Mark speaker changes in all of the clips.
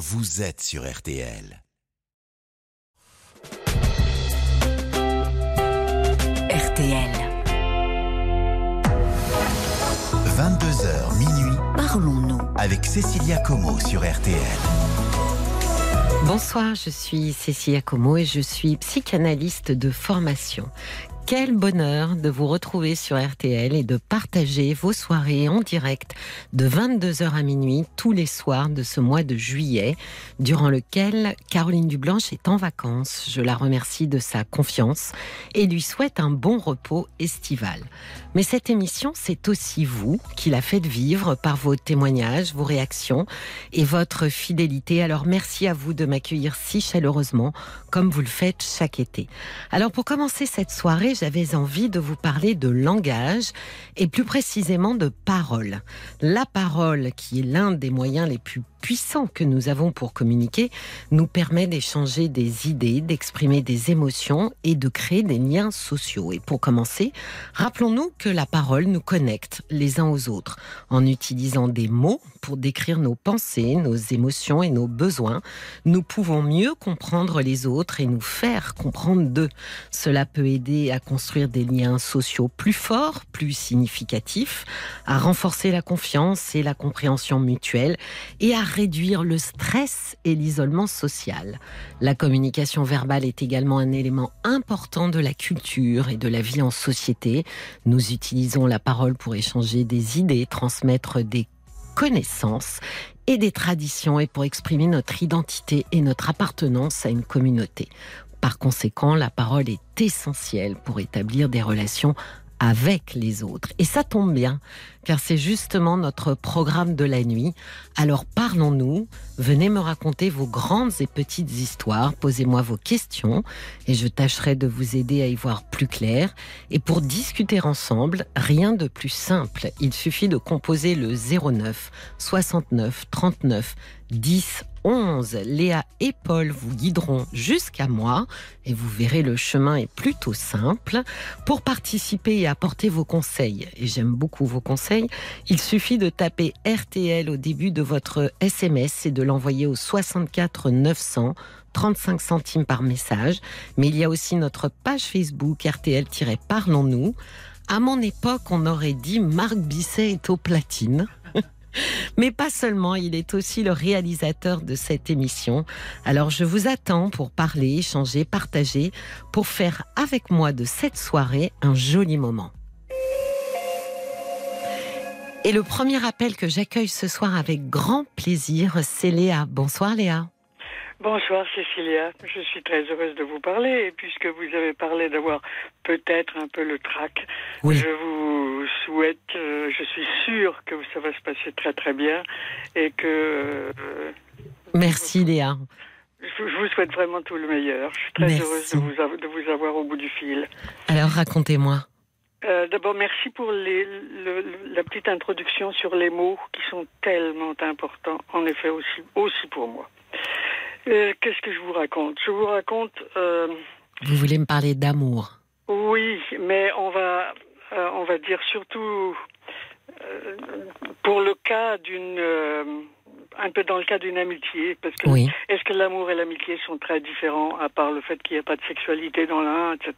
Speaker 1: vous êtes sur RTL.
Speaker 2: RTL.
Speaker 1: 22h minuit
Speaker 2: Parlons-nous.
Speaker 1: avec Cécilia Como sur RTL.
Speaker 3: Bonsoir, je suis Cécilia Como et je suis psychanalyste de formation. Quel bonheur de vous retrouver sur RTL et de partager vos soirées en direct de 22h à minuit tous les soirs de ce mois de juillet, durant lequel Caroline Dublanche est en vacances. Je la remercie de sa confiance et lui souhaite un bon repos estival. Mais cette émission, c'est aussi vous qui la faites vivre par vos témoignages, vos réactions et votre fidélité. Alors merci à vous de m'accueillir si chaleureusement comme vous le faites chaque été. Alors pour commencer cette soirée, j'avais envie de vous parler de langage et plus précisément de parole. La parole, qui est l'un des moyens les plus puissants que nous avons pour communiquer, nous permet d'échanger des idées, d'exprimer des émotions et de créer des liens sociaux. Et pour commencer, rappelons-nous que la parole nous connecte les uns aux autres en utilisant des mots pour décrire nos pensées, nos émotions et nos besoins. Nous pouvons mieux comprendre les autres et nous faire comprendre d'eux. Cela peut aider à construire des liens sociaux plus forts, plus significatifs, à renforcer la confiance et la compréhension mutuelle et à réduire le stress et l'isolement social. La communication verbale est également un élément important de la culture et de la vie en société. Nous utilisons la parole pour échanger des idées, transmettre des connaissances et des traditions et pour exprimer notre identité et notre appartenance à une communauté. Par conséquent, la parole est essentielle pour établir des relations avec les autres. Et ça tombe bien, car c'est justement notre programme de la nuit. Alors parlons-nous, venez me raconter vos grandes et petites histoires, posez-moi vos questions, et je tâcherai de vous aider à y voir plus clair. Et pour discuter ensemble, rien de plus simple, il suffit de composer le 09 69 39 10 11. Léa et Paul vous guideront jusqu'à moi et vous verrez le chemin est plutôt simple. Pour participer et apporter vos conseils, et j'aime beaucoup vos conseils, il suffit de taper RTL au début de votre SMS et de l'envoyer au 64 900. 35 centimes par message, mais il y a aussi notre page Facebook RTL-Parlons-nous. À mon époque, on aurait dit Marc Bisset est au platine. Mais pas seulement, il est aussi le réalisateur de cette émission. Alors je vous attends pour parler, échanger, partager, pour faire avec moi de cette soirée un joli moment. Et le premier appel que j'accueille ce soir avec grand plaisir, c'est Léa. Bonsoir Léa.
Speaker 4: Bonsoir Cécilia, je suis très heureuse de vous parler et puisque vous avez parlé d'avoir peut-être un peu le trac,
Speaker 3: Oui.
Speaker 4: je vous souhaite, euh, je suis sûre que ça va se passer très très bien et que euh,
Speaker 3: Merci Léa.
Speaker 4: je, vous souhaite vraiment tout le meilleur. Je suis très
Speaker 3: Merci.
Speaker 4: heureuse de vous, av- de vous avoir au bout du fil.
Speaker 3: Alors racontez-moi.
Speaker 4: Euh, D'abord, merci pour les, le- le- la petite introduction sur les mots qui sont tellement importants, en effet aussi, aussi pour moi. Euh, Qu'est-ce que je vous raconte? Je vous raconte... euh,
Speaker 3: Vous voulez me parler d'amour?
Speaker 4: Oui, mais on va, euh, on va dire surtout euh, pour le cas d'une, un peu dans le cas d'une amitié, parce que
Speaker 3: Oui.
Speaker 4: est-ce que l'amour et l'amitié sont très différents, à part le fait qu'il n'y a pas de sexualité dans l'un, etc.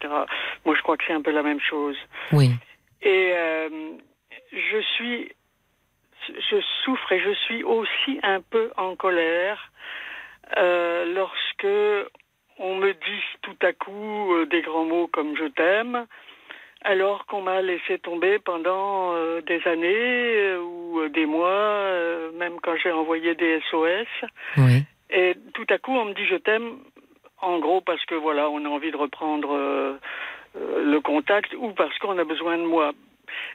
Speaker 4: Moi, je crois que c'est un peu la même chose.
Speaker 3: Oui.
Speaker 4: Et euh, je suis, je souffre et je suis aussi un peu en colère lorsque on me dit tout à coup euh, des grands mots comme je t'aime, alors qu'on m'a laissé tomber pendant euh, des années euh, ou euh, des mois, euh, même quand j'ai envoyé des SOS.
Speaker 3: Oui.
Speaker 4: Et tout à coup, on me dit je t'aime, en gros parce que voilà, on a envie de reprendre euh, euh, le contact ou parce qu'on a besoin de moi.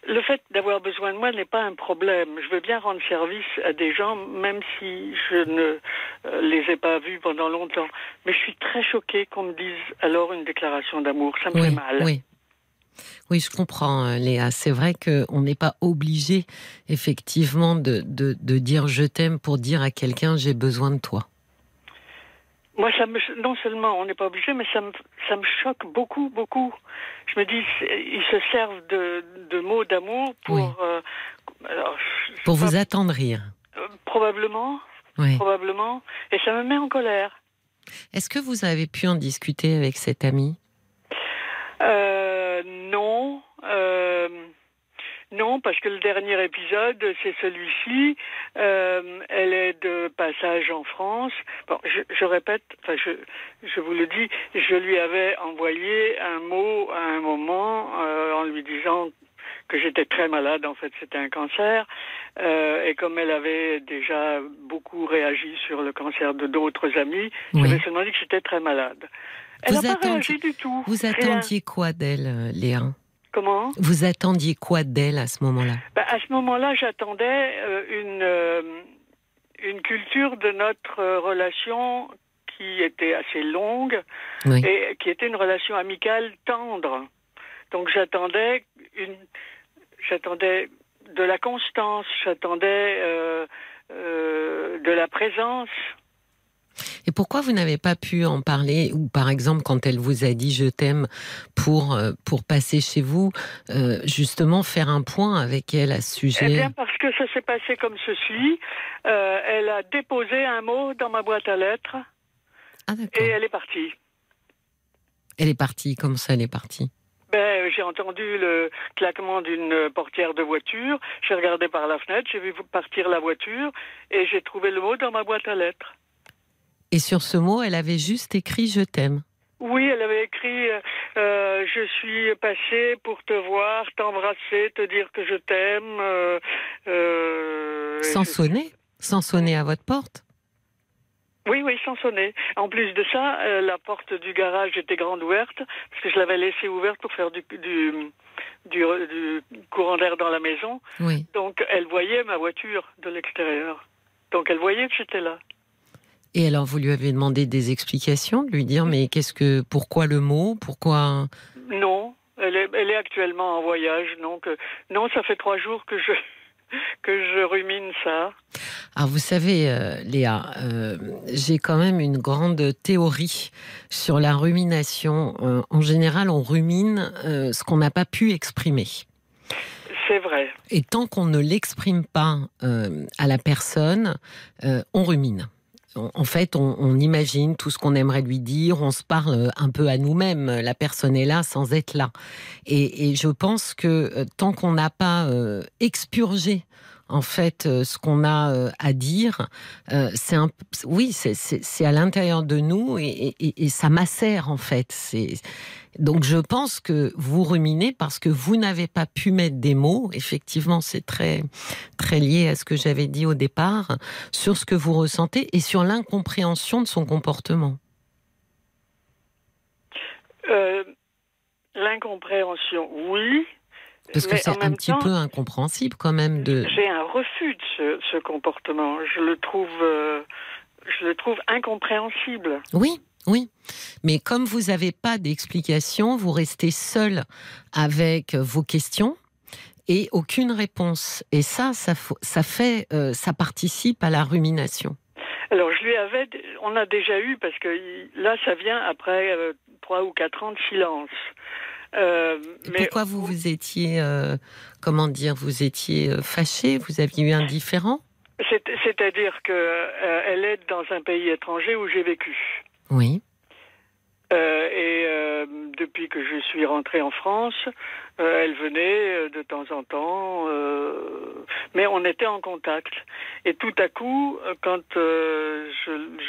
Speaker 4: Le fait d'avoir besoin de moi n'est pas un problème. Je veux bien rendre service à des gens, même si je ne euh, les ai pas vus pendant longtemps. Mais je suis très choquée qu'on me dise alors une déclaration d'amour. Ça me
Speaker 3: Oui,
Speaker 4: fait mal.
Speaker 3: oui. Oui, je comprends, euh, Léa. C'est vrai qu'on n'est pas obligé, effectivement, de, de, de dire je t'aime pour dire à quelqu'un j'ai besoin de toi.
Speaker 4: Moi, ça me, non seulement on n'est pas obligé, mais ça me, ça me choque beaucoup, beaucoup. Je me dis, ils se servent de, de mots d'amour pour.
Speaker 3: Oui.
Speaker 4: euh, alors,
Speaker 3: Pour
Speaker 4: pas-
Speaker 3: vous attendrir.
Speaker 4: euh, probablement, probablement, et ça me met en colère.
Speaker 3: Est-ce que vous avez pu en discuter avec cette amie?
Speaker 4: Euh, Non. Non, parce que le dernier épisode, c'est celui-ci. Euh, elle est de passage en France. Bon, je, je répète, enfin, je, je vous le dis, je lui avais envoyé un mot à un moment euh, en lui disant que j'étais très malade, en fait c'était un cancer, euh, et comme elle avait déjà beaucoup réagi sur le cancer de d'autres amis, oui. me suis dit que j'étais très malade. Elle n'a pas réagi du tout.
Speaker 3: Vous attendiez quoi d'elle, euh, Léa?
Speaker 4: Comment?
Speaker 3: Vous attendiez quoi d'elle à ce moment-là?
Speaker 4: Bah, À ce moment-là, j'attendais euh, une, euh, une culture de notre euh, relation qui était assez longue oui. et qui était une relation amicale tendre. Donc j'attendais une, j'attendais de la constance, j'attendais euh, euh, de la présence.
Speaker 3: Et pourquoi vous n'avez pas pu en parler, ou par exemple quand elle vous a dit je t'aime pour, euh, pour passer chez vous, euh, justement faire un point avec elle à ce sujet?
Speaker 4: Eh bien parce que ça s'est passé comme ceci, euh, elle a déposé un mot dans ma boîte à lettres.
Speaker 3: Ah,
Speaker 4: et elle est partie.
Speaker 3: Elle est partie, comme ça elle est partie?
Speaker 4: Ben, j'ai entendu le claquement d'une portière de voiture. J'ai regardé par la fenêtre, j'ai vu partir la voiture et j'ai trouvé le mot dans ma boîte à lettres.
Speaker 3: Et sur ce mot, elle avait juste écrit Je t'aime.
Speaker 4: Oui, elle avait écrit euh, Je suis passée pour te voir, t'embrasser, te dire que je t'aime. Euh,
Speaker 3: euh, sans sonner Sans sonner à votre porte?
Speaker 4: Oui, oui, sans sonner. En plus de ça, euh, la porte du garage était grande ouverte, parce que je l'avais laissée ouverte pour faire du, du, du, du courant d'air dans la maison.
Speaker 3: Oui.
Speaker 4: Donc, elle voyait ma voiture de l'extérieur. Donc, elle voyait que j'étais là.
Speaker 3: Et alors, vous lui avez demandé des explications, de lui dire, mais qu'est-ce que, pourquoi le mot, pourquoi
Speaker 4: Non, elle est, elle est actuellement en voyage, donc non, ça fait trois jours que je que je rumine ça.
Speaker 3: Alors vous savez, euh, Léa, euh, j'ai quand même une grande théorie sur la rumination. Euh, en général, on rumine euh, ce qu'on n'a pas pu exprimer.
Speaker 4: C'est vrai.
Speaker 3: Et tant qu'on ne l'exprime pas euh, à la personne, on rumine en fait, on, imagine tout ce qu'on aimerait lui dire, on se parle un peu à nous-mêmes. La personne est là sans être là. Et, je pense que tant qu'on n'a pas euh, expurgé en fait euh, ce qu'on a euh, à dire, euh, c'est oui, c'est à l'intérieur de nous et, ça macère en fait. Donc je pense que vous ruminez parce que vous n'avez pas pu mettre des mots. Effectivement, c'est très très lié à ce que j'avais dit au départ sur ce que vous ressentez et sur l'incompréhension de son comportement.
Speaker 4: L'incompréhension, oui.
Speaker 3: Parce que c'est un petit
Speaker 4: temps,
Speaker 3: peu incompréhensible quand même de.
Speaker 4: J'ai un refus de ce, ce, comportement. Je le trouve, euh, je le trouve incompréhensible.
Speaker 3: Oui, oui. Mais comme vous n'avez pas d'explication, vous restez seul avec vos questions et aucune réponse. Et ça, ça, ça fait, euh, ça participe à la rumination.
Speaker 4: Alors je lui avais, on a déjà eu parce que là, ça vient après euh, trois ou quatre ans de silence.
Speaker 3: Euh, mais pourquoi vous vous étiez, euh, comment dire, vous étiez euh, fâché, vous aviez eu un différent
Speaker 4: C'est-à-dire que euh, elle est dans un pays étranger où j'ai vécu.
Speaker 3: Oui.
Speaker 4: Et depuis que je suis rentrée en France, elle venait de temps en temps, mais on était en contact. Et tout à coup, quand je,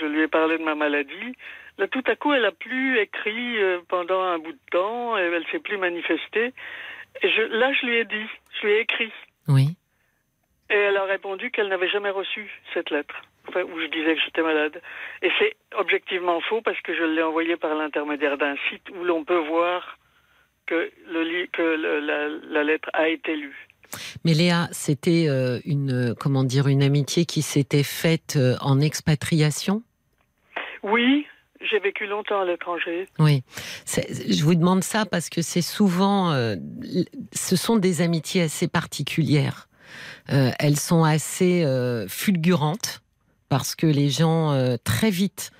Speaker 4: je lui ai parlé de ma maladie, Là, tout à coup, elle a plus écrit euh, pendant un bout de temps, et elle s'est plus manifestée. Et je, là, je lui ai dit, je lui ai écrit.
Speaker 3: Oui.
Speaker 4: Et elle a répondu qu'elle n'avait jamais reçu cette lettre, enfin, où je disais que j'étais malade. Et c'est objectivement faux parce que je l'ai envoyé par l'intermédiaire d'un site où l'on peut voir que, le, que le, la, la lettre a été lue.
Speaker 3: Mais Léa, c'était euh, une comment dire une amitié qui s'était faite euh, en expatriation?
Speaker 4: Oui, j'ai vécu longtemps à l'étranger.
Speaker 3: Oui, je vous demande ça parce que c'est souvent, euh, ce sont des amitiés assez particulières. Euh, elles sont assez euh, fulgurantes parce que les gens très vite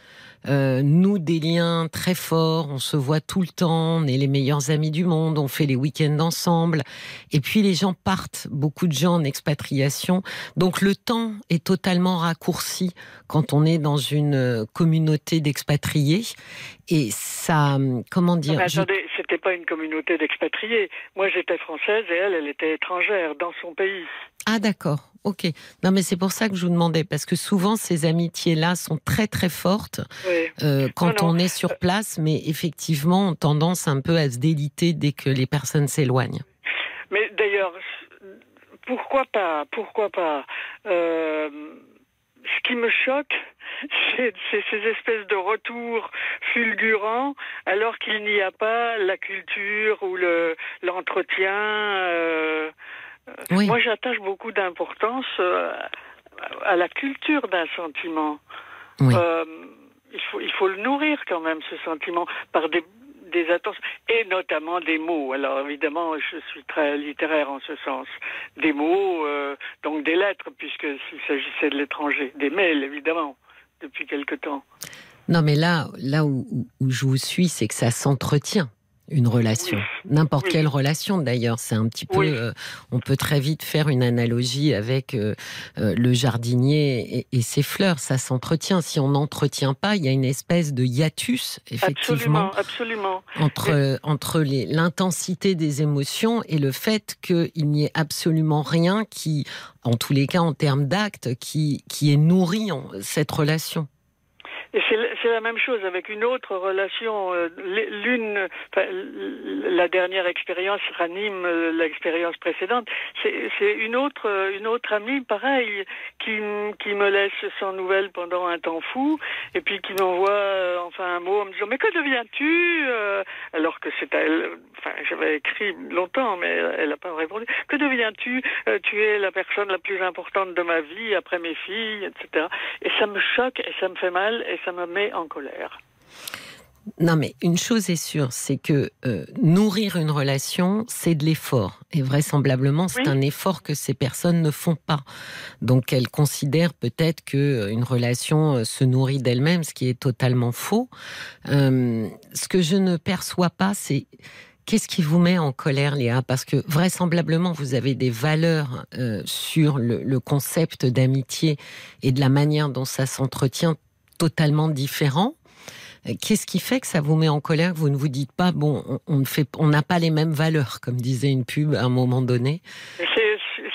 Speaker 3: euh, des liens très forts, on se voit tout le temps, on est les meilleurs amis du monde, on fait les week-ends ensemble. Et puis les gens partent, beaucoup de gens en expatriation. Donc le temps est totalement raccourci quand on est dans une euh, communauté d'expatriés. Et ça, comment dire...
Speaker 4: attendez, c'était pas une communauté d'expatriés. Moi j'étais française et elle, elle était étrangère dans son pays.
Speaker 3: Ah d'accord, ok. Non mais c'est pour ça que je vous demandais, parce que souvent ces amitiés-là sont très très fortes euh, quand on est sur place, mais effectivement ont tendance un peu à se déliter dès que les personnes s'éloignent.
Speaker 4: Mais d'ailleurs, pourquoi pas Pourquoi pas euh, Ce qui me choque, c'est ces espèces de retours fulgurants, alors qu'il n'y a pas la culture ou l'entretien. Euh, moi, j'attache beaucoup d'importance euh, à la culture d'un sentiment. Euh, il, faut, il faut le nourrir quand même, ce sentiment, par des, des attentions, et notamment des mots. Alors évidemment, je suis très littéraire en ce sens. Des mots, euh, donc des lettres, puisqu'il s'agissait de l'étranger. Des mails, évidemment, depuis quelque temps.
Speaker 3: Non, mais là, là où je vous suis, c'est que ça s'entretient une relation. N'importe quelle relation d'ailleurs, c'est un petit peu. Euh, on peut très vite faire une analogie avec euh, euh, le jardinier et, ses fleurs. Ça s'entretient. Si on n'entretient pas, il y a une espèce de hiatus, effectivement,
Speaker 4: absolument,
Speaker 3: entre entre l'intensité des émotions et le fait qu'il n'y ait absolument rien qui, en tous les cas, en termes d'actes, qui qui ait nourri cette relation.
Speaker 4: Et c'est la même chose avec une autre relation. Euh, l'une, la dernière expérience ranime euh, l'expérience précédente. C'est une autre, une autre amie, pareil, qui, qui me laisse sans nouvelles pendant un temps fou, et puis qui m'envoie euh, enfin un mot en me disant mais que deviens-tu Alors que c'est elle. Enfin, j'avais écrit longtemps, mais elle n'a pas répondu. Que deviens-tu Tu es la personne la plus importante de ma vie après mes filles, etc. Et ça me choque et ça me fait mal ça me met en colère.
Speaker 3: Non, mais une chose est sûre, c'est que euh, nourrir une relation, c'est de l'effort. Et vraisemblablement, c'est un effort que ces personnes ne font pas. Donc, elles considèrent peut-être que euh, une relation euh, se nourrit d'elle-même, ce qui est totalement faux. ce que je ne perçois pas, c'est Qu'est-ce qui vous met en colère, Léa? Parce que vraisemblablement, vous avez des valeurs sur le, le concept d'amitié et de la manière dont ça s'entretient totalement différent. Qu'est-ce qui fait que ça vous met en colère? Que vous ne vous dites pas bon, on on n'a pas les mêmes valeurs, comme disait une pub à un moment donné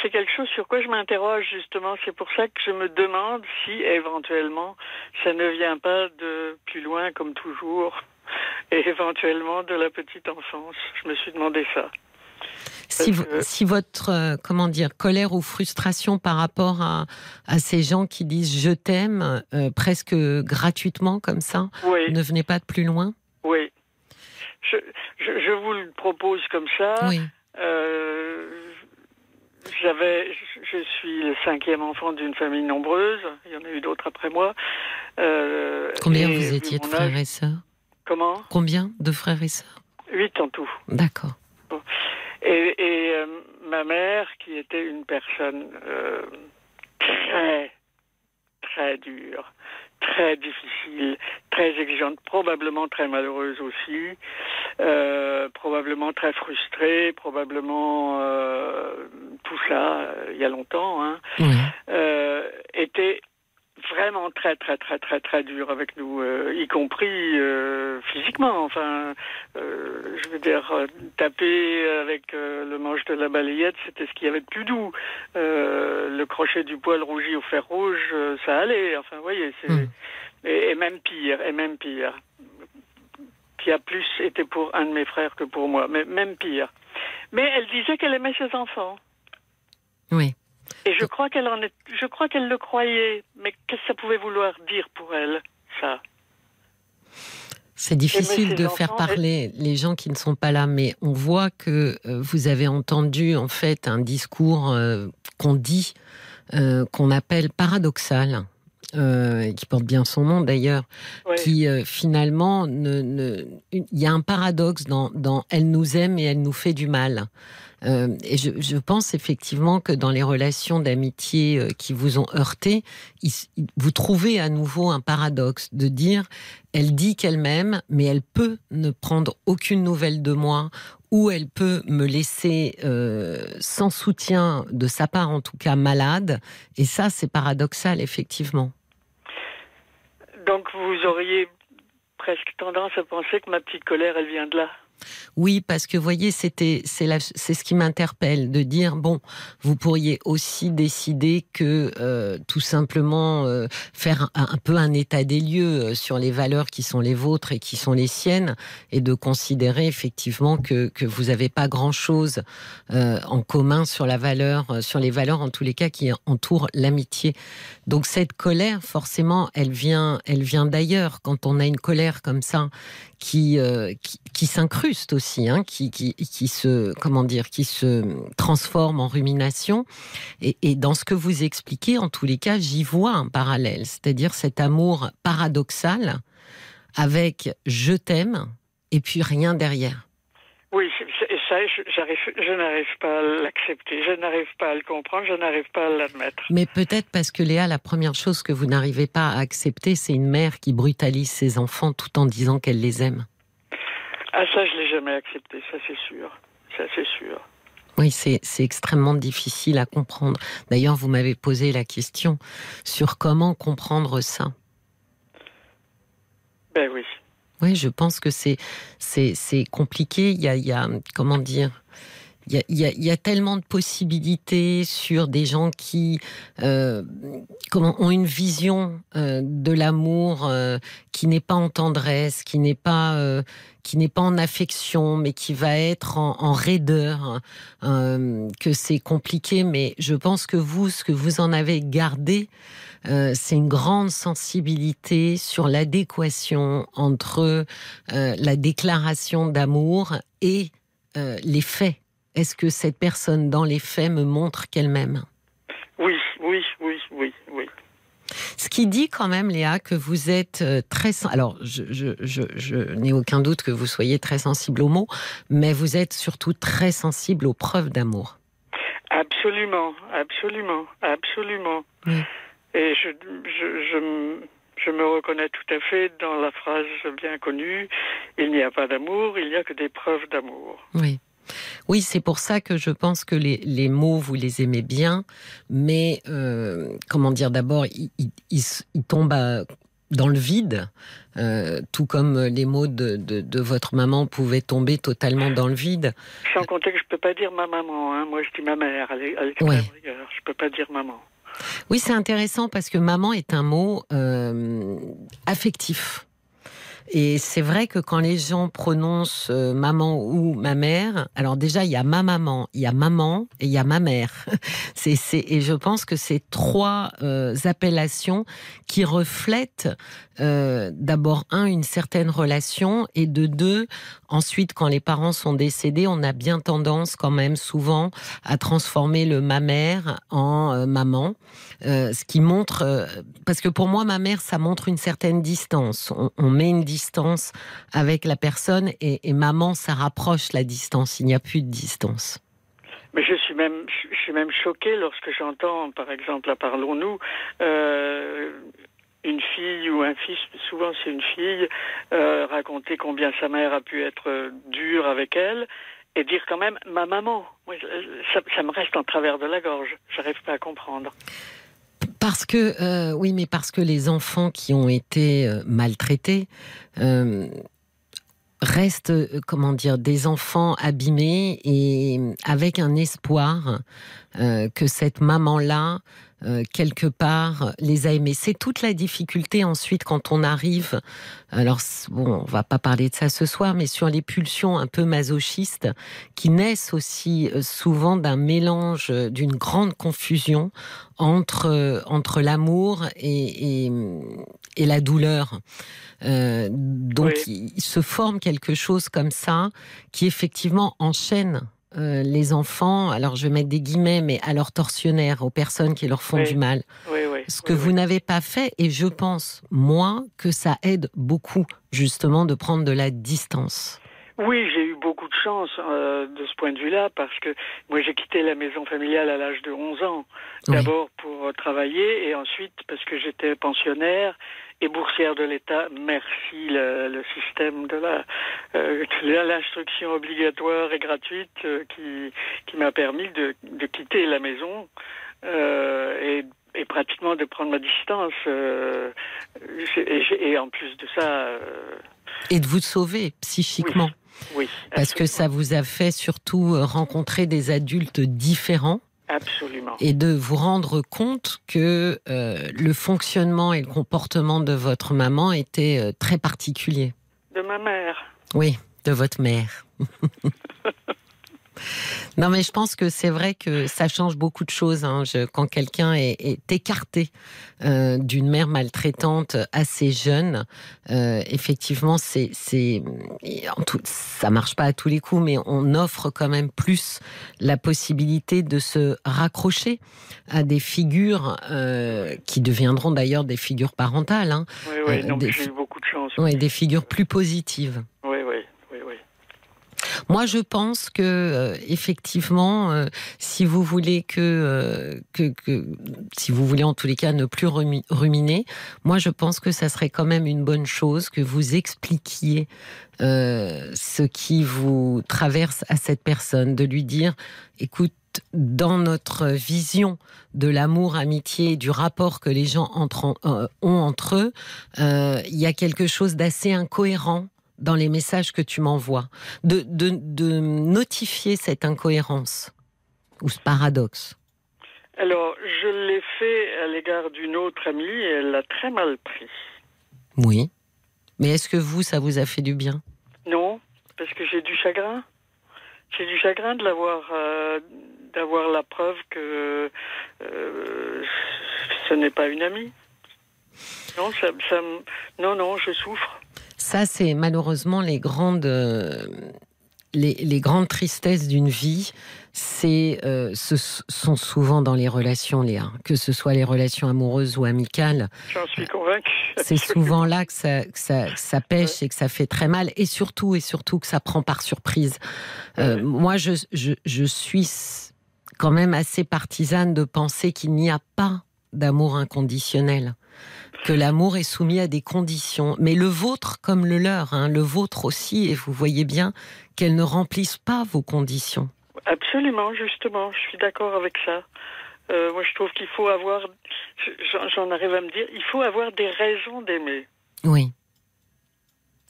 Speaker 4: C'est quelque chose sur quoi je m'interroge justement. C'est pour ça que je me demande si éventuellement ça ne vient pas de plus loin, comme toujours, et éventuellement de la petite enfance. Je me suis demandé ça.
Speaker 3: Si, votre euh, comment dire colère ou frustration par rapport à, ces gens qui disent je t'aime euh, presque gratuitement comme ça, ne venez pas de plus loin?
Speaker 4: Oui. Je, vous le propose comme ça. Oui. Euh, j'avais, je suis le cinquième enfant d'une famille nombreuse. Il y en a eu d'autres après moi.
Speaker 3: Combien vous étiez de frères et sœurs?
Speaker 4: Comment?
Speaker 3: Combien de frères et sœurs?
Speaker 4: Huit en tout.
Speaker 3: D'accord.
Speaker 4: Et, euh, ma mère, qui était une personne euh, très, très dure, très difficile, très exigeante, probablement très malheureuse aussi, euh, probablement très frustrée, probablement tout ça, il y a longtemps, hein, était vraiment très très très très très dur avec nous, euh, y compris euh, physiquement. Enfin, euh, je veux dire, taper avec le manche de la balayette, c'était ce qu'il y avait de plus doux. le crochet du poil rougi au fer rouge, ça allait. Enfin, vous voyez, c'est hmm. et, même pire, et même pire, qui a plus été pour un de mes frères que pour moi, mais même pire. Mais elle disait qu'elle aimait ses enfants.
Speaker 3: Oui.
Speaker 4: Et je crois qu'elle en est, je crois qu'elle le croyait. Mais qu'est-ce que ça pouvait vouloir dire pour elle, ça?
Speaker 3: C'est difficile de faire parler les gens qui ne sont pas là, mais on voit que euh, vous avez entendu en fait un discours euh, qu'on dit, euh, qu'on appelle paradoxal. qui porte bien son nom d'ailleurs, qui finalement, ne, il y a un paradoxe dans, dans Elle nous aime et elle nous fait du mal. Euh, et je, pense effectivement que dans les relations d'amitié euh, qui vous ont heurté, vous trouvez à nouveau un paradoxe de dire elle dit qu'elle m'aime, mais elle peut ne prendre aucune nouvelle de moi ou elle peut me laisser euh, sans soutien de sa part, en tout cas malade. Et ça, c'est paradoxal, effectivement.
Speaker 4: Donc vous auriez presque tendance à penser que ma petite colère, elle vient de là.
Speaker 3: Oui, parce que voyez, c'était c'est ce qui m'interpelle de dire bon, vous pourriez aussi décider que euh, tout simplement euh, faire un, peu un état des lieux euh, sur les valeurs qui sont les vôtres et qui sont les siennes, et de considérer effectivement que que vous n'avez pas grand chose en commun sur la valeur, sur les valeurs en tous les cas qui entourent l'amitié. Donc cette colère, forcément, elle vient, elle vient d'ailleurs. Quand on a une colère comme ça qui, euh, qui, s'incruste aussi, hein, qui, qui, qui, se, comment dire, qui se transforme en rumination. Et, et, dans ce que vous expliquez, en tous les cas, j'y vois un parallèle, c'est-à-dire cet amour paradoxal avec je t'aime et puis rien derrière.
Speaker 4: Oui, ça, je n'arrive pas à l'accepter, je n'arrive pas à le comprendre, je n'arrive pas à l'admettre.
Speaker 3: Mais peut-être parce que Léa, la première chose que vous n'arrivez pas à accepter, c'est une mère qui brutalise ses enfants tout en disant qu'elle les aime.
Speaker 4: Ah ça, je l'ai jamais accepté, ça c'est sûr, ça c'est sûr.
Speaker 3: Oui, c'est extrêmement difficile à comprendre. D'ailleurs, vous m'avez posé la question sur comment comprendre ça.
Speaker 4: Ben oui.
Speaker 3: Oui, je pense que c'est compliqué. Il y a, il y a comment dire il y, a, il y, a, tellement de possibilités sur des gens qui euh, comment, ont une vision euh, de l'amour euh, qui n'est pas en tendresse, qui n'est pas euh, qui n'est pas en affection, mais qui va être en, en raideur, hein, que c'est compliqué. Mais je pense que vous, ce que vous en avez gardé, euh, c'est une grande sensibilité sur l'adéquation entre euh, la déclaration d'amour et euh, les faits. Est-ce que cette personne, dans les faits, me montre qu'elle m'aime
Speaker 4: Oui, oui, oui, oui, oui.
Speaker 3: Ce qui dit quand même, Léa, que vous êtes très... Alors, je, je, je, je n'ai aucun doute que vous soyez très sensible aux mots, mais vous êtes surtout très sensible aux preuves d'amour.
Speaker 4: Absolument, absolument, absolument. Oui. Et je, je, je, je, me reconnais tout à fait dans la phrase bien connue il n'y a pas d'amour, il n'y a que des preuves d'amour.
Speaker 3: Oui. Oui, c'est pour ça que je pense que les, les, mots, vous les aimez bien, mais euh, comment dire, d'abord, ils, ils, ils, tombent à, dans le vide, euh, tout comme les mots de, de, de, votre maman pouvaient tomber totalement dans le vide.
Speaker 4: Sans compter que je peux pas dire ma maman, hein. moi je dis ma mère, l'extrême ouais. je peux pas dire maman.
Speaker 3: Oui, c'est intéressant parce que maman est un mot euh, affectif. Et c'est vrai que quand les gens prononcent euh, maman ou ma mère, alors déjà il y a ma maman, il y a maman et il y a ma mère. c'est, et je pense que c'est trois euh, appellations qui reflètent euh, d'abord un une certaine relation et de deux ensuite quand les parents sont décédés, on a bien tendance quand même souvent à transformer le ma mère en maman, ce qui montre parce que pour moi ma mère ça montre une certaine distance. On, met une distance avec la personne et, maman, ça rapproche la distance. Il n'y a plus de distance.
Speaker 4: Mais je suis même, je suis même choquée lorsque j'entends, par exemple, à Parlons-nous, euh, une fille ou un fils, souvent c'est une fille, euh, raconter combien sa mère a pu être dure avec elle et dire quand même ma maman. Ça, ça me reste en travers de la gorge. J'arrive pas à comprendre.
Speaker 3: Parce que, euh, oui, mais parce que les enfants qui ont été euh, maltraités euh, restent, euh, comment dire, des enfants abîmés et avec un espoir euh, que cette maman-là euh, quelque part les a aimés. C'est toute la difficulté ensuite quand on arrive. Alors bon, on va pas parler de ça ce soir, mais sur les pulsions un peu masochistes qui naissent aussi euh, souvent d'un mélange, euh, d'une grande confusion entre entre l'amour et, et, et, la douleur. Euh, donc oui. il se forme quelque chose comme ça qui effectivement enchaîne les enfants, alors je vais mettre des guillemets, mais à leur tortionnaire, aux personnes qui leur font
Speaker 4: oui.
Speaker 3: du mal.
Speaker 4: Oui, oui.
Speaker 3: ce que vous n'avez pas fait. Et je pense, moi, que ça aide beaucoup, justement, de prendre de la distance.
Speaker 4: Oui, j'ai eu beaucoup de chance euh, de ce point de vue-là parce que moi j'ai quitté la maison familiale à l'âge de 11 ans. D'abord pour euh, travailler et ensuite parce que j'étais pensionnaire et boursière de l'État. Merci le, système de la euh, l'instruction obligatoire et gratuite qui qui m'a permis de, de quitter la maison et et pratiquement de prendre ma distance. et, en plus de ça.
Speaker 3: et de vous sauver psychiquement.
Speaker 4: Oui.
Speaker 3: Parce que ça vous a fait surtout euh, rencontrer des adultes différents.
Speaker 4: Absolument.
Speaker 3: Et de vous rendre compte que euh, le fonctionnement et le comportement de votre maman était euh, très particulier.
Speaker 4: De ma mère.
Speaker 3: Oui, de votre mère. Non, mais je pense que c'est vrai que ça change beaucoup de choses hein. quand quelqu'un est, écarté euh, d'une mère maltraitante assez jeune. Euh, effectivement, c'est, c'est, tout, ça marche pas à tous les coups, mais on offre quand même plus la possibilité de se raccrocher à des figures euh, qui deviendront d'ailleurs des figures parentales. Hein.
Speaker 4: Oui, oui, donc j'ai eu beaucoup de chance.
Speaker 3: Oui, des figures plus positives. Moi, je pense que euh, effectivement, euh, si vous voulez euh, que, que, si vous voulez en tous les cas ne plus ruminer, moi, je pense que ça serait quand même une bonne chose que vous expliquiez ce qui vous traverse à cette personne, de lui dire, écoute dans notre vision de l'amour, amitié, du rapport que les gens ont entre eux, il y a quelque chose d'assez incohérent dans les messages que tu m'envoies, de, de, notifier cette incohérence ou ce paradoxe?
Speaker 4: Alors, je l'ai fait à l'égard d'une autre amie et elle l'a très mal pris.
Speaker 3: Oui. Mais est-ce que vous, ça vous a fait du bien?
Speaker 4: Non, parce que j'ai du chagrin. J'ai du chagrin de l'avoir, euh, d'avoir la preuve que euh, ce n'est pas une amie. Non, ça, non, non, je souffre.
Speaker 3: Ça, c'est malheureusement les grandes, euh, les, grandes tristesses d'une vie. C'est, euh, ce sont souvent dans les relations, Léa, que ce soit les relations amoureuses ou amicales.
Speaker 4: J'en suis convaincue.
Speaker 3: C'est souvent là que ça, ça, pêche et que ça fait très mal, et surtout, et surtout que ça prend par surprise. Euh, moi, je, je suis quand même assez partisane de penser qu'il n'y a pas d'amour inconditionnel que l'amour est soumis à des conditions, mais le vôtre comme le leur, hein, le vôtre aussi, et vous voyez bien qu'elles ne remplissent pas vos conditions.
Speaker 4: Absolument, justement, je suis d'accord avec ça. Euh, moi, je trouve qu'il faut avoir, j'en arrive à me dire, il faut avoir des raisons d'aimer.
Speaker 3: Oui.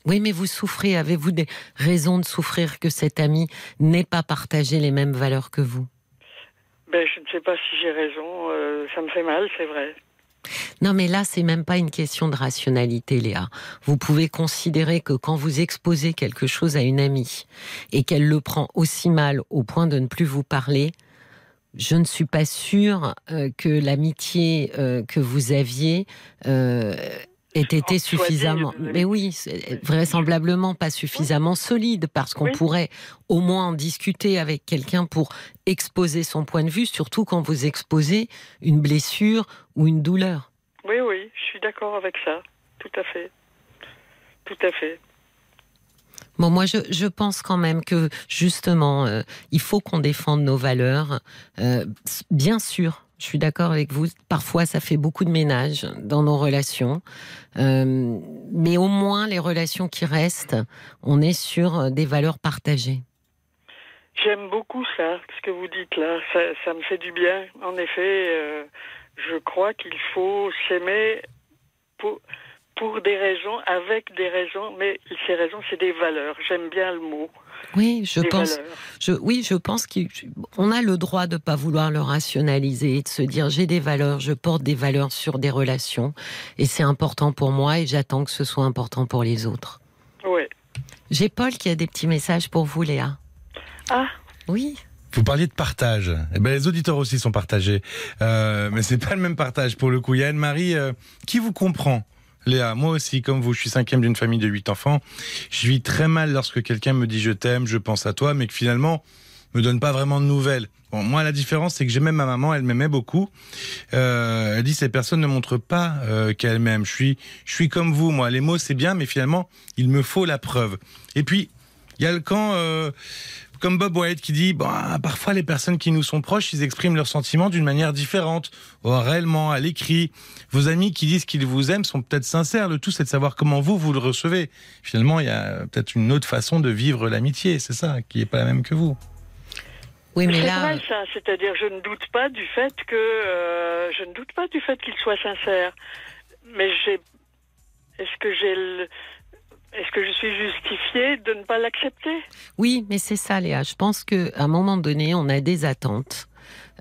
Speaker 3: Oui, mais vous souffrez. Avez-vous des raisons de souffrir que cet ami n'ait pas partagé les mêmes valeurs que vous?
Speaker 4: Ben, Je ne sais pas si j'ai raison. Euh, ça me fait mal, c'est vrai.
Speaker 3: Non, mais là, c'est même pas une question de rationalité, Léa. Vous pouvez considérer que quand vous exposez quelque chose à une amie et qu'elle le prend aussi mal au point de ne plus vous parler, je ne suis pas sûre euh, que l'amitié euh, que vous aviez euh, ait été suffisamment, mais oui, vraisemblablement pas suffisamment solide parce qu'on pourrait au moins en discuter avec quelqu'un pour exposer son point de vue, surtout quand vous exposez une blessure ou une douleur.
Speaker 4: Oui, oui, je suis d'accord avec ça, tout à fait, tout à fait.
Speaker 3: Bon, moi, je, pense quand même que justement, euh, il faut qu'on défende nos valeurs. Euh, bien sûr, je suis d'accord avec vous. Parfois, ça fait beaucoup de ménage dans nos relations. Euh, mais au moins, les relations qui restent, on est sur euh, des valeurs partagées.
Speaker 4: J'aime beaucoup ça, ce que vous dites là. Ça, me fait du bien. En effet, euh, je crois qu'il faut s'aimer pour, pour des raisons, avec des raisons, mais ces raisons, c'est des valeurs. J'aime bien le mot.
Speaker 3: Oui, je pense. Je, oui, je pense qu'on a le droit de ne pas vouloir le rationaliser, de se dire j'ai des valeurs, je porte des valeurs sur des relations, et c'est important pour moi, et j'attends que ce soit important pour les autres.
Speaker 4: Oui.
Speaker 3: J'ai Paul qui a des petits messages pour vous, Léa.
Speaker 4: Ah.
Speaker 3: Oui.
Speaker 5: Vous parliez de partage. Eh ben, les auditeurs aussi sont partagés. Euh, mais c'est pas le même partage pour le coup. Il y a Anne-Marie euh, qui vous comprend? Léa, moi aussi, comme vous, je suis cinquième d'une famille de huit enfants. Je vis très mal lorsque quelqu'un me dit je t'aime, je pense à toi, mais que finalement, me donne pas vraiment de nouvelles. Bon, moi, la différence, c'est que j'aimais ma maman, elle m'aimait beaucoup. Euh, elle dit ces personnes ne montrent pas euh, qu'elles m'aiment. Je suis, je suis comme vous, moi. Les mots, c'est bien, mais finalement, il me faut la preuve. Et puis, il y a le camp, comme Bob White qui dit, bah, parfois les personnes qui nous sont proches, ils expriment leurs sentiments d'une manière différente, réellement, à l'écrit. Vos amis qui disent qu'ils vous aiment sont peut-être sincères. Le tout, c'est de savoir comment vous, vous le recevez. Finalement, il y a peut-être une autre façon de vivre l'amitié, c'est ça, qui n'est pas la même que vous.
Speaker 3: Oui, mais
Speaker 4: c'est
Speaker 3: là,
Speaker 4: vrai ça, c'est-à-dire je ne doute pas du fait que euh, je ne doute pas du fait qu'il soit sincère, mais j'ai est-ce que j'ai le de ne pas l'accepter
Speaker 3: oui, mais c'est ça, Léa. Je pense qu'à un moment donné, on a des attentes.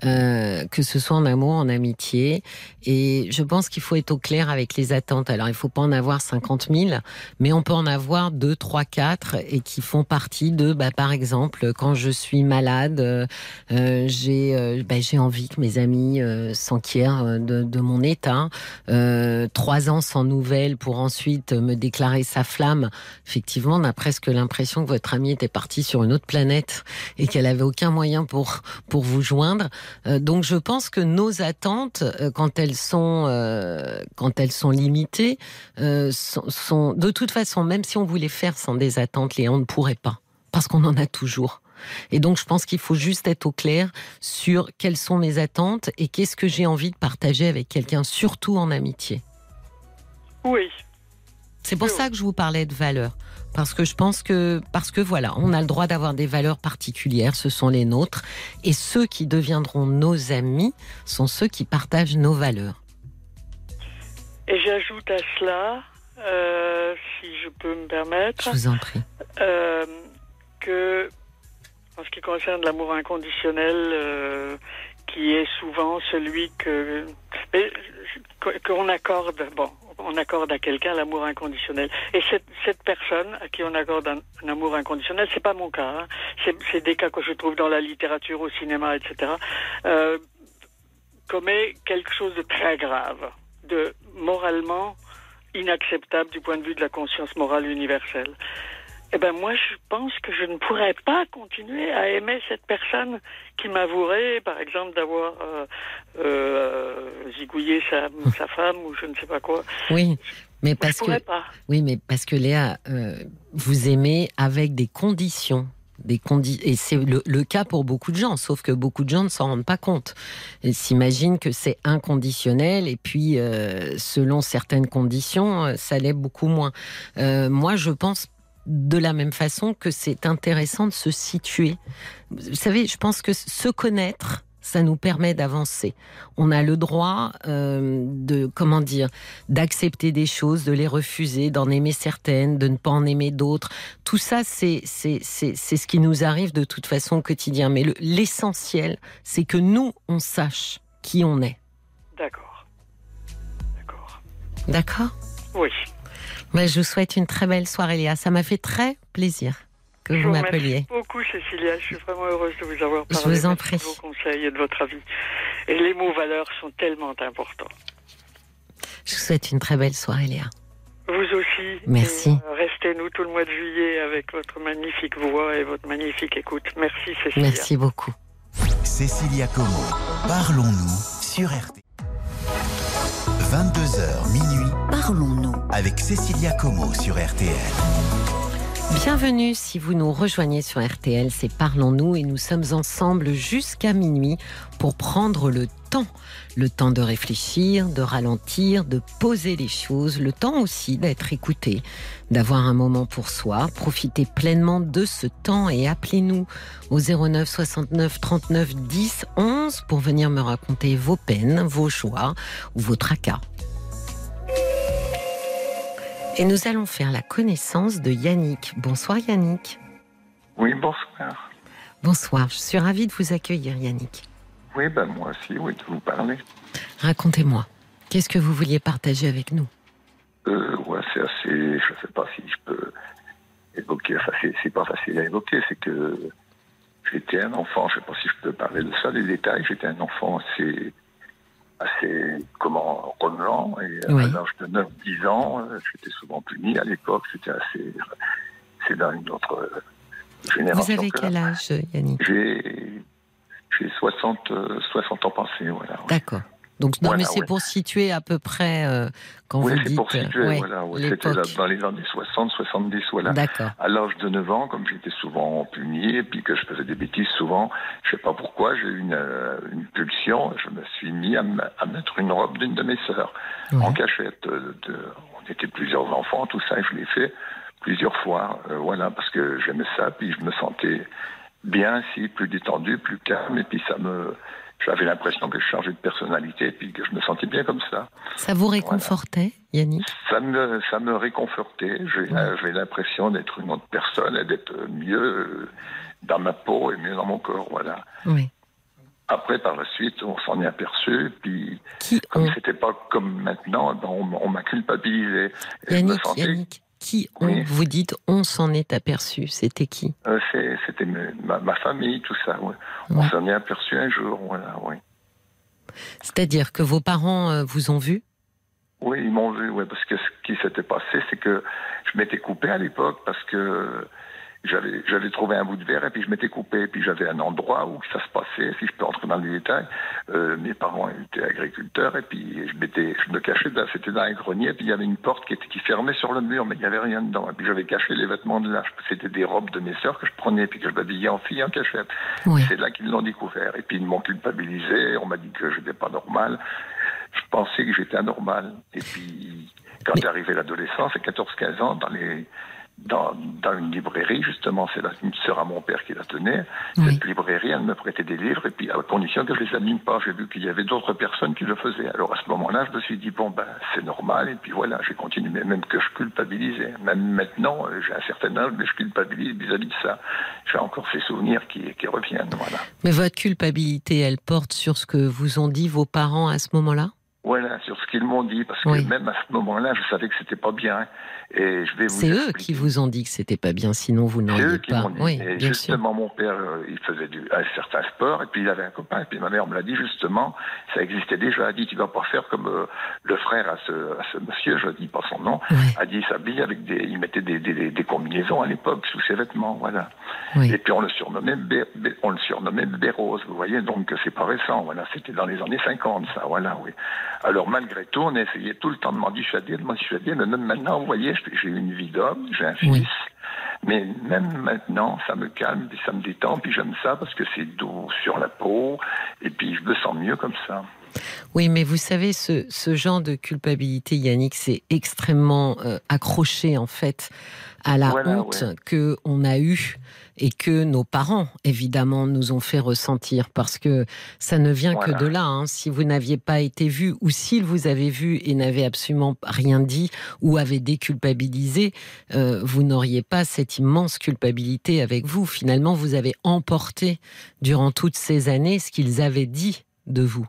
Speaker 3: Euh, que ce soit en amour, en amitié. Et je pense qu'il faut être au clair avec les attentes. Alors, il faut pas en avoir 50 000, mais on peut en avoir 2, 3, 4 et qui font partie de, bah, par exemple, quand je suis malade, euh, j'ai euh, bah, envie que mes amis euh, s'enquièrent de, de mon état. Trois ans sans nouvelles pour ensuite me déclarer sa flamme. Effectivement, on a presque l'impression que votre amie était partie sur une autre planète et qu'elle avait aucun moyen pour pour vous joindre. Euh, donc je pense que nos attentes, euh, quand elles sont euh, quand elles sont limitées, sont, de toute façon, même si on voulait faire sans des attentes, on ne pourrait pas parce qu'on en a toujours. Et donc je pense qu'il faut juste être au clair sur quelles sont mes attentes et qu'est-ce que j'ai envie de partager avec quelqu'un, surtout en amitié.
Speaker 4: Oui.
Speaker 3: C'est pour ça que je vous parlais de valeurs. Parce que je pense que, parce que voilà, on a le droit d'avoir des valeurs particulières, ce sont les nôtres. Et ceux qui deviendront nos amis sont ceux qui partagent nos valeurs.
Speaker 4: Et j'ajoute à cela, euh, si je peux me permettre,
Speaker 3: Je vous en prie.
Speaker 4: euh, que en ce qui concerne l'amour inconditionnel, euh, qui est souvent celui que mais, que- qu'on accorde, bon, on accorde à quelqu'un l'amour inconditionnel. Et cette, cette personne à qui on accorde un, un amour inconditionnel, c'est pas mon cas. hein. C'est, des cas que je trouve dans la littérature, au cinéma, etc. Euh, commet quelque chose de très grave, de moralement inacceptable du point de vue de la conscience morale universelle. Eh ben moi, je pense que je ne pourrais pas continuer à aimer cette personne qui m'avouerait, par exemple, d'avoir euh, euh, zigouillé sa, sa femme ou je ne sais pas quoi.
Speaker 3: Oui, mais
Speaker 4: je
Speaker 3: parce que,
Speaker 4: pas.
Speaker 3: oui, mais parce que Léa, euh, vous aimez avec des conditions. Des condi et c'est le, le cas pour beaucoup de gens, sauf que beaucoup de gens ne s'en rendent pas compte. Ils s'imaginent que c'est inconditionnel et puis euh, selon certaines conditions, ça l'est beaucoup moins. Moi, je pense de la même façon que c'est intéressant de se situer. Vous savez, je pense que se connaître, ça nous permet d'avancer. On a le droit euh, de, comment dire, d'accepter des choses, de les refuser, d'en aimer certaines, de ne pas en aimer d'autres. Tout ça, c'est c'est c'est c'est ce qui nous arrive de toute façon au quotidien. Mais le- l'essentiel, c'est que nous, on sache qui on est.
Speaker 4: D'accord. D'accord.
Speaker 3: D'accord?
Speaker 4: Oui.
Speaker 3: Mais Je vous souhaite une très belle soirée, Léa. Ça m'a fait très plaisir que
Speaker 4: Je
Speaker 3: vous
Speaker 4: vous
Speaker 3: m'appeliez.
Speaker 4: remercie beaucoup, Cécilia. Je suis vraiment heureuse de vous avoir
Speaker 3: Je
Speaker 4: parlé.
Speaker 3: vous en
Speaker 4: Merci
Speaker 3: prie.
Speaker 4: de vos conseils et de votre avis. Et les mots valeurs sont tellement importants.
Speaker 3: Je vous souhaite une très belle soirée, Léa.
Speaker 4: Vous aussi.
Speaker 3: Merci.
Speaker 4: Euh, Restez-nous tout le mois de juillet avec votre magnifique voix et votre magnifique écoute. Merci, Cécilia.
Speaker 3: Merci beaucoup.
Speaker 1: Cécilia Como, parlons-nous sur RTL. 22h minuit
Speaker 2: Parlons-nous.
Speaker 1: avec Cécilia Como sur RTL.
Speaker 3: Bienvenue si vous nous rejoignez sur RTL, c'est Parlons-nous et nous sommes ensemble jusqu'à minuit pour prendre le temps. Le temps de réfléchir, de ralentir, de poser les choses, le temps aussi d'être écouté, d'avoir un moment pour soi, profiter pleinement de ce temps et appelez-nous au 09 69 39 10 11 pour venir me raconter vos peines, vos joies ou vos tracas. Et nous allons faire la connaissance de Yannick. Bonsoir Yannick.
Speaker 6: Oui, bonsoir.
Speaker 3: Bonsoir, je suis ravie de vous accueillir Yannick.
Speaker 6: Oui, ben moi aussi, oui, de vous parler.
Speaker 3: Racontez-moi, qu'est-ce que vous vouliez partager avec nous?
Speaker 6: Euh, ouais, c'est assez, je sais pas si je peux évoquer, enfin, c'est, c'est pas facile à évoquer, c'est que j'étais un enfant, je sais pas si je peux parler de ça, des détails, j'étais un enfant assez, assez, comment, renouvelant, et
Speaker 3: Oui.
Speaker 6: à l'âge de 9-10 ans, euh, j'étais souvent puni à l'époque, c'était assez, c'est dans une autre,
Speaker 3: Vous
Speaker 6: génération
Speaker 3: avez
Speaker 6: que
Speaker 3: quel âge, Yannick?
Speaker 6: J'ai j'ai 60, euh, 60 ans passés, voilà.
Speaker 3: D'accord. Donc, non,
Speaker 6: Voilà,
Speaker 3: mais c'est
Speaker 6: ouais.
Speaker 3: pour situer à peu près euh, quand
Speaker 6: Oui,
Speaker 3: vous
Speaker 6: c'est
Speaker 3: dites.
Speaker 6: pour situer,
Speaker 3: ouais,
Speaker 6: voilà. ouais. C'était dans les années 60, 70, voilà.
Speaker 3: D'accord.
Speaker 6: À l'âge de 9 ans, comme j'étais souvent puni et puis que je faisais des bêtises souvent, je sais pas pourquoi, j'ai eu une, euh, une pulsion. Je me suis mis à, m- à mettre une robe d'une de mes sœurs en cachette. euh, de- on était plusieurs enfants, tout ça, et je l'ai fait plusieurs fois. euh, voilà, parce que j'aimais ça, puis je me sentais bien, si plus détendu, plus calme, et puis ça me, j'avais l'impression que je changeais de personnalité, puis que je me sentais bien comme ça.
Speaker 3: Ça vous réconfortait, Yannick
Speaker 6: Ça me, ça me réconfortait. J'avais l'impression d'être une autre personne et d'être mieux euh, dans ma peau et mieux dans mon corps. Voilà.
Speaker 3: Oui.
Speaker 6: Après, par la suite, on s'en est aperçu. Puis,
Speaker 3: Qui
Speaker 6: comme
Speaker 3: ont
Speaker 6: c'était pas comme maintenant, ben, on, on m'a culpabilisé. Et je me sentais-
Speaker 3: Yannick, qui
Speaker 6: Oui.
Speaker 3: Vous dites on s'en est aperçu. C'était qui?
Speaker 6: Euh, C'était ma, ma famille, tout ça. ouais. On s'en est aperçu un jour. Voilà, oui.
Speaker 3: C'est-à-dire que vos parents euh, vous ont vu?
Speaker 6: Oui, ils m'ont vu, ouais, parce que ce qui s'était passé, c'est que je m'étais coupé à l'époque parce que j'avais j'avais trouvé un bout de verre et puis je m'étais coupé. Et puis j'avais un endroit où ça se passait, si je peux entrer dans les détails. Euh, mes parents étaient agriculteurs et puis je, m'étais, je me cachais, c'était dans un grenier, et puis il y avait une porte qui, était, qui fermait sur le mur, mais il n'y avait rien dedans. Et puis j'avais caché les vêtements de là. C'était des robes de mes sœurs que je prenais, puis que je m'habillais en fille en cachette.
Speaker 3: Oui.
Speaker 6: C'est là qu'ils l'ont découvert. Et puis ils m'ont culpabilisé, on m'a dit que je n'étais pas normal. Je pensais que j'étais anormal. Et puis, quand
Speaker 3: Mais-
Speaker 6: est arrivé l'adolescence, à 14-15 ans, dans les dans, dans une librairie, justement, c'est la- une sœur à mon père qui la tenait.
Speaker 3: Oui.
Speaker 6: Cette librairie, elle me prêtait des livres, et puis à condition que je les anime pas. J'ai vu qu'il y avait d'autres personnes qui le faisaient. Alors à ce moment-là, je me suis dit, bon, ben, c'est normal, et puis voilà, j'ai continué, même que je culpabilisais. Même maintenant, euh, j'ai un certain âge, mais je culpabilise vis-à-vis de ça. J'ai encore ces souvenirs qui, qui reviennent, voilà.
Speaker 3: Mais votre culpabilité, elle porte sur ce que vous ont dit vos parents à ce moment-là?
Speaker 6: Voilà, sur qu'ils m'ont dit, parce que
Speaker 3: Oui.
Speaker 6: même à ce moment-là, je savais que c'était pas bien. Et je vais vous
Speaker 3: C'est eux
Speaker 6: expliquer.
Speaker 3: qui vous ont dit que c'était pas bien, sinon vous n'auriez
Speaker 6: qui
Speaker 3: pas.
Speaker 6: dit.
Speaker 3: Oui,
Speaker 6: et
Speaker 3: bien sûr.
Speaker 6: justement, mon père, euh, il faisait du, un certain sport, et puis il avait un copain, et puis ma mère me l'a dit justement, ça existait déjà. Elle a dit, tu vas pas faire comme euh, le frère à ce, à ce monsieur, je dis pas son nom, a dit, il s'habille avec des, il mettait des, des, des- des combinaisons à l'époque sous ses vêtements, voilà.
Speaker 3: oui.
Speaker 6: Et puis on le surnommait, Bé- Bé- on le surnommait Bérose, vous voyez, donc c'est pas récent, voilà, c'était dans les années 50, ça, voilà, oui. Alors malgré tout, on essayait tout le temps de m'en dissuader, de m'en dissuader, mais même maintenant, vous voyez, j'ai j'ai une vie d'homme, j'ai un fils,
Speaker 3: Oui.
Speaker 6: mais même maintenant, ça me calme, puis ça me détend, puis j'aime ça parce que c'est doux sur la peau, et puis je me sens mieux comme ça.
Speaker 3: Oui, mais vous savez, ce, ce genre de culpabilité, Yannick, c'est extrêmement euh, accroché en fait à la
Speaker 6: Voilà,
Speaker 3: honte
Speaker 6: ouais.
Speaker 3: que on a eue et que nos parents, évidemment, nous ont fait ressentir, parce que ça ne vient
Speaker 6: Voilà.
Speaker 3: que de là. hein. Si vous n'aviez pas été vu, ou s'ils vous avaient vu et n'avaient absolument rien dit, ou avaient déculpabilisé, euh, vous n'auriez pas cette immense culpabilité avec vous. Finalement, vous avez emporté durant toutes ces années ce qu'ils avaient dit de vous.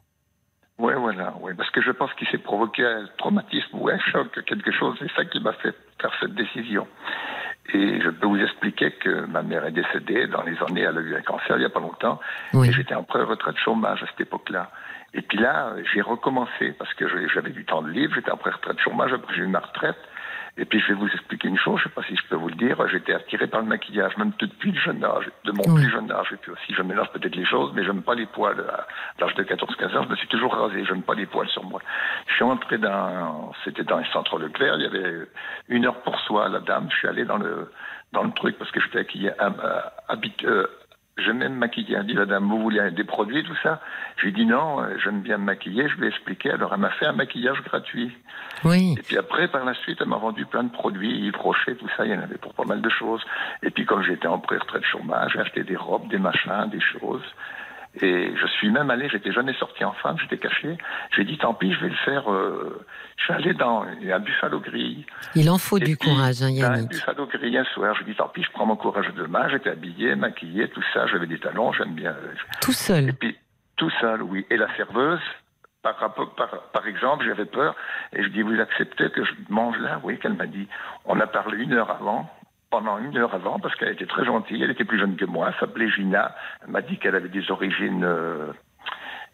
Speaker 6: Oui, voilà, oui, parce que je pense qu'il s'est provoqué un traumatisme ou un choc, quelque chose, c'est ça qui m'a fait faire cette décision. Et je peux vous expliquer que ma mère est décédée dans les années, elle a eu un cancer il n'y a pas longtemps,
Speaker 3: Oui.
Speaker 6: et j'étais en pré-retraite chômage à cette époque-là. Et puis là, j'ai recommencé parce que j'avais du temps de libre, j'étais en pré-retraite chômage, après j'ai eu ma retraite. Et puis je vais vous expliquer une chose, je ne sais pas si je peux vous le dire, j'étais attiré par le maquillage, même depuis le jeune âge, de mon
Speaker 3: Oui.
Speaker 6: plus jeune âge. Et puis aussi, je mélange peut-être les choses, mais j'aime pas les poils. À l'âge de 14-15 ans, je me suis toujours rasé, j'aime pas les poils sur moi. Je suis entré dans, c'était dans un centre Leclerc, il y avait une heure pour soi, la dame, je suis allé dans le, dans le truc parce que j'étais maquillé, euh, euh, J'aime me maquiller. Elle dit, la dame, vous voulez des produits, tout ça? J'ai dit non, euh, j'aime bien me maquiller, je vais expliquer. Alors elle m'a fait un maquillage gratuit.
Speaker 3: Oui.
Speaker 6: Et puis après, par la suite, elle m'a vendu plein de produits, Yves Rocher, tout ça, il y en avait pour pas mal de choses. Et puis comme j'étais en pré-retraite chômage, j'ai acheté des robes, des machins, des choses. Et je suis même allé, j'étais jamais sorti en femme, j'étais caché. J'ai dit, tant pis, je vais le faire. euh, je suis allé dans un Buffalo Grill.
Speaker 3: Il en faut
Speaker 6: Et
Speaker 3: du
Speaker 6: puis,
Speaker 3: courage, hein,
Speaker 6: un
Speaker 3: Yannick.
Speaker 6: Buffalo Grill un soir, je dis, tant pis, je prends mon courage demain. J'étais habillé, maquillé, tout ça, j'avais des talons, j'aime bien.
Speaker 3: Tout
Speaker 6: Et
Speaker 3: seul.
Speaker 6: puis, tout seul, oui. Et la serveuse, par, par exemple, j'avais peur, et je dis, vous acceptez que je mange là? Oui, qu'elle m'a dit. On a parlé une heure avant, pendant une heure avant, parce qu'elle était très gentille, elle était plus jeune que moi, s'appelait Gina. Elle m'a dit qu'elle avait des origines, euh,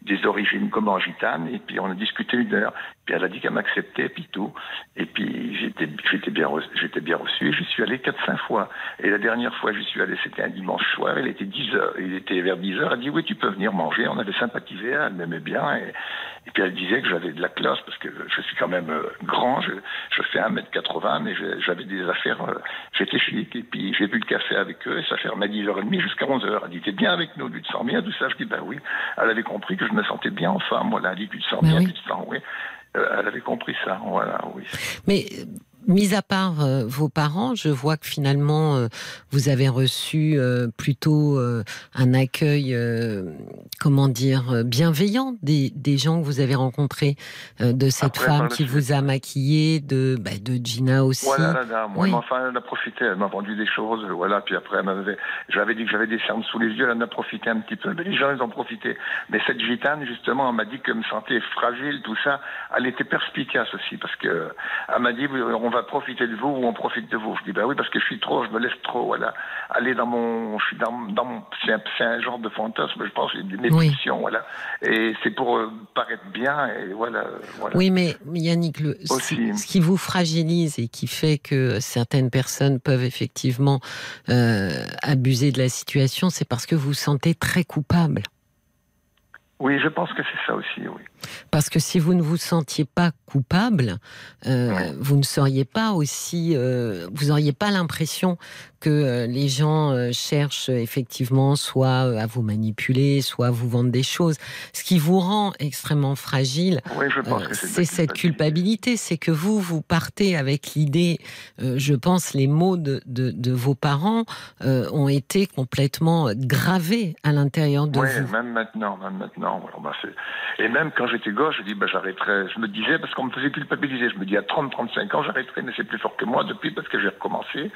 Speaker 6: des origines comment gitanes, et puis on a discuté une heure. Puis elle a dit qu'elle m'acceptait, puis tout. Et puis j'étais, j'étais bien, j'étais bien reçu. J'y suis allé quatre, cinq fois. Et la dernière fois, j'y suis allé, c'était un dimanche soir. Il était 10 heures. Il était vers 10 heures. Elle a dit oui, tu peux venir manger. On avait sympathisé. Elle m'aimait bien. Et, et puis elle disait que j'avais de la classe parce que je suis quand même euh, grand. Je, je fais 1m80, mais j'avais des affaires. euh, J'étais chic. Et puis j'ai bu le café avec eux. Et ça fermait à 10h30 jusqu'à 11h. Elle dit t'es bien avec nous, tu te sens bien, tout ça? Je dis ben oui. Elle avait compris que je me sentais bien en femme. Voilà. Elle dit tu te sens
Speaker 3: Ben
Speaker 6: bien,
Speaker 3: oui.
Speaker 6: tu te sens oui. Euh, elle avait compris ça. Voilà, oui.
Speaker 3: Mais mis à part euh, vos parents, je vois que finalement euh, vous avez reçu euh, plutôt euh, un accueil, euh, comment dire, euh, bienveillant des, des gens que vous avez rencontrés, euh, de cette
Speaker 6: Après,
Speaker 3: femme qui
Speaker 6: suite.
Speaker 3: vous a maquillé, de, bah, de Gina aussi.
Speaker 6: Voilà la dame.
Speaker 3: Oui.
Speaker 6: Enfin, elle en a profité. Elle m'a vendu des choses. Voilà. Puis après, elle m'avait, j'avais dit que j'avais des cernes sous les yeux. Elle en a profité un petit peu. Mais les gens, ils ont profité. Mais cette gitane, justement, elle m'a dit qu'elle me sentait fragile, tout ça. Elle était perspicace aussi parce que elle m'a dit, on va profiter de vous ou on profite de vous. Je dis, bah oui, parce que je suis trop, je me laisse trop, voilà. Aller dans mon, je suis dans, dans mon, c'est un, c'est un genre de fantasme, je pense, des
Speaker 3: Oui.
Speaker 6: pulsions, voilà. Et c'est pour euh, paraître bien et voilà, voilà.
Speaker 3: Oui, mais Yannick, le,
Speaker 6: Aussi.
Speaker 3: ce ce qui vous fragilise et qui fait que certaines personnes peuvent effectivement euh, abuser de la situation, c'est parce que vous vous sentez très coupable.
Speaker 6: Oui, je pense que c'est ça aussi, oui.
Speaker 3: Parce que si vous ne vous sentiez pas coupable, euh, vous ne seriez pas aussi, euh, vous n'auriez pas l'impression que euh, les gens euh, cherchent effectivement soit euh, à vous manipuler, soit à vous vendre des choses. Ce qui vous rend extrêmement fragile,
Speaker 6: Oui,
Speaker 3: euh,
Speaker 6: c'est
Speaker 3: cette culpabilité, c'est que vous, vous partez avec l'idée, euh, je pense, les mots de, de, de vos parents euh, ont été complètement gravés à l'intérieur de
Speaker 6: Oui,
Speaker 3: vous.
Speaker 6: même maintenant, même maintenant. voilà, bah, et même quand j'étais gauche, je dis, bah, j'arrêterai. Je me disais, parce qu'on me faisait culpabiliser, je me dis, à 30, 35 ans, j'arrêterai, mais c'est plus fort que moi depuis, parce que j'ai recommencé.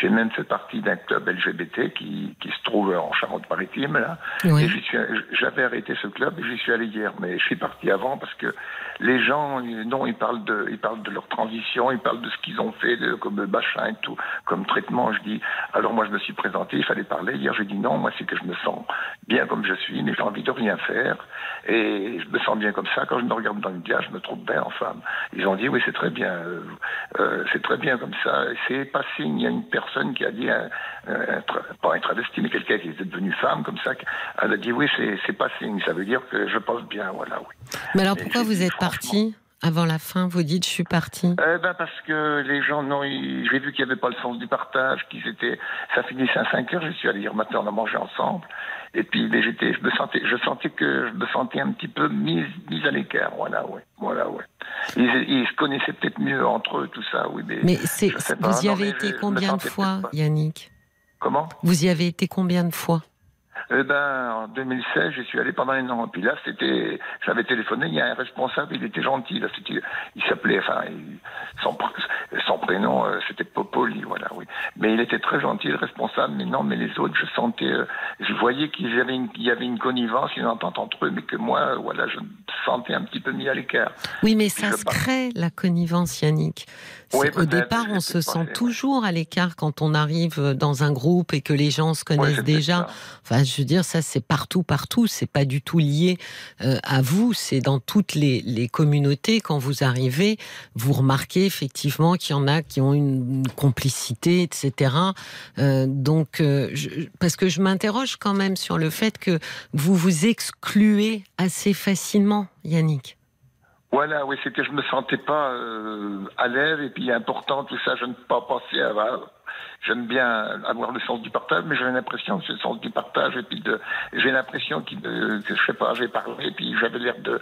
Speaker 6: J'ai même fait partie d'un club LGBT qui, qui se trouve en Charente-Maritime, là.
Speaker 3: Oui.
Speaker 6: Et j'avais arrêté ce club et j'y suis allé hier, mais je suis parti avant parce que les gens, ils- non, ils parlent de, ils parlent de leur transition, ils parlent de ce qu'ils ont fait, de, comme machin et tout, comme traitement. Je dis, alors moi je me suis présenté, il fallait parler. Hier j'ai dit non, moi c'est que je me sens bien comme je suis, mais j'ai envie de rien faire et je me sens bien comme ça. Quand je me regarde dans le glace, je me trouve bien en femme. Ils ont dit oui c'est très bien, euh, euh, c'est très bien comme ça. C'est pas signe. Il y a une personne qui a dit, un, un tra- pas un travesti, mais quelqu'un qui était devenu femme comme ça. Elle a dit oui c'est pas signe. Ça veut dire que je pense bien, voilà oui.
Speaker 3: Mais alors pourquoi vous êtes parti avant la fin? Vous dites je suis parti.
Speaker 6: Eh ben parce que les gens, non, j'ai vu qu'il n'y avait pas le sens du partage, qu'ils étaient, ça finissait à 5 heures, je suis allé hier matin, on a mangé ensemble, et puis j'étais, je me sentais, je sentais que je me sentais un petit peu mise, mise à l'écart, voilà, ouais, voilà, ouais. Ils, ils se connaissaient peut-être mieux entre eux, tout ça, oui, mais,
Speaker 3: Mais c'est
Speaker 6: pas,
Speaker 3: vous y
Speaker 6: non,
Speaker 3: avez été combien de fois. Yannick?
Speaker 6: Comment?
Speaker 3: Vous y avez été combien de fois?
Speaker 6: Eh ben, en 2016, je suis allé pendant un an. Puis là, c'était, j'avais téléphoné, il y a un responsable, il était gentil. Là, c'était, il s'appelait, enfin, il- son, pr- son prénom, euh, c'était Popoli, voilà, oui. Mais il était très gentil, le responsable. Mais non, mais les autres, je sentais, euh, je voyais qu'il y avait une, il y avait une connivence, une entente entre eux, mais que moi, euh, voilà, je me sentais un petit peu mis à l'écart.
Speaker 3: Oui, mais ça se crée la connivence, Yannick.
Speaker 6: Oui,
Speaker 3: Au départ, on se sent toujours à l'écart quand on arrive dans un groupe et que les gens se connaissent déjà. Enfin, je veux dire, ça c'est partout, partout. C'est pas du tout lié euh, à vous. C'est dans toutes les, les communautés. Quand vous arrivez, vous remarquez effectivement qu'il y en a qui ont une, complicité, etc. Euh, donc, euh, parce que je m'interroge quand même sur le fait que vous vous excluez assez facilement, Yannick.
Speaker 6: Voilà, oui, c'est que je me sentais pas à l'aise et puis important, tout ça, je ne pas penser à. J'aime bien avoir le sens du partage, mais j'ai l'impression que le sens du partage et puis de, j'ai l'impression euh, que je sais pas, j'ai parlé et puis j'avais l'air de,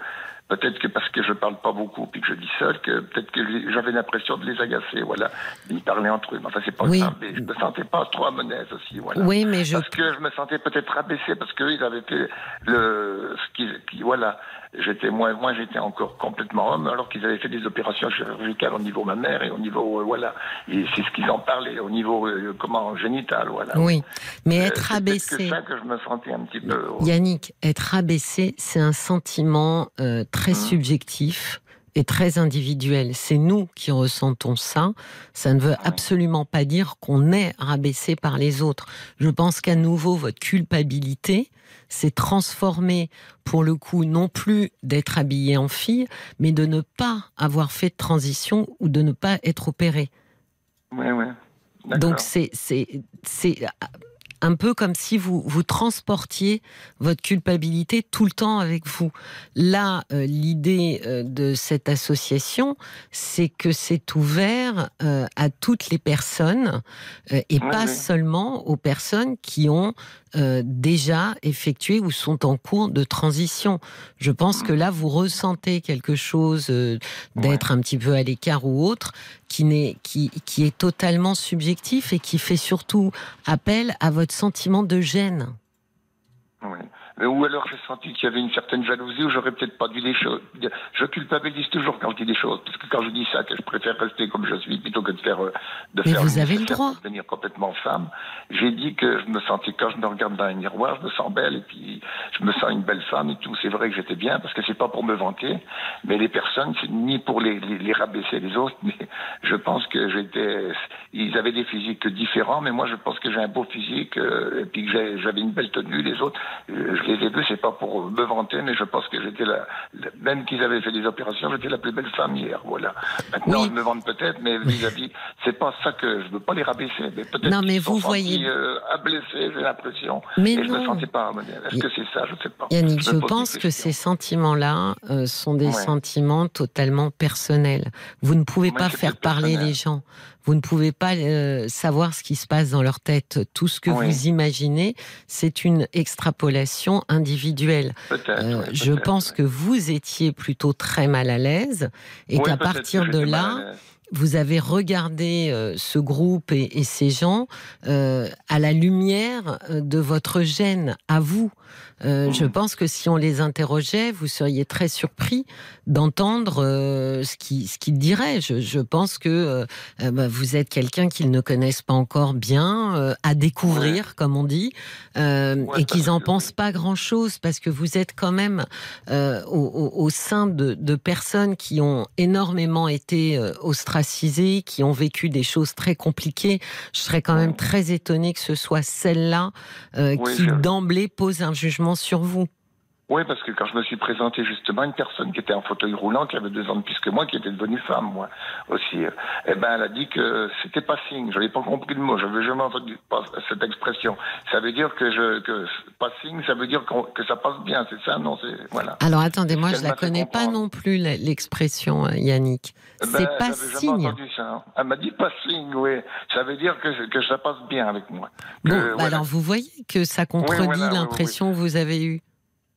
Speaker 6: peut-être que parce que je parle pas beaucoup puis que je dis seul, que peut-être que j'avais l'impression de les agacer, voilà, ils parlaient entre eux, mais enfin c'est pas
Speaker 3: Oui.
Speaker 6: grave, mais je me sentais pas trop à mon aise aussi, voilà.
Speaker 3: Oui, mais je
Speaker 6: Parce que je me sentais peut-être rabaissé parce qu'ils avaient fait le, ce qui, qui- voilà, j'étais moi, moi j'étais encore complètement homme alors qu'ils avaient fait des opérations chirurgicales au niveau mammaire et au niveau, euh, voilà, et c'est ce qu'ils en parlaient au niveau, euh, comment, génital, voilà.
Speaker 3: Oui, mais
Speaker 6: Euh,
Speaker 3: être
Speaker 6: c'est
Speaker 3: abaissé.
Speaker 6: que ça que je me sentais un petit peu.
Speaker 3: Yannick, être abaissé, c'est un sentiment euh, très
Speaker 6: Mhm.
Speaker 3: subjectif est très individuel. C'est nous qui ressentons ça. Ça ne veut absolument pas dire qu'on est rabaissé par les autres. Je pense qu'à nouveau, votre culpabilité s'est transformée, pour le coup, non plus d'être habillé en fille, mais de ne pas avoir fait de transition ou de ne pas être opéré.
Speaker 6: Oui, oui.
Speaker 3: Donc c'est un peu comme si vous, vous transportiez votre culpabilité tout le temps avec vous. Là, euh, l'idée euh, de cette association, c'est que c'est ouvert euh, à toutes les personnes et pas seulement aux personnes qui ont déjà effectué ou sont en cours de transition. Je pense que là, vous ressentez quelque chose d'être un petit peu à l'écart ou autre, qui, n'est, qui, qui est totalement subjectif et qui fait surtout appel à votre sentiment de gêne.
Speaker 6: Euh, ou alors j'ai senti qu'il y avait une certaine jalousie où j'aurais peut-être pas dit les choses. Je culpabilise toujours quand je dis des choses, parce que quand je dis ça, que je préfère rester comme je suis plutôt que de faire euh, de
Speaker 3: Mais
Speaker 6: faire
Speaker 3: vous avez le droit.
Speaker 6: devenir complètement femme. J'ai dit que je me sentais quand je me regarde dans un miroir, je me sens belle et puis je me sens une belle femme et tout. C'est vrai que j'étais bien parce que c'est pas pour me vanter, mais les personnes c'est ni pour les, les, rabaisser les autres, mais je pense que j'étais. Ils avaient des physiques différents, mais moi je pense que j'ai un beau physique euh, et puis que j'avais une belle tenue. Les autres, les deux, c'est pas pour me vanter, mais je pense que j'étais la, même qu'ils avaient fait des opérations, j'étais la plus belle femme hier, voilà. Maintenant, oui. ils me vendent peut-être, mais vis-à-vis, c'est pas ça que je veux pas les rabaisser, mais peut-être
Speaker 3: non, mais
Speaker 6: vous
Speaker 3: voyez,
Speaker 6: euh, à blesser, j'ai l'impression.
Speaker 3: Mais
Speaker 6: et
Speaker 3: non.
Speaker 6: je me sentais pas Est-ce que c'est ça? Je sais pas.
Speaker 3: Yannick, je, je pense que ces sentiments-là euh, sont des ouais. sentiments totalement personnels. Vous ne pouvez
Speaker 6: Moi,
Speaker 3: pas faire parler les gens. Vous ne pouvez pas euh, savoir ce qui se passe dans leur tête. Tout ce que
Speaker 6: Oui.
Speaker 3: vous imaginez, c'est une extrapolation individuelle. Euh, je pense que vous étiez plutôt très mal à l'aise et qu'à partir de là. Vous avez regardé euh, ce groupe et, et ces gens euh, à la lumière euh, de votre gêne à vous. Euh, Je pense que si on les interrogeait, vous seriez très surpris d'entendre ce qu'ils ce diraient. Je, je pense que bah, vous êtes quelqu'un qu'ils ne connaissent pas encore bien, à découvrir, comme on dit,
Speaker 6: Ouais,
Speaker 3: et qu'ils
Speaker 6: parce
Speaker 3: en
Speaker 6: que-
Speaker 3: pensent pas grand-chose, parce que vous êtes quand même au, au- au sein de, de personnes qui ont énormément été euh, ostracisées, qui ont vécu des choses très compliquées. Je serais quand même très étonnée que ce soit celle-là euh,
Speaker 6: Oui,
Speaker 3: qui
Speaker 6: je-
Speaker 3: d'emblée pose un jugement sur vous.
Speaker 6: Oui, parce que quand je me suis présenté justement, une personne qui était en fauteuil roulant, qui avait deux ans de plus que moi, qui était devenue femme, moi aussi, euh, eh ben, elle a dit que c'était pas signe. J'avais pas compris le mot. J'avais jamais entendu pas cette expression. Ça veut dire que je, que pas signe, ça veut dire que ça passe bien. C'est ça, non C'est voilà.
Speaker 3: Alors attendez, moi je la connais pas non plus l'expression, euh, Yannick.
Speaker 6: Eh
Speaker 3: C'est
Speaker 6: ben,
Speaker 3: pas
Speaker 6: j'avais jamais
Speaker 3: signe.
Speaker 6: entendu ça. hein. Elle m'a dit pas signe, oui. Ça veut dire que, que ça passe bien avec moi. Que,
Speaker 3: Bon, bah
Speaker 6: voilà.
Speaker 3: alors vous voyez que ça contredit
Speaker 6: voilà, oui, oui,
Speaker 3: l'impression que vous avez eue.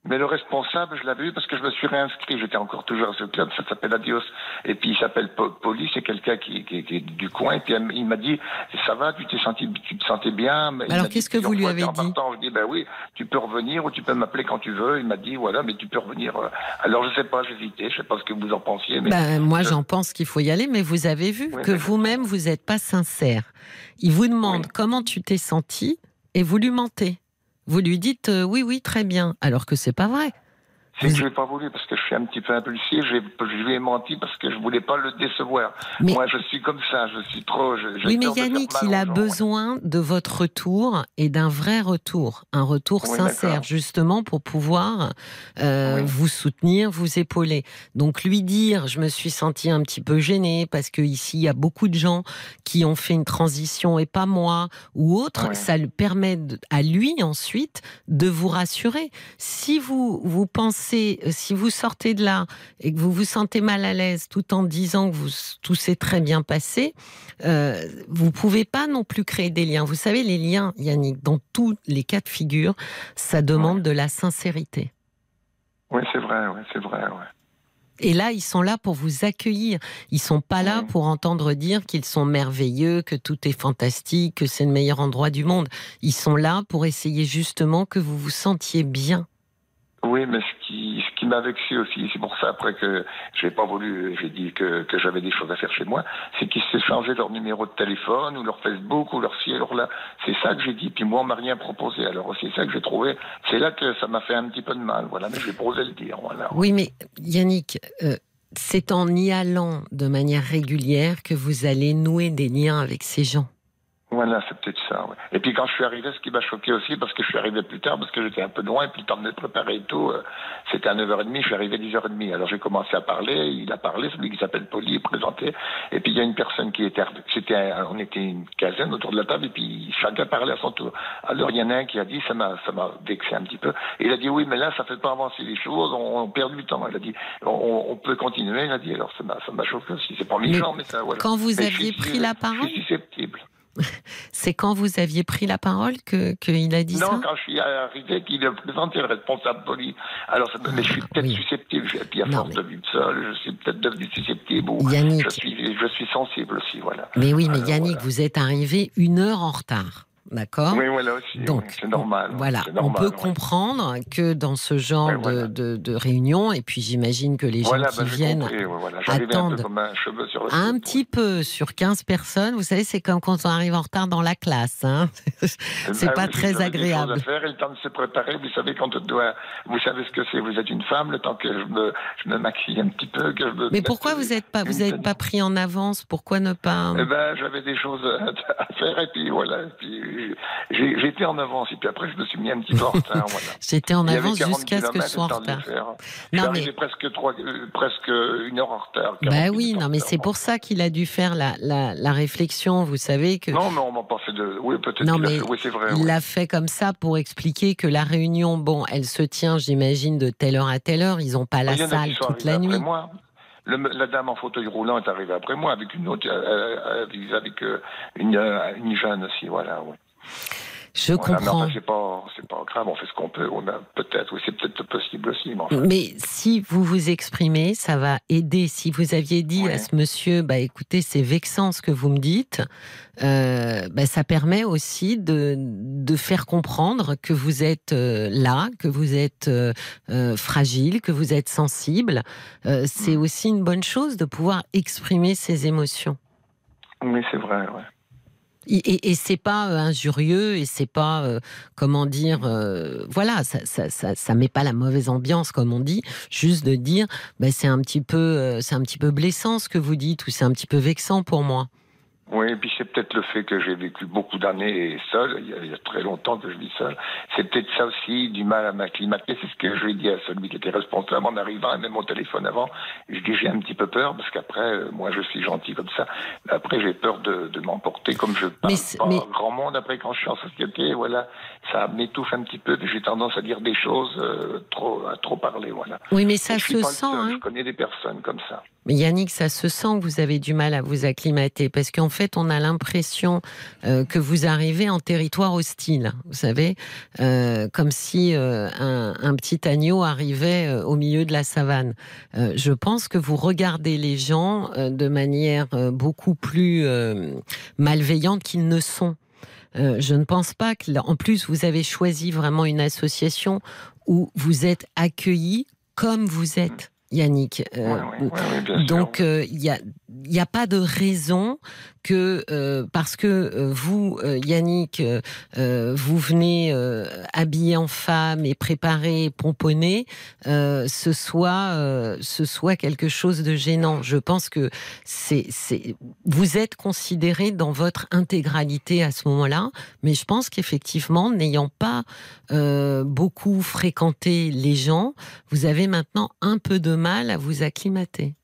Speaker 6: Mais le responsable, je l'avais eu parce que je me suis réinscrit. J'étais encore toujours à ce club, ça s'appelle Adios. Et puis il s'appelle Po- Poli, c'est quelqu'un qui, qui, qui est du coin. Et puis il m'a dit, ça va, tu t'es senti, tu te sentais bien. Mais
Speaker 3: Alors, qu'est-ce que vous lui avez
Speaker 6: en
Speaker 3: dit
Speaker 6: partant, Je dis, ben oui, tu peux revenir ou tu peux m'appeler quand tu veux. Il m'a dit, voilà, mais tu peux revenir. euh. Alors je sais pas, j'hésitais, je sais pas ce que vous en pensiez, mais
Speaker 3: Ben, moi,
Speaker 6: je-
Speaker 3: j'en pense qu'il faut y aller, mais vous avez vu
Speaker 6: Oui,
Speaker 3: que vous-même, vous n'êtes pas sincère. Il vous demande
Speaker 6: Oui.
Speaker 3: comment tu t'es senti et vous lui mentez. Vous lui dites euh, oui, oui, très bien, alors que c'est pas vrai.
Speaker 6: C'est que je n'ai pas voulu parce que je suis un petit peu impulsif. Je lui ai menti parce que je voulais pas le décevoir.
Speaker 3: Mais-
Speaker 6: Moi, je suis comme ça, je suis trop. je-
Speaker 3: Oui, mais Yannick, il a
Speaker 6: gens,
Speaker 3: besoin de votre retour et d'un vrai retour, un retour
Speaker 6: Oui,
Speaker 3: sincère, justement pour pouvoir euh,
Speaker 6: Oui.
Speaker 3: vous soutenir, vous épauler. Donc lui dire, je me suis senti un petit peu gênée parce que ici il y a beaucoup de gens qui ont fait une transition et pas moi ou autre,
Speaker 6: Oui.
Speaker 3: ça lui permet à lui ensuite de vous rassurer. Si vous vous pensez, euh, si vous sortez de là et que vous vous sentez mal à l'aise tout en disant que vous, tout s'est très bien passé, euh, vous pouvez pas non plus créer des liens. Vous savez, les liens, Yannick, dans tous les cas de figure, ça demande de la sincérité.
Speaker 6: Oui, c'est vrai, ouais, c'est vrai, ouais.
Speaker 3: Et là, ils sont là pour vous accueillir. Ils sont pas là pour entendre dire qu'ils sont merveilleux, que tout est fantastique, que c'est le meilleur endroit du monde. Ils sont là pour essayer justement que vous vous sentiez bien.
Speaker 6: Oui, mais ce qui, ce qui m'a vexé aussi, c'est pour ça après que j'ai pas voulu, j'ai dit que, que j'avais des choses à faire chez moi, c'est qu'ils s'échangeaient leur numéro de téléphone ou leur Facebook ou leur ci et leur là. C'est ça que j'ai dit. Puis moi, on m'a rien proposé. Alors c'est ça que j'ai trouvé. C'est là que ça m'a fait un petit peu de mal. Voilà, mais j'ai pas osé le dire. Voilà.
Speaker 3: Oui, mais Yannick, euh, c'est en y allant de manière régulière que vous allez nouer des liens avec ces gens.
Speaker 6: Voilà, c'est peut-être ça. Ouais. Et puis quand je suis arrivé, ce qui m'a choqué aussi, parce que je suis arrivé plus tard, parce que j'étais un peu loin, et puis le temps de me préparer et tout, euh, c'était à 9h30, je suis arrivé à 10h30. Alors j'ai commencé à parler, il a parlé, celui qui s'appelle Poli est présenté, et puis il y a une personne qui était, c'était, on était une quinzaine autour de la table, et puis chacun parlait à son tour. Alors il y en a un qui a dit, ça m'a, ça m'a vexé un petit peu, et il a dit oui, mais là ça fait pas avancer les choses, on, on perd du temps. Il a dit, on, on, peut continuer, il a dit, alors ça m'a, ça m'a choqué aussi. C'est pas méchant, mais, mais ça, voilà.
Speaker 3: Quand vous
Speaker 6: mais
Speaker 3: aviez pris la parole
Speaker 6: Je suis susceptible.
Speaker 3: C'est quand vous aviez pris la parole que qu'il a dit
Speaker 6: non,
Speaker 3: ça?
Speaker 6: Non, quand je suis arrivé, qu'il a présenté le responsable poli. Alors, ça, mais je suis peut-être
Speaker 3: oui.
Speaker 6: susceptible. Et puis, à force de vivre seul, je suis peut-être devenu susceptible. Ou
Speaker 3: Yannick.
Speaker 6: Je suis, je suis sensible aussi, voilà.
Speaker 3: Mais oui, mais
Speaker 6: Alors,
Speaker 3: Yannick,
Speaker 6: voilà.
Speaker 3: vous êtes arrivé une heure en retard. D'accord
Speaker 6: Oui, voilà aussi.
Speaker 3: Donc,
Speaker 6: oui, c'est normal.
Speaker 3: Voilà, on peut comprendre que dans ce genre de,
Speaker 6: voilà.
Speaker 3: de, de réunion, et puis j'imagine que les gens
Speaker 6: Voilà,
Speaker 3: qui
Speaker 6: bah,
Speaker 3: viennent
Speaker 6: compris, ouais, voilà. J'arrivais un
Speaker 3: attendent
Speaker 6: peu comme un cheveu sur le
Speaker 3: un
Speaker 6: soupe,
Speaker 3: petit peu sur 15 personnes, vous savez, c'est comme quand on arrive en retard dans la classe. Hein c'est
Speaker 6: Ah
Speaker 3: pas très
Speaker 6: des
Speaker 3: agréable.
Speaker 6: à faire et le temps de se préparer, vous savez, quand on doit, vous savez ce que c'est, vous êtes une femme, le temps que je me, je me maquille un petit peu, que je me
Speaker 3: Mais pourquoi vous n'êtes pas, vous êtes pas pris en avance? Pourquoi ne pas?
Speaker 6: Eh ben, j'avais des choses à, à faire et puis voilà. Et puis, J'étais en avance et puis après je me suis mis un petit peu en retard. Voilà.
Speaker 3: J'étais en avance
Speaker 6: 40
Speaker 3: jusqu'à ce que je sois en retard. Non, mais-
Speaker 6: presque, trois, euh, presque une heure en retard. 40
Speaker 3: Bah oui, non, mais c'est pour ça qu'il a dû faire la, la, la réflexion. Vous savez que
Speaker 6: Non, mais on m'a pas fait de. Oui, peut-être.
Speaker 3: Non, mais
Speaker 6: fait- Oui, c'est vrai.
Speaker 3: il
Speaker 6: oui.
Speaker 3: l'a fait comme ça pour expliquer que la réunion, bon, elle se tient, j'imagine, de telle heure à telle heure. Ils n'ont pas la salle toute la nuit.
Speaker 6: après moi. Le- la dame en fauteuil roulant est arrivée après moi avec une autre, euh, euh, avec euh, une, euh, une jeune aussi, voilà. Ouais.
Speaker 3: Je
Speaker 6: Voilà,
Speaker 3: comprends.
Speaker 6: enfin, c'est pas, c'est pas grave, on fait ce qu'on peut. On a peut-être, oui, c'est peut-être possible aussi, mais
Speaker 3: si vous vous exprimez, ça va aider. Si vous aviez dit à ce monsieur, bah écoutez, c'est vexant ce que vous me dites, euh, bah, ça permet aussi de, de faire comprendre que vous êtes euh, là, que vous êtes euh, fragile, que vous êtes sensible. C'est
Speaker 6: Mm.
Speaker 3: aussi une bonne chose de pouvoir exprimer ses émotions.
Speaker 6: Oui, c'est vrai, ouais.
Speaker 3: Et, et, c'est pas euh, injurieux et c'est pas euh, comment dire euh, voilà ça, ça, ça, ça met pas la mauvaise ambiance comme on dit. Juste de dire bah, c'est un petit peu euh, c'est un petit peu blessant ce que vous dites ou c'est un petit peu vexant pour moi
Speaker 6: Oui, et puis c'est peut-être le fait que j'ai vécu beaucoup d'années seul, il y, a, il y a très longtemps que je vis seul. C'est peut-être ça aussi, du mal à m'acclimater. C'est ce que je lui ai dit à celui qui était responsable en arrivant, et même au téléphone avant. Je dis j'ai un petit peu peur, parce qu'après, euh, moi je suis gentil comme ça. Après, j'ai peur de, de m'emporter comme je parle
Speaker 3: Mais
Speaker 6: pas
Speaker 3: mais-
Speaker 6: grand monde. Après, quand je suis en société, voilà, ça m'étouffe un petit peu. J'ai tendance à dire des choses, euh, trop, à trop parler, voilà.
Speaker 3: oui mais ça se sent hein.
Speaker 6: Je connais des personnes comme ça.
Speaker 3: Mais Yannick, ça se sent que vous avez du mal à vous acclimater parce qu'en fait, on a l'impression euh, que vous arrivez en territoire hostile. Vous savez, euh, comme si euh, un, un petit agneau arrivait au milieu de la savane. Je pense que vous regardez les gens de manière beaucoup plus malveillante qu'ils ne sont. Je ne pense pas que, en plus, vous avez choisi vraiment une association où vous êtes accueillis comme vous êtes, Yannick. Euh,
Speaker 6: Ouais, ouais, ouais,
Speaker 3: donc, euh, il n'y a, y a pas de raison que, euh, parce que euh, vous, euh, Yannick, vous venez habillé en femme et préparé, pomponné, ce, soit, ce soit quelque chose de gênant. Je pense que c'est, vous êtes considéré dans votre intégralité à ce moment-là, mais je pense qu'effectivement, n'ayant pas beaucoup fréquenté les gens, vous avez maintenant un peu de mal à vous acclimater.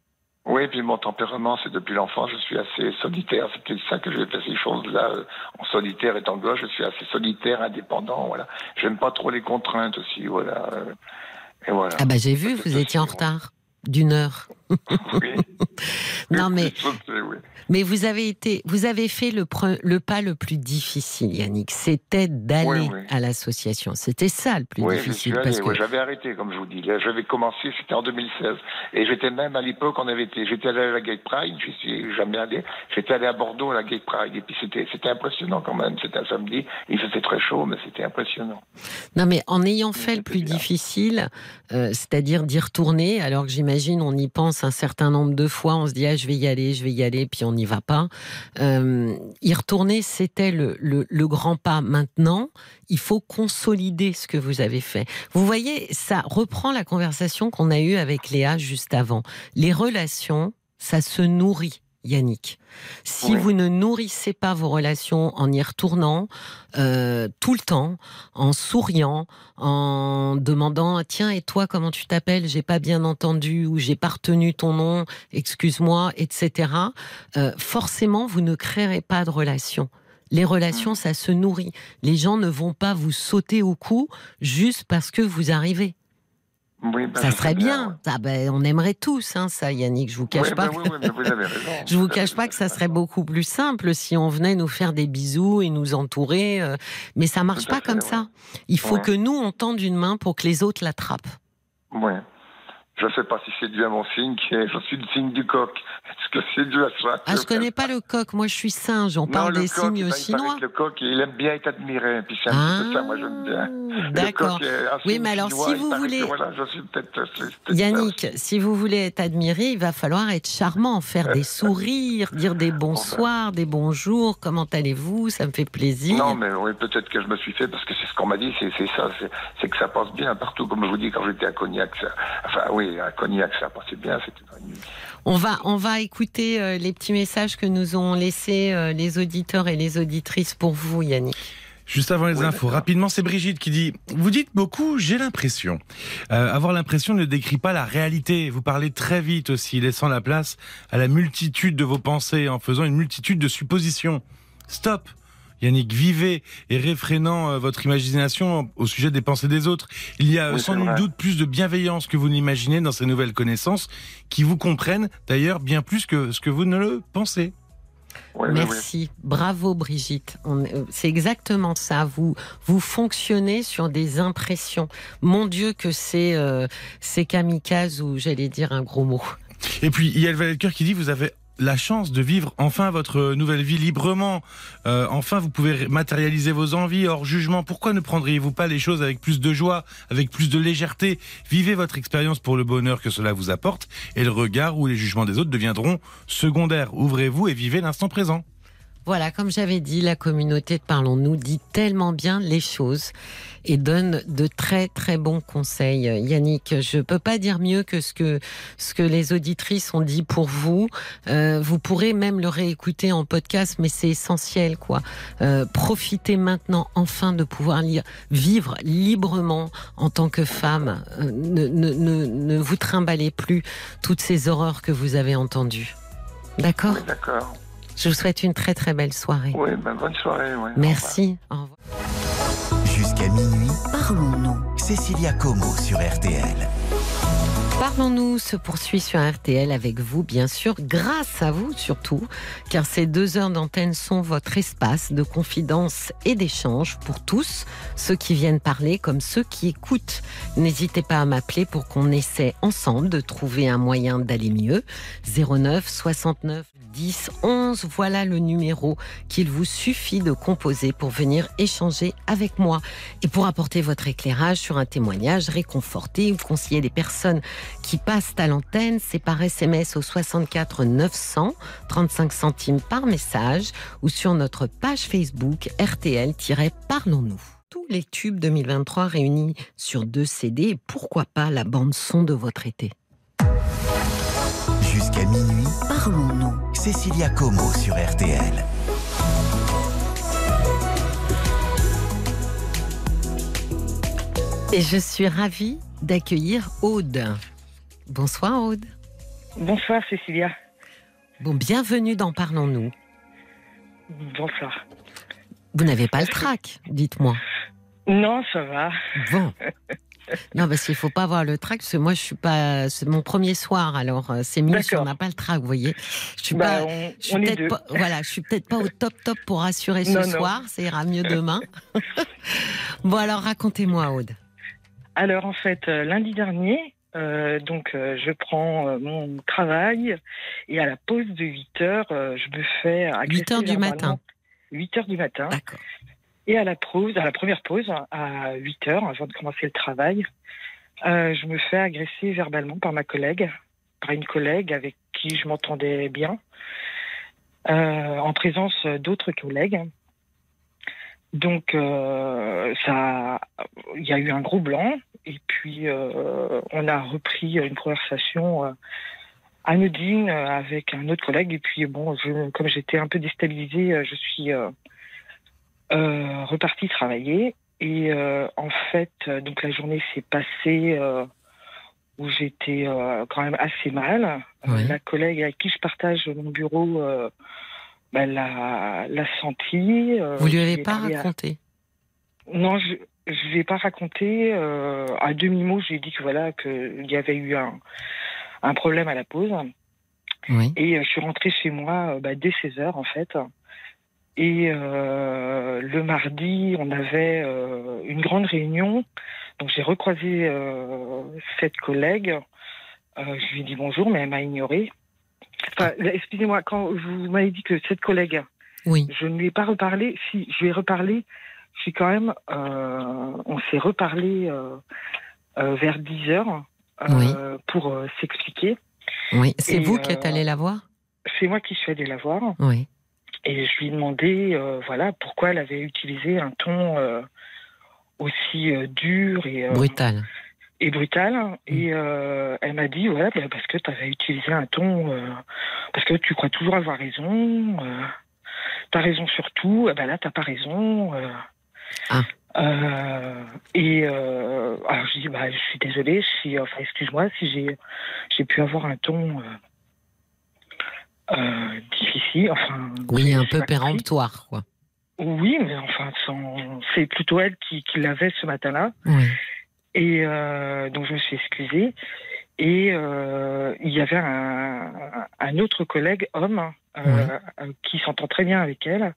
Speaker 6: Oui, puis mon tempérament, c'est depuis l'enfance, je suis assez solitaire. C'est peut-être ça que j'ai fait ces choses-là. euh, En solitaire étant gauche, je suis assez solitaire, indépendant, voilà. J'aime pas trop les contraintes aussi, voilà. euh, Et voilà.
Speaker 3: Ah bah j'ai vu, vous étiez en retard d'une heure.
Speaker 6: Oui.
Speaker 3: Non mais
Speaker 6: Je oui.
Speaker 3: mais vous avez été, vous avez fait le, pre- le pas le plus difficile, Yannick. C'était d'aller
Speaker 6: Oui,
Speaker 3: à l'association. C'était ça le plus difficile
Speaker 6: allé,
Speaker 3: parce que
Speaker 6: j'avais arrêté, comme je vous dis. Là, j'avais commencé, c'était en 2016. Et j'étais même, à l'époque, on avait été, j'étais allé à la Gay Pride, j'y suis jamais allé. J'étais allé à Bordeaux à la Gay Pride. Et puis c'était, c'était impressionnant quand même. C'était un samedi. Il faisait très chaud, mais c'était impressionnant.
Speaker 3: non mais en ayant fait le plus
Speaker 6: bien.
Speaker 3: difficile, euh, c'est-à-dire d'y retourner, alors que j'imagine on y pense un certain nombre de fois, on se dit ah, je vais y aller, je vais y aller, puis on n'y va pas. Euh, y retourner, c'était le, le, le grand pas. Maintenant, il faut consolider ce que vous avez fait. Vous voyez, ça reprend la conversation qu'on a eue avec Léa juste avant. Les relations, ça se nourrit. Yannick. Si
Speaker 6: Oui.
Speaker 3: vous ne nourrissez pas vos relations en y retournant euh, tout le temps, en souriant, en demandant tiens et toi comment tu t'appelles? J'ai pas bien entendu ou j'ai pas retenu ton nom, excuse-moi, etc. euh, forcément vous ne créerez pas de relations. Les relations, ça se nourrit. Les gens ne vont pas vous sauter au cou juste parce que vous arrivez.
Speaker 6: Oui, ben,
Speaker 3: ça serait bien. Ah ben, on aimerait tous hein, ça, Yannick. Je vous cache
Speaker 6: Oui,
Speaker 3: pas.
Speaker 6: ben oui, mais vous avez raison.
Speaker 3: Je vous cache pas que ça serait beaucoup plus simple si on venait nous faire des bisous et nous entourer, euh, mais ça marche pas comme ça. Il faut
Speaker 6: Ouais.
Speaker 3: que nous on tende une main pour que les autres l'attrapent.
Speaker 6: Oui. Je ne sais pas si c'est dû à mon signe, je suis le signe du coq. Est-ce que c'est dû à ça
Speaker 3: Ah, je connais pas le coq. Moi, je suis singe. On
Speaker 6: Non,
Speaker 3: parle
Speaker 6: le
Speaker 3: des
Speaker 6: coq,
Speaker 3: signes
Speaker 6: paraît
Speaker 3: chinois.
Speaker 6: Le coq, il aime bien être admiré. Puis c'est un
Speaker 3: Ah,
Speaker 6: petit peu ça, moi, j'aime bien. Le
Speaker 3: d'accord. Oui, mais alors,
Speaker 6: chinois,
Speaker 3: si vous
Speaker 6: que,
Speaker 3: voulez-
Speaker 6: voilà, je suis c'est peut-être ça
Speaker 3: Yannick, si vous voulez être admiré, il va falloir être charmant, faire des sourires, dire des bonsoirs, des bonjours. Comment allez-vous Ça me fait plaisir.
Speaker 6: Non, mais oui, peut-être que je me suis fait, parce que c'est ce qu'on m'a dit, c'est ça, c'est- que ça passe bien partout. Comme je vous dis, quand j'étais à Cognac, ça, enfin oui, à Cognac, ça passait bien, c'était devenu.
Speaker 3: On va, on va écouter euh, les petits messages que nous ont laissés euh, les auditeurs et les auditrices pour vous, Yannick.
Speaker 5: Juste avant les infos, rapidement, c'est Brigitte qui dit Vous dites beaucoup, j'ai l'impression. Euh, avoir l'impression ne décrit pas la réalité. Vous parlez très vite aussi, laissant la place à la multitude de vos pensées, en faisant une multitude de suppositions. Stop Yannick, vivez et réfrénant euh, votre imagination au sujet des pensées des autres. Il y a
Speaker 6: Oui,
Speaker 5: sans nul doute plus de bienveillance que vous n'imaginez dans ces nouvelles connaissances qui vous comprennent d'ailleurs bien plus que ce que vous ne le pensez.
Speaker 6: Oui, oui, oui.
Speaker 3: Merci, bravo Brigitte. Euh, C'est exactement ça. Vous vous fonctionnez sur des impressions. Mon Dieu que c'est euh, c'est kamikaze ou j'allais dire un gros mot.
Speaker 5: Et puis, il y a le valet de cœur qui dit, vous avez la chance de vivre enfin votre nouvelle vie librement. Euh, enfin, vous pouvez matérialiser vos envies hors jugement. Pourquoi ne prendriez-vous pas les choses avec plus de joie, avec plus de légèreté? Vivez votre expérience pour le bonheur que cela vous apporte et le regard ou les jugements des autres deviendront secondaires. Ouvrez-vous et vivez l'instant présent.
Speaker 3: Voilà, comme j'avais dit, la communauté de Parlons-nous dit tellement bien les choses et donne de très très bons conseils. Yannick, je peux pas dire mieux que ce que ce que les auditrices ont dit pour vous. Euh, vous pourrez même le réécouter en podcast, mais c'est essentiel, quoi. Euh, profitez maintenant enfin de pouvoir vivre librement en tant que femme. Euh, ne, ne, ne, ne vous trimballez plus toutes ces horreurs que vous avez entendues. D'accord?
Speaker 6: D'accord.
Speaker 3: Je vous souhaite une très très belle soirée.
Speaker 6: Oui, ben, bonne soirée. oui. Au revoir.
Speaker 3: Merci. Au revoir.
Speaker 1: Jusqu'à minuit,
Speaker 2: Parlons-nous.
Speaker 1: Cécilia Como sur RTL.
Speaker 3: Parlons-nous se poursuit sur RTL avec vous, bien sûr, grâce à vous surtout, car ces deux heures d'antenne sont votre espace de confidence et d'échange pour tous, ceux qui viennent parler comme ceux qui écoutent. N'hésitez pas à m'appeler pour qu'on essaie ensemble de trouver un moyen d'aller mieux. 09 69 10 11, voilà le numéro qu'il vous suffit de composer pour venir échanger avec moi et pour apporter votre éclairage sur un témoignage, réconforter ou conseiller les personnes qui passent à l'antenne. C'est par SMS au 64 900, 35 centimes par message ou sur notre page Facebook RTL-Parlons-nous. Tous les tubes 2023 réunis sur deux CD pourquoi pas la bande son de votre été.
Speaker 1: Jusqu'à minuit,
Speaker 2: Parlons-nous.
Speaker 1: Cécilia Como sur RTL.
Speaker 3: Et je suis ravie d'accueillir Aude. Bonsoir Aude.
Speaker 4: Bonsoir Cécilia.
Speaker 3: Bon, bienvenue dans Parlons-nous.
Speaker 4: Bonsoir.
Speaker 3: Vous n'avez pas le trac, dites-moi.
Speaker 4: Non, ça va.
Speaker 3: Bon. Non, parce qu'il faut pas avoir le trac, parce que moi, je suis pas. C'est mon premier soir, alors euh, c'est mieux si on n'a pas le trac, vous voyez. Je suis
Speaker 4: Bah,
Speaker 3: pas.
Speaker 4: on,
Speaker 3: Je suis peut-être pas, voilà, je suis peut-être pas au top top pour rassurer ce
Speaker 4: Non, non.
Speaker 3: soir. Ça ira mieux demain. bon, alors racontez-moi, Aude.
Speaker 4: Alors en fait, euh, lundi dernier, euh, donc euh, je prends euh, mon travail et à la pause de 8 heures, je me fais agresser
Speaker 3: 8 heures du matin.
Speaker 4: 8 heures du matin.
Speaker 3: D'accord.
Speaker 4: Et à la pause, à la première pause, à 8 heures, avant de commencer le travail, euh, je me fais agresser verbalement par ma collègue
Speaker 7: par une collègue avec qui je m'entendais bien, euh, en présence d'autres collègues. Donc, euh, ça, il y a eu un gros blanc, et puis on a repris une conversation anodine avec un autre collègue. Et puis, bon, comme j'étais un peu déstabilisée, je suis euh, repartie travailler. Et euh, en fait, euh, donc la journée s'est passée où j'étais quand même assez mal.
Speaker 3: Oui.
Speaker 7: La collègue avec qui je partage mon bureau bah, l'a, l'a senti.
Speaker 3: Vous lui avez pas
Speaker 7: à-
Speaker 3: raconté?
Speaker 7: Non, je je ai pas raconté. à demi-mot, j'ai dit que voilà qu'il y avait eu un, un problème à la pause.
Speaker 3: Oui.
Speaker 7: Et je suis rentrée chez moi bah, dès 16 heures en fait. Et euh, le mardi, on avait euh, une grande réunion. Donc j'ai recroisé euh, cette collègue. Euh, je lui ai dit bonjour, mais elle m'a ignoré. Enfin, excusez-moi, quand vous m'avez dit que cette collègue,
Speaker 3: Oui.
Speaker 7: je ne lui ai pas reparlé. Si, je lui ai reparlé. Je suis quand même. euh, on s'est reparlé euh, vers 10 heures
Speaker 3: Oui.
Speaker 7: pour s'expliquer.
Speaker 3: Oui. C'est vous qui êtes allé la voir?
Speaker 7: C'est moi qui suis allée la voir.
Speaker 3: Oui.
Speaker 7: Et je lui ai demandé, euh, voilà, pourquoi elle avait utilisé un ton euh, aussi euh, dur et, euh,
Speaker 3: Brutal.
Speaker 7: et brutal. Et euh, elle m'a dit, voilà, bah, parce que tu avais utilisé un ton, euh, parce que tu crois toujours avoir raison, euh, tu as raison sur tout, eh ben là, tu pas raison. euh.
Speaker 3: Ah.
Speaker 7: Euh, et euh, alors je dis, bah, je suis désolée, si, enfin, excuse-moi si j'ai, j'ai pu avoir un ton euh, euh, difficile, enfin.
Speaker 3: Oui, un peu péremptoire, quoi.
Speaker 7: Oui, mais enfin, c'est plutôt elle qui, qui l'avait ce matin-là.
Speaker 3: Oui.
Speaker 7: Et euh, donc, je me suis excusée. Et euh, il y avait un, un autre collègue, homme, euh, qui s'entend très bien avec elle,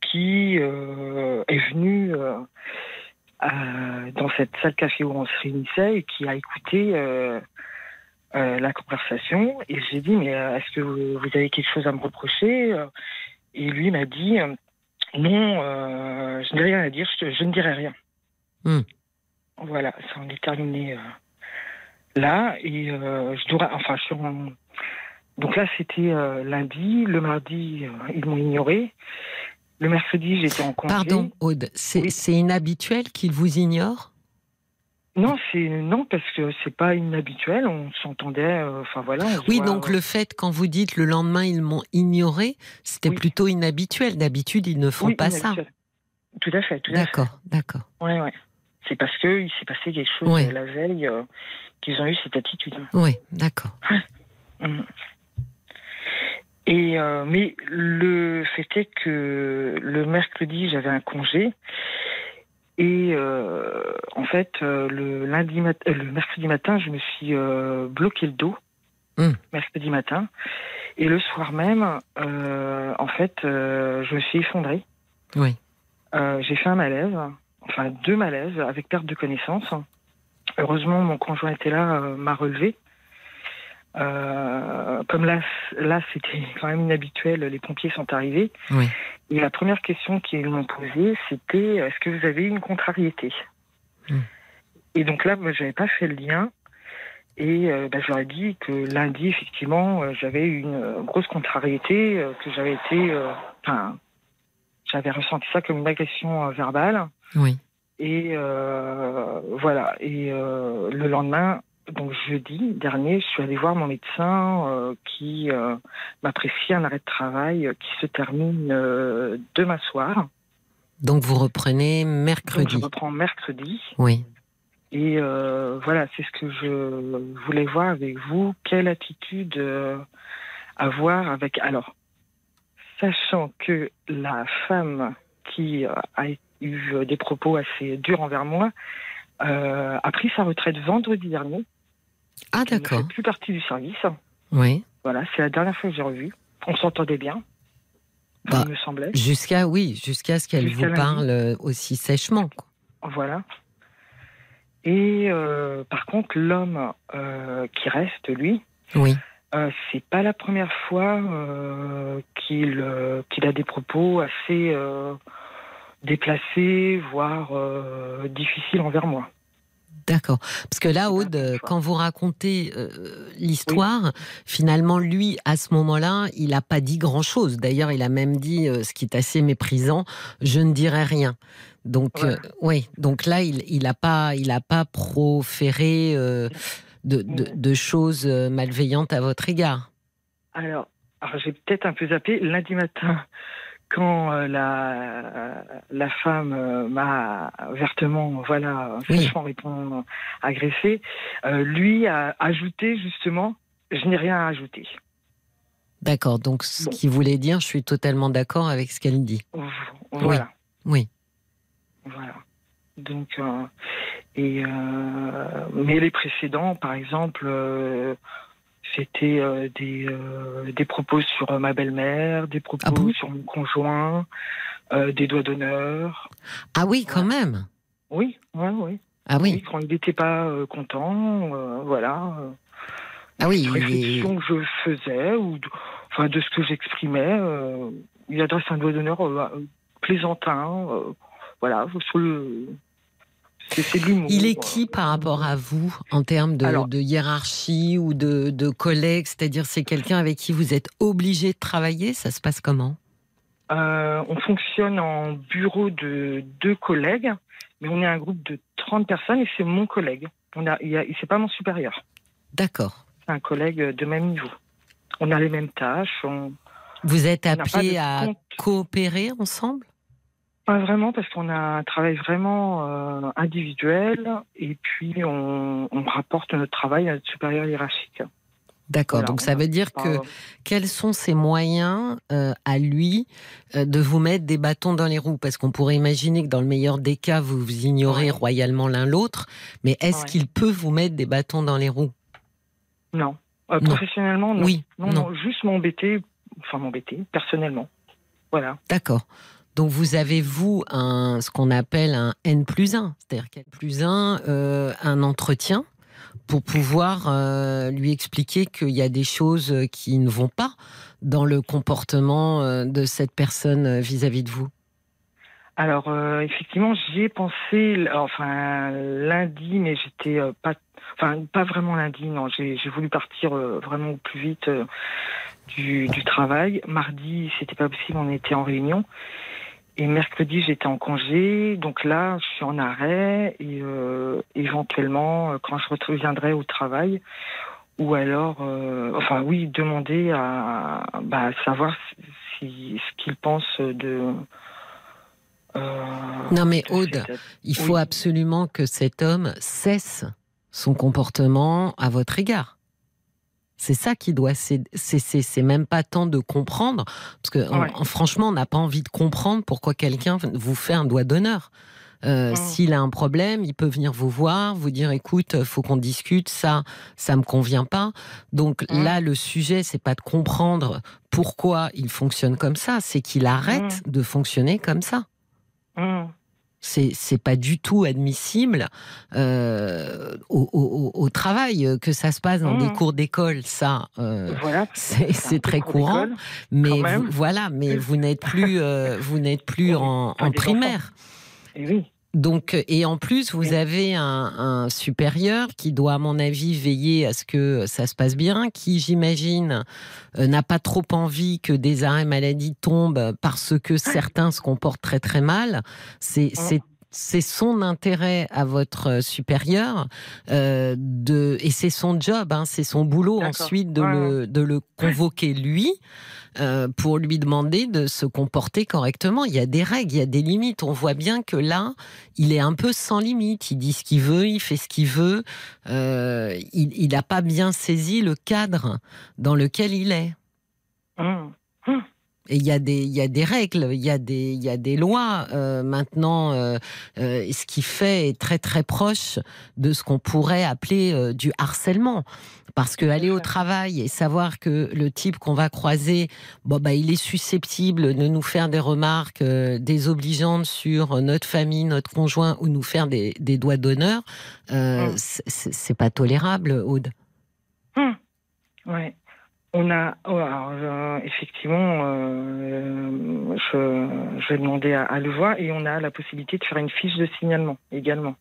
Speaker 7: qui est venu dans cette salle café où on se réunissait et qui a écouté euh, la conversation. Et j'ai dit, mais euh, est-ce que vous, vous avez quelque chose à me reprocher? Et lui m'a dit, euh, non, je n'ai rien à dire, je, je ne dirai rien.
Speaker 3: Hmm.
Speaker 7: Voilà, ça en est terminé là. Et je dois, enfin, je suis en- donc là, c'était lundi. Le mardi, ils m'ont ignoré. Le mercredi, j'étais en congé.
Speaker 3: Pardon, Aude, c'est
Speaker 7: Oui.
Speaker 3: inhabituel qu'il vous ignore
Speaker 7: Non, c'est non parce que c'est pas inhabituel. On s'entendait. euh, Enfin voilà.
Speaker 3: Oui,
Speaker 7: voit,
Speaker 3: donc
Speaker 7: euh,
Speaker 3: le fait, quand vous dites le lendemain, ils m'ont ignoré, c'était
Speaker 7: Oui.
Speaker 3: plutôt inhabituel. D'habitude, ils ne font
Speaker 7: oui,
Speaker 3: pas ça.
Speaker 7: inhabituel. Tout à fait, tout à fait.
Speaker 3: D'accord, d'accord.
Speaker 7: Ouais, ouais. C'est parce que il s'est passé quelque chose
Speaker 3: Ouais.
Speaker 7: euh, la veille euh, qu'ils ont eu cette attitude.
Speaker 3: Oui, d'accord.
Speaker 7: Mhm. Et euh, mais le fait est que le mercredi j'avais un congé et euh, en fait euh, le lundi mat- euh, le mercredi matin je me suis euh, bloqué le dos.
Speaker 3: Mm.
Speaker 7: mercredi matin. Et le soir même euh, en fait euh, je me suis effondrée.
Speaker 3: Oui.
Speaker 7: Euh, j'ai fait un malaise enfin deux malaises avec perte de connaissance. Heureusement mon conjoint était là m'a relevé euh, comme là, là c'était quand même inhabituel, les pompiers sont arrivés.
Speaker 3: Oui.
Speaker 7: Et la première question qu'ils m'ont posée, c'était est-ce que vous avez une contrariété
Speaker 3: Hmm.
Speaker 7: Et donc là, moi, j'avais pas fait le lien. Et euh, bah, je leur ai dit que lundi, effectivement, euh, j'avais une euh, grosse contrariété, euh, que j'avais été, euh, enfin, j'avais ressenti ça comme une agression euh, verbale.
Speaker 3: Oui.
Speaker 7: Et euh, voilà. Et euh, le lendemain, donc jeudi dernier, je suis allée voir mon médecin euh, qui euh, m'a prescrit un arrêt de travail euh, qui se termine euh, demain soir.
Speaker 3: Donc vous reprenez
Speaker 7: Donc je
Speaker 3: mercredi.
Speaker 7: reprends mercredi.
Speaker 3: Oui.
Speaker 7: Et voilà, c'est ce que je voulais voir avec vous. Quelle attitude avoir avec. Alors, sachant que la femme qui a eu des propos assez durs envers moi a pris sa retraite vendredi dernier.
Speaker 3: Ah,
Speaker 7: ne
Speaker 3: d'accord.
Speaker 7: fait plus partie du service.
Speaker 3: Oui.
Speaker 7: Voilà, c'est la dernière fois que j'ai revu. On s'entendait bien. Enfin,
Speaker 3: Bah,
Speaker 7: il me semblait.
Speaker 3: Jusqu'à, oui, jusqu'à ce qu'elle
Speaker 7: Jusqu'à
Speaker 3: vous parle euh, aussi sèchement.
Speaker 7: Voilà. Et euh, par contre, l'homme euh, qui reste, lui,
Speaker 3: Oui.
Speaker 7: Euh, c'est pas la première fois qu'il qu'il a des propos assez déplacés, voire difficiles envers moi.
Speaker 3: D'accord. Parce que là, Aude, quand vous racontez euh, l'histoire, finalement, lui, à ce moment-là, il n'a pas dit grand-chose. D'ailleurs, il a même dit, euh, ce qui est assez méprisant, je ne dirai rien. Donc,
Speaker 7: Ouais.
Speaker 3: euh, oui. Donc là, il il a pas, il a pas proféré euh, de, de-
Speaker 7: Ouais.
Speaker 3: de choses malveillantes à votre égard.
Speaker 7: Alors, alors j'ai peut-être un peu zappé. Lundi matin, quand euh, la, la femme euh, m'a vertement, voilà,
Speaker 3: Oui.
Speaker 7: franchement répond agressé, euh, lui a ajouté justement, je n'ai rien à ajouter.
Speaker 3: D'accord. Donc, ce
Speaker 7: Bon.
Speaker 3: qui voulait dire, je suis totalement d'accord avec ce qu'elle dit.
Speaker 7: Voilà.
Speaker 3: Oui.
Speaker 7: Voilà. Donc, euh, et euh, mais les précédents, par exemple, euh, c'était euh, des, euh, des propos sur euh, ma belle-mère, des propos
Speaker 3: Ah bon?
Speaker 7: sur mon conjoint, des doigts d'honneur.
Speaker 3: Ah oui, quand même.
Speaker 7: Oui, ouais, oui.
Speaker 3: Ah oui.
Speaker 7: quand il n'était pas content, voilà.
Speaker 3: Ah oui. est-
Speaker 7: réflexions que je faisais ou de, enfin de ce que j'exprimais, il adresse un doigt d'honneur plaisantin, voilà, sur le. C'est l'humour.
Speaker 3: Il est qui par rapport à vous en termes de,
Speaker 7: Alors-
Speaker 3: de hiérarchie ou de, de collègues? C'est-à-dire, c'est quelqu'un avec qui vous êtes obligé de travailler? Ça se passe comment?
Speaker 7: Euh, on fonctionne en bureau de deux collègues, mais on est un groupe de 30 personnes et c'est mon collègue. On a, il a- c'est pas mon supérieur,
Speaker 3: D'accord.
Speaker 7: c'est un collègue de même niveau. On a les mêmes tâches, on,
Speaker 3: Vous êtes appelés à
Speaker 7: compte.
Speaker 3: coopérer ensemble?
Speaker 7: Pas vraiment, parce qu'on a un travail vraiment euh, individuel et puis on, on rapporte notre travail à notre supérieur hiérarchique.
Speaker 3: D'accord.
Speaker 7: Voilà,
Speaker 3: Donc,
Speaker 7: on
Speaker 3: ça veut dire
Speaker 7: pas-
Speaker 3: que quels sont ses moyens euh, à lui euh, de vous mettre des bâtons dans les roues? Parce qu'on pourrait imaginer que dans le meilleur des cas, vous vous ignorez
Speaker 7: Ouais.
Speaker 3: royalement l'un l'autre, mais est-ce
Speaker 7: Ouais.
Speaker 3: qu'il peut vous mettre des bâtons dans les roues?
Speaker 7: Non.
Speaker 3: Non.
Speaker 7: Professionnellement, non.
Speaker 3: Oui,
Speaker 7: non,
Speaker 3: non.
Speaker 7: non, juste m'embêter, enfin m'embêter, personnellement. Voilà.
Speaker 3: D'accord. Donc vous avez, vous, un, ce qu'on appelle un N plus 1, c'est-à-dire qu'N plus 1, euh, un entretien pour pouvoir euh, lui expliquer qu'il y a des choses qui ne vont pas dans le comportement euh, de cette personne vis-à-vis de vous.
Speaker 7: Alors effectivement, j'y ai pensé, enfin lundi, mais j'étais pas, enfin pas vraiment lundi, non. J'ai voulu partir vraiment au plus vite du, du travail. Mardi, c'était pas possible, on était en réunion. Et mercredi, j'étais en congé, donc là, je suis en arrêt et euh, éventuellement, euh, quand je reviendrai au travail, ou alors, euh, enfin oui, demander à bah, savoir si, ce qu'il pense de. euh,
Speaker 3: Non mais
Speaker 7: de
Speaker 3: Aude,
Speaker 7: cette-
Speaker 3: il
Speaker 7: Oui.
Speaker 3: faut absolument que cet homme cesse son comportement à votre égard. C'est ça qui doit cesser. C'est même pas tant de comprendre, parce que
Speaker 7: Ouais.
Speaker 3: franchement, on n'a pas envie de comprendre pourquoi quelqu'un vous fait un doigt d'honneur. Euh,
Speaker 7: Mm.
Speaker 3: S'il a un problème, il peut venir vous voir, vous dire écoute, faut qu'on discute, ça, ça me convient pas. Donc
Speaker 7: Mm.
Speaker 3: là, le sujet, c'est pas de comprendre pourquoi il fonctionne comme ça, c'est qu'il arrête de fonctionner comme ça. C'est c'est pas du tout admissible euh, au, au- au- au travail que ça se passe dans
Speaker 7: Mmh.
Speaker 3: des cours d'école. Ça, euh,
Speaker 7: voilà.
Speaker 3: c'est très courant. Mais vous- voilà, mais vous n'êtes plus euh, vous n'êtes plus
Speaker 7: Oui,
Speaker 3: en, en
Speaker 7: des
Speaker 3: primaire.
Speaker 7: Et oui.
Speaker 3: Donc et en plus vous avez un, un supérieur qui doit à mon avis veiller à ce que ça se passe bien, qui j'imagine euh, n'a pas trop envie que des arrêts maladie tombent parce que certains se comportent très très mal. C'est. C'est son intérêt à votre supérieur euh, de et c'est son job, hein, c'est son boulot ensuite de
Speaker 7: Ouais,
Speaker 3: le de le convoquer lui euh, pour lui demander de se comporter correctement. Il y a des règles, il y a des limites. On voit bien que là, il est un peu sans limite. Il dit ce qu'il veut, il fait ce qu'il veut. Euh, il n'a pas bien saisi le cadre dans lequel il est.
Speaker 7: Hum.
Speaker 3: Et il y a des, il y a des règles, il y a des, il y a des lois. Euh, maintenant, euh, euh, ce qui fait est très très proche de ce qu'on pourrait appeler du harcèlement. Parce que aller au travail et savoir que le type qu'on va croiser, bon bah il est susceptible de nous faire des remarques désobligeantes sur notre famille, notre conjoint ou nous faire des, des doigts d'honneur, euh,
Speaker 7: Mm.
Speaker 3: c'est- pas tolérable, Aude.
Speaker 7: Ouais. On a, oh, alors, euh, effectivement, euh, je, je vais demander à, à le voir et on a la possibilité de faire une fiche de signalement également.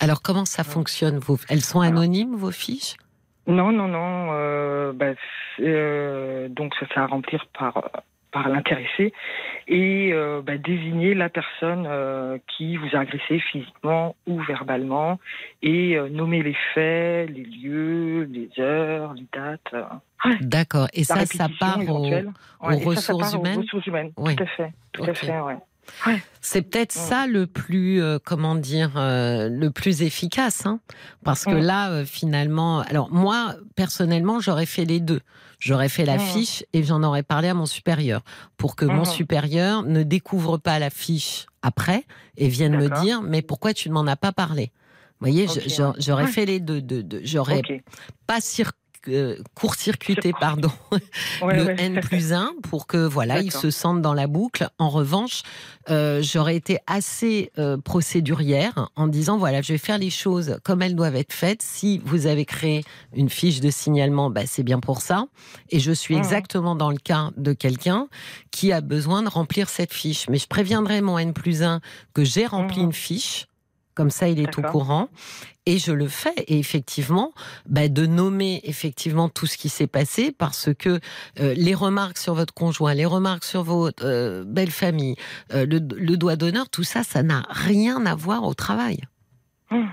Speaker 3: Alors comment ça fonctionne vos... Elles sont anonymes vos fiches?
Speaker 7: Non, non, non. euh, bah, euh, donc ça, c'est à remplir par par l'intéressé et euh, bah, désigner la personne euh, qui vous a agressé physiquement ou verbalement et euh, nommer les faits, les lieux, les heures, les dates. euh,
Speaker 3: D'accord. Et ça, ça part aux
Speaker 7: et ça, ça
Speaker 3: ressources
Speaker 7: aux
Speaker 3: humaines?
Speaker 7: ressources humaines.
Speaker 3: Oui.
Speaker 7: Tout à fait. Tout à fait, ouais.
Speaker 3: C'est peut-être ça le plus, euh, comment dire, euh, le plus efficace, hein parce que là, euh, finalement, alors moi, personnellement, j'aurais fait les deux. J'aurais fait la fiche et j'en aurais parlé à mon supérieur pour que mon
Speaker 7: Mhm.
Speaker 3: supérieur ne découvre pas la fiche après et vienne me dire, mais pourquoi tu ne m'en as pas parlé? Vous voyez, j'aurais fait les deux. deux, deux. J'aurais pas cir- euh, court-circuité,
Speaker 7: Circuit.
Speaker 3: pardon,
Speaker 7: Ouais,
Speaker 3: le
Speaker 7: ouais.
Speaker 3: N plus 1 pour que voilà, ils se sentent dans la boucle. En revanche, euh, j'aurais été assez euh, procédurière en disant voilà, je vais faire les choses comme elles doivent être faites. Si vous avez créé une fiche de signalement, bah, c'est bien pour ça. Et je suis
Speaker 7: Mhm.
Speaker 3: exactement dans le cas de quelqu'un qui a besoin de remplir cette fiche. Mais je préviendrai mon N plus 1 que j'ai rempli
Speaker 7: Mhm.
Speaker 3: une fiche. Comme ça, il est au courant. Et je le fais. Et effectivement, bah, de nommer effectivement tout ce qui s'est passé parce que euh, les remarques sur votre conjoint, les remarques sur votre euh, belle famille, euh, le, le doigt d'honneur, tout ça, ça n'a rien à voir au travail.
Speaker 7: Hum.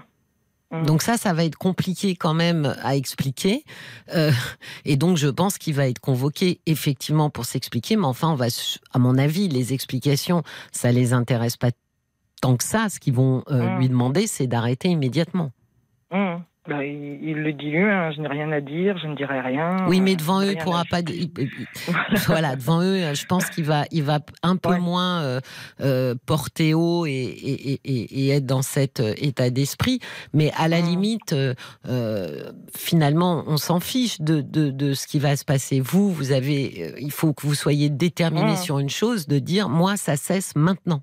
Speaker 7: Hum.
Speaker 3: Donc ça, ça va être compliqué quand même à expliquer. Euh, et donc je pense qu'il va être convoqué effectivement pour s'expliquer. Mais enfin, on va, à mon avis, les explications, ça les intéresse pas tant que ça. Ce qu'ils vont euh,
Speaker 7: Mm.
Speaker 3: lui demander, c'est d'arrêter immédiatement.
Speaker 7: Hum. Bah, il, il le dit lui, hein, je n'ai rien à dire, je ne dirai rien.
Speaker 3: Oui,
Speaker 7: euh,
Speaker 3: mais devant
Speaker 7: je
Speaker 3: eux, il pourra pas. il- voilà, devant eux, euh, je pense qu'il va, il va un peu
Speaker 7: Ouais.
Speaker 3: moins euh, euh, porter haut et, et, et- et- et être dans cet euh, état d'esprit. Mais à la
Speaker 7: Mhm.
Speaker 3: limite, euh, euh, finalement, on s'en fiche de, de, de ce qui va se passer. Vous, vous avez, euh, il faut que vous soyez déterminé sur une chose, de dire, moi, ça cesse maintenant.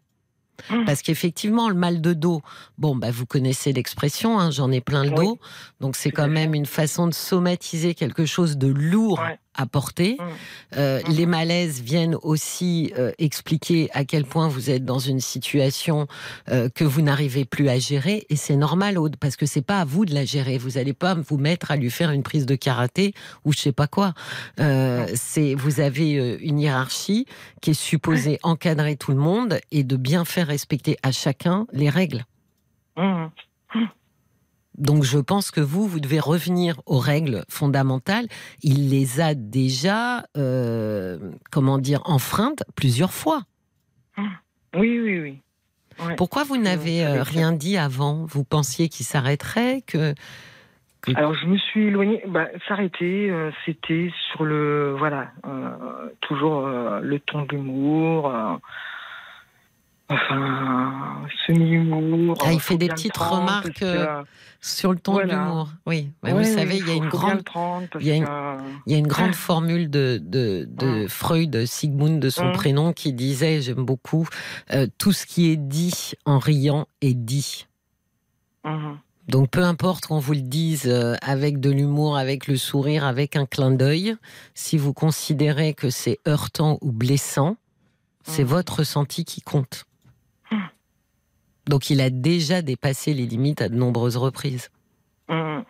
Speaker 7: Mhm.
Speaker 3: Parce qu'effectivement, le mal de dos, bon, bah, vous connaissez l'expression, hein, j'en ai plein le
Speaker 7: Oui.
Speaker 3: dos. Donc, c'est quand même une façon de somatiser quelque chose de lourd
Speaker 7: Ouais.
Speaker 3: À porter.
Speaker 7: Hum.
Speaker 3: Euh,
Speaker 7: Mhm.
Speaker 3: Les malaises viennent aussi euh, expliquer à quel point vous êtes dans une situation euh, que vous n'arrivez plus à gérer. Et c'est normal, Aude, parce que c'est pas à vous de la gérer. Vous n'allez pas vous mettre à lui faire une prise de karaté ou je sais pas quoi. C'est vous avez une hiérarchie qui est supposée encadrer tout le monde et de bien faire respecter à chacun les règles. Donc je pense que vous, vous devez revenir aux règles fondamentales. Il les a déjà, euh, comment dire, enfreintes plusieurs fois.
Speaker 7: Oui, oui, oui. Ouais.
Speaker 3: Pourquoi vous n'avez euh, rien dit avant? Vous pensiez qu'il s'arrêterait que
Speaker 7: Alors je me suis éloignée. Bah, s'arrêter, euh, c'était sur le voilà, toujours le ton de l'humour. Enfin, semi-humour.
Speaker 3: Ah, il
Speaker 7: euh,
Speaker 3: fait des petites
Speaker 7: prendre,
Speaker 3: remarques,
Speaker 7: que,
Speaker 3: euh, sur le ton
Speaker 7: Voilà.
Speaker 3: de l'humour Oui, ouais, vous savez, il y a une grande il y a une-
Speaker 7: que,
Speaker 3: Il y a une grande formule de, de, de
Speaker 7: Mm.
Speaker 3: Freud, Sigmund, de son
Speaker 7: Mm.
Speaker 3: prénom, qui disait, j'aime beaucoup, euh, tout ce qui est dit en riant est dit.
Speaker 7: Mhm.
Speaker 3: Donc peu importe qu'on vous le dise euh, avec de l'humour, avec le sourire, avec un clin d'œil, si vous considérez que c'est heurtant ou blessant, c'est votre ressenti qui compte. Donc il a déjà dépassé les limites à de nombreuses reprises.
Speaker 7: Mhm.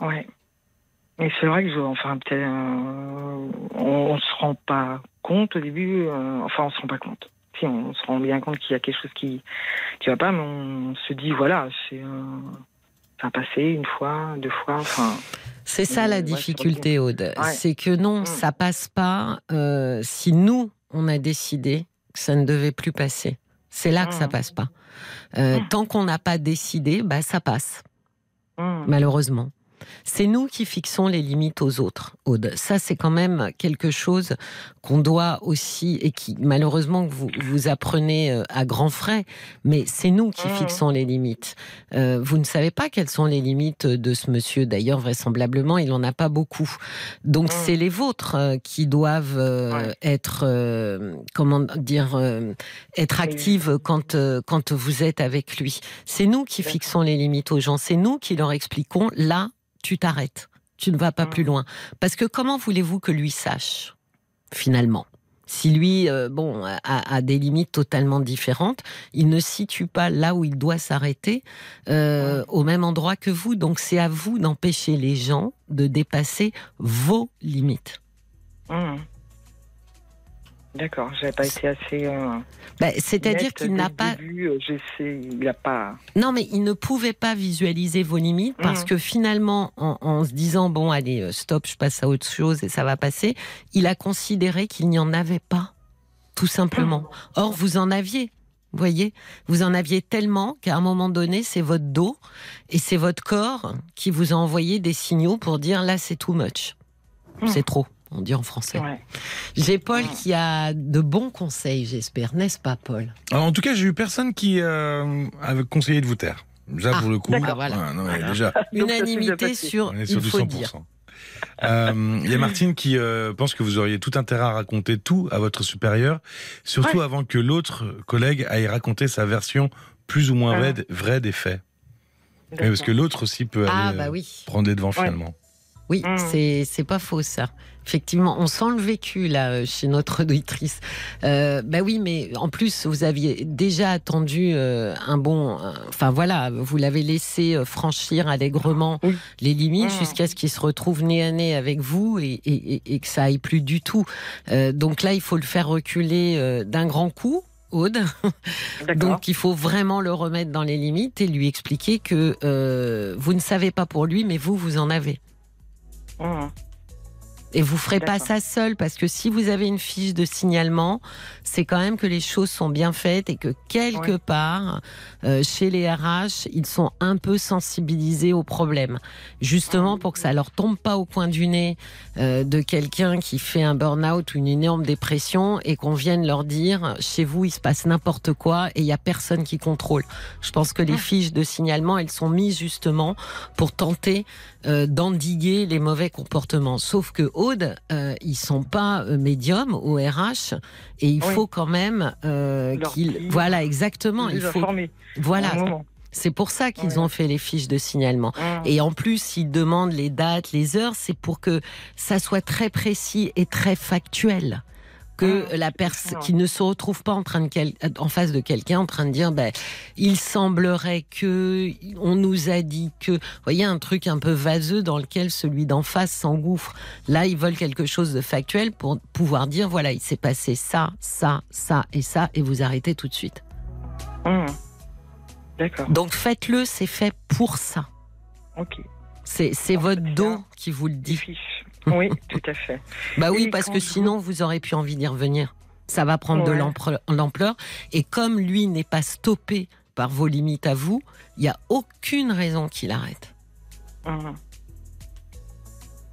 Speaker 7: Ouais. Mais c'est vrai que je, enfin peut-être euh, on, on se rend pas compte au début. euh, enfin on se rend pas compte. Si on se rend bien compte qu'il y a quelque chose qui qui va pas, mais on se dit voilà c'est euh, ça a passé une fois, deux fois. Enfin
Speaker 3: C'est ça
Speaker 7: Euh,
Speaker 3: la
Speaker 7: ouais,
Speaker 3: difficulté, Aude.
Speaker 7: Ouais.
Speaker 3: C'est que non,
Speaker 7: Mm.
Speaker 3: ça passe pas euh, si nous, on a décidé que ça ne devait plus passer. C'est là que ça
Speaker 7: Mm.
Speaker 3: passe pas. Euh,
Speaker 7: Mm.
Speaker 3: Tant qu'on n'a pas décidé, bah ça passe.
Speaker 7: hum,
Speaker 3: malheureusement. C'est nous qui fixons les limites aux autres, Aude. Ça, c'est quand même quelque chose qu'on doit aussi, et qui, malheureusement, vous, vous apprenez euh, à grands frais, mais c'est nous qui
Speaker 7: Mhm.
Speaker 3: fixons les limites. Euh, vous ne savez pas quelles sont les limites de ce monsieur. D'ailleurs, vraisemblablement, il n'en a pas beaucoup. Donc,
Speaker 7: Mhm.
Speaker 3: c'est les vôtres euh, qui doivent euh,
Speaker 7: Ouais.
Speaker 3: être, euh, comment dire, être actives quand, quand vous êtes avec lui. C'est nous qui fixons les limites aux gens. C'est nous qui leur expliquons là, tu t'arrêtes. Tu ne vas pas plus loin. Parce que comment voulez-vous que lui sache, finalement? Si lui, euh, bon, a, a des limites totalement différentes, il ne situe pas là où il doit s'arrêter euh, au même endroit que vous. Donc c'est à vous d'empêcher les gens de dépasser vos limites.
Speaker 7: Hum. D'accord, j'avais pas été assez. euh,
Speaker 3: Bah, C'est-à-dire qu'il n'a pas.
Speaker 7: début, euh, il a pas.
Speaker 3: Non, mais il ne pouvait pas visualiser vos limites parce
Speaker 7: Mhm.
Speaker 3: que finalement, en, en se disant bon, allez, euh, stop, je passe à autre chose et ça va passer, il a considéré qu'il n'y en avait pas, tout simplement. Or, vous en aviez. Vous voyez, vous en aviez tellement qu'à un moment donné, c'est votre dos et c'est votre corps qui vous a envoyé des signaux pour dire là, c'est too much.
Speaker 7: Mhm.
Speaker 3: C'est trop, on dit en français.
Speaker 7: Ouais.
Speaker 3: J'ai Paul qui a de bons conseils, j'espère, n'est-ce pas, Paul?
Speaker 5: Alors, en tout cas, j'ai eu personne qui euh, avait conseillé de vous taire. Ça,
Speaker 3: Ah,
Speaker 5: pour le coup.
Speaker 3: d'accord, voilà.
Speaker 5: Ouais, non, mais
Speaker 7: Voilà.
Speaker 5: déjà,
Speaker 3: Unanimité sur,
Speaker 5: on est sur
Speaker 3: il
Speaker 5: du
Speaker 3: faut
Speaker 5: 100%.
Speaker 3: dire.
Speaker 5: Euh, Il y a Martine qui euh, pense que vous auriez tout intérêt à raconter tout à votre supérieur, surtout
Speaker 7: Ouais.
Speaker 5: avant que l'autre collègue aille raconter sa version plus ou moins
Speaker 7: Ah.
Speaker 5: vraie, vraie des faits. Oui, parce que l'autre aussi peut
Speaker 3: Ah,
Speaker 5: aller
Speaker 3: bah
Speaker 5: euh,
Speaker 3: oui.
Speaker 5: prendre les devants finalement.
Speaker 3: Oui,
Speaker 7: Mm.
Speaker 3: c'est c'est pas faux ça. Effectivement, on sent le vécu là euh, chez notre auditrice. Euh, bah oui, mais en plus vous aviez déjà attendu euh, un bon. euh, Enfin voilà, vous l'avez laissé euh, franchir allègrement les limites
Speaker 7: Mm.
Speaker 3: jusqu'à ce qu'il se retrouve nez à nez avec vous et, et- et- et que ça aille plus du tout. Euh, donc là, il faut le faire reculer euh, d'un grand coup. Aude. Donc il faut vraiment le remettre dans les limites et lui expliquer que euh, vous ne savez pas pour lui, mais vous, vous en avez.
Speaker 7: Hum.
Speaker 3: Et vous ferez pas ça seul parce que si vous avez une fiche de signalement, c'est quand même que les choses sont bien faites et que quelque part, euh, chez les RH, ils sont un peu sensibilisés au problème. Justement pour que ça leur tombe pas au coin du nez euh, de quelqu'un qui fait un burn-out ou une énorme dépression et qu'on vienne leur dire chez vous il se passe n'importe quoi et il y a personne qui contrôle. Je pense que les
Speaker 7: Ah.
Speaker 3: fiches de signalement, elles sont mises justement pour tenter euh, d'endiguer les mauvais comportements. Sauf que Aude, euh, ils sont pas euh, médiums au RH et il
Speaker 7: Oui.
Speaker 3: faut quand même euh, qu'ils, voilà exactement, il faut, voilà, c'est pour ça qu'ils ont fait les fiches de signalement. Et en plus, ils demandent les dates, les heures, c'est pour que ça soit très précis et très factuel. Que
Speaker 7: Ah,
Speaker 3: la personne qui ne se retrouve pas en train de quel- en face de quelqu'un en train de dire ben il semblerait que on nous a dit que vous voyez un truc un peu vaseux dans lequel celui d'en face s'engouffre là ils veulent quelque chose de factuel pour pouvoir dire voilà il s'est passé ça ça ça et ça et vous arrêtez tout de suite
Speaker 7: Hum. D'accord.
Speaker 3: donc faites-le c'est fait pour ça
Speaker 7: Ok.
Speaker 3: c'est votre dos qui vous le dit.
Speaker 7: Oui, tout à fait.
Speaker 3: Bah oui,
Speaker 7: Et
Speaker 3: parce que sinon, vous aurez plus envie d'y revenir. Ça va prendre de
Speaker 7: Ouais.
Speaker 3: l'ampleur. Et comme lui n'est pas stoppé par vos limites à vous, il n'y a aucune raison qu'il arrête.
Speaker 7: Hum.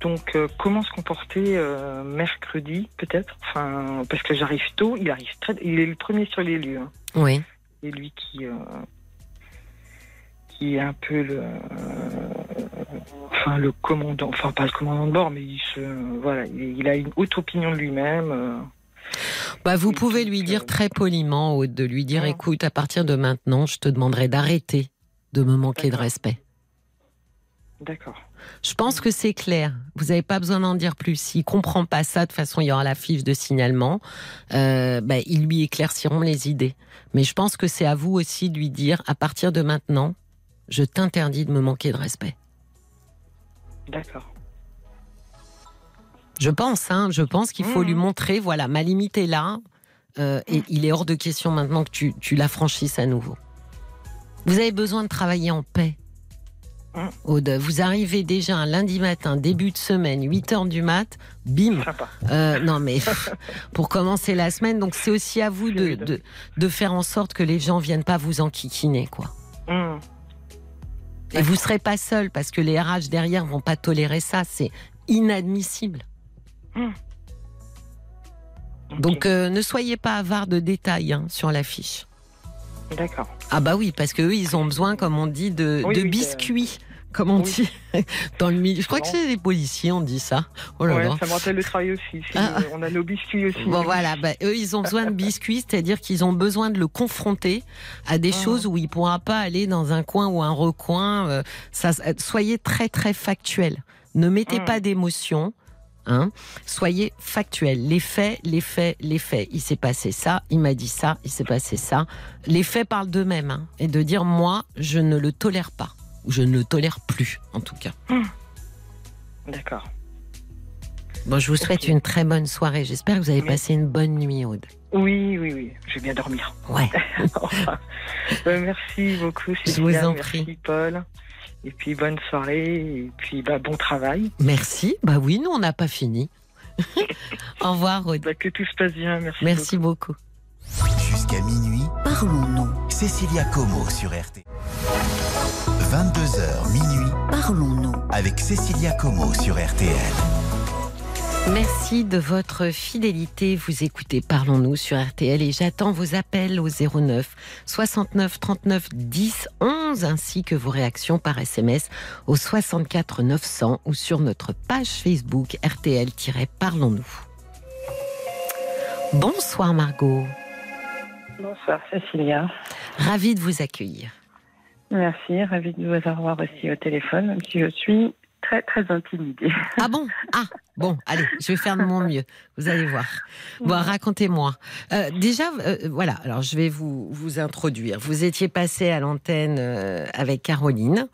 Speaker 7: Donc, euh, comment se comporter euh, mercredi, peut-être? Enfin, parce que j'arrive tôt, il arrive très, il est le premier sur les lieux. hein.
Speaker 3: Oui.
Speaker 7: C'est lui qui, euh, qui est un peu le, enfin le commandant, enfin pas le commandant de bord, mais il se, voilà, il, a une haute opinion de lui-même. euh.
Speaker 3: Bah, vous pouvez lui dire
Speaker 7: euh,
Speaker 3: très poliment, Aude, de lui dire
Speaker 7: Ouais.
Speaker 3: écoute, à partir de maintenant, je te demanderai d'arrêter de me manquer de respect.
Speaker 7: D'accord.
Speaker 3: Je pense que c'est clair. Vous n'avez pas besoin d'en dire plus. S'il comprend pas ça, de toute façon, il y aura la fiche de signalement. Euh, bah, ils lui éclairciront les idées. Mais je pense que c'est à vous aussi de lui dire, à partir de maintenant, je t'interdis de me manquer de respect.
Speaker 7: D'accord.
Speaker 3: Je pense, hein, je pense qu'il faut
Speaker 7: Mhm.
Speaker 3: lui montrer, voilà, ma limite est là, euh, et il est hors de question maintenant que tu, tu la franchisses à nouveau. Vous avez besoin de travailler en paix.
Speaker 7: Mhm.
Speaker 3: Aude, vous arrivez déjà un lundi matin, début de semaine, 8 heures du mat, bim. Euh, non mais pour commencer la semaine, donc c'est aussi à vous de, de, de faire en sorte que les gens viennent pas vous enquiquiner, quoi.
Speaker 7: Hum.
Speaker 3: Et vous serez pas seul parce que les RH derrière vont pas tolérer ça, c'est inadmissible. Donc euh, ne soyez pas avare de détails hein, sur l'affiche.
Speaker 7: D'accord.
Speaker 3: Ah bah oui, parce que eux, ils ont besoin, comme on dit, de,
Speaker 7: Oui,
Speaker 3: de
Speaker 7: oui,
Speaker 3: biscuits, comme on
Speaker 7: Oui.
Speaker 3: dit dans le milieu. Je crois que c'est les policiers, on dit ça. Oh là
Speaker 7: ouais,
Speaker 3: là.
Speaker 7: ça me rappelle le travail aussi.
Speaker 3: Ah.
Speaker 7: On a nos biscuits aussi.
Speaker 3: Bon voilà, bah, eux ils ont besoin de biscuits, c'est-à-dire qu'ils ont besoin de le confronter à des
Speaker 7: Ah.
Speaker 3: choses où il pourra pas aller dans un coin ou un recoin. euh, ça, soyez très très factuel. Ne mettez
Speaker 7: Ah.
Speaker 3: pas d'émotion. Hein. Soyez factuel. Les faits, les faits, les faits. Il s'est passé ça, il m'a dit ça, il s'est passé ça. Les faits parlent d'eux-mêmes. Hein. Et de dire, moi, je ne le tolère pas. Ou je ne le tolère plus, en tout cas.
Speaker 8: D'accord.
Speaker 3: Bon, je vous souhaite une très bonne soirée. J'espère que vous avez
Speaker 8: Oui.
Speaker 3: passé une bonne nuit, Aude.
Speaker 8: Oui, oui, oui. Je vais bien dormir.
Speaker 3: Ouais.
Speaker 8: Enfin, euh, merci beaucoup,
Speaker 3: Je
Speaker 8: Cécilia.
Speaker 3: vous en
Speaker 8: merci,
Speaker 3: prie.
Speaker 8: Paul. Et puis, bonne soirée. Et puis, bah, bon travail.
Speaker 3: Merci. Bah oui, nous, on n'a pas fini. Au revoir, Aude.
Speaker 8: Bah, que tout se passe bien. Merci.
Speaker 3: Merci beaucoup.
Speaker 1: Jusqu'à minuit,
Speaker 9: Parlons-nous.
Speaker 1: Cécilia Como sur RTL. 22h minuit
Speaker 9: Parlons-nous.
Speaker 1: avec Cécilia Como sur RTL.
Speaker 3: Merci de votre fidélité. Vous écoutez Parlons-nous sur RTL et j'attends vos appels au 09 69 39 10 11 ainsi que vos réactions par SMS au 64 900 ou sur notre page Facebook RTL-Parlons-nous. Bonsoir Margot,
Speaker 8: Bonsoir, Cécilia.
Speaker 3: ravie de vous accueillir.
Speaker 8: Merci. Ravie de vous avoir aussi au téléphone, même si je suis très, très intimidée.
Speaker 3: Ah bon? Ah bon, allez, je vais faire de mon mieux. Vous allez voir. Bon, racontez-moi. Euh, déjà, euh, voilà. Alors, je vais vous vous introduire. Vous étiez passé à l'antenne euh, avec Caroline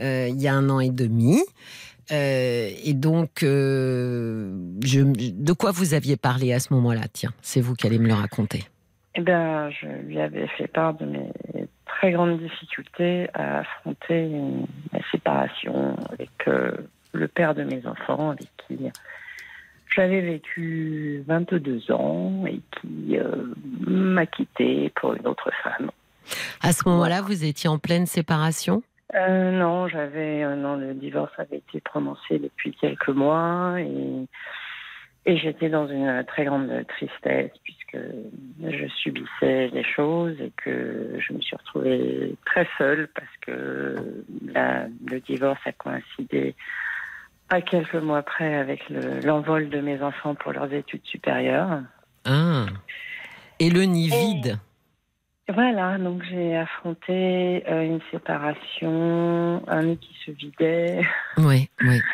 Speaker 3: il y a un an et demi. Et donc, je, de quoi vous aviez parlé à ce moment-là? Tiens, c'est vous qui allez me le raconter.
Speaker 8: Eh bien, je lui avais fait part de mes très grandes difficultés à affronter une, la séparation avec euh, le père de mes enfants, avec qui j'avais vécu 22 ans et qui euh, m'a quitté pour une autre femme.
Speaker 3: À ce moment-là, vous étiez en pleine séparation?
Speaker 8: Euh, non, j'avais non, le divorce avait été prononcé depuis quelques mois et et j'étais dans une très grande tristesse puisque je subissais les choses et que je me suis retrouvée très seule parce que la- le divorce a coïncidé à quelques mois près avec le- l'envol de mes enfants pour leurs études supérieures.
Speaker 3: Ah. Et le nid
Speaker 8: Et-
Speaker 3: vide
Speaker 8: Voilà, donc j'ai affronté euh, une séparation, un nid qui se vidait.
Speaker 3: Oui, oui.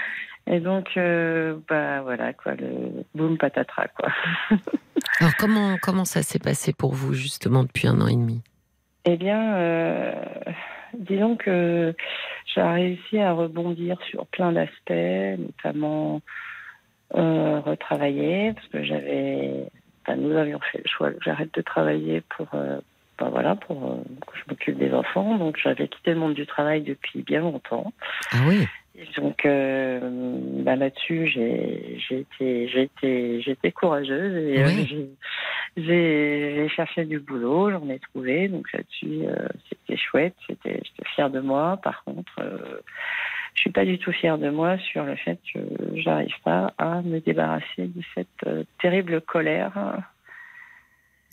Speaker 8: Et donc, euh, bah voilà, quoi, le boum patatras, quoi.
Speaker 3: Alors, comment, comment ça s'est passé pour vous, justement, depuis un an et demi?
Speaker 8: Eh bien, euh, disons que j'ai réussi à rebondir sur plein d'aspects, notamment euh, retravailler, parce que j'avais, enfin, nous avions fait le choix que j'arrête de travailler pour, ben voilà, pour euh, que je m'occupe des enfants. Donc, j'avais quitté le monde du travail depuis bien longtemps.
Speaker 3: Ah oui?
Speaker 8: Donc euh, bah, là-dessus, j'ai été, courageuse et euh,
Speaker 3: Oui.
Speaker 8: j'ai- cherché du boulot, j'en ai trouvé. Donc là-dessus, euh, c'était chouette, c'était, j'étais fière de moi. Par contre, je suis pas du tout fière de moi sur le fait que j'arrive pas à me débarrasser de cette terrible colère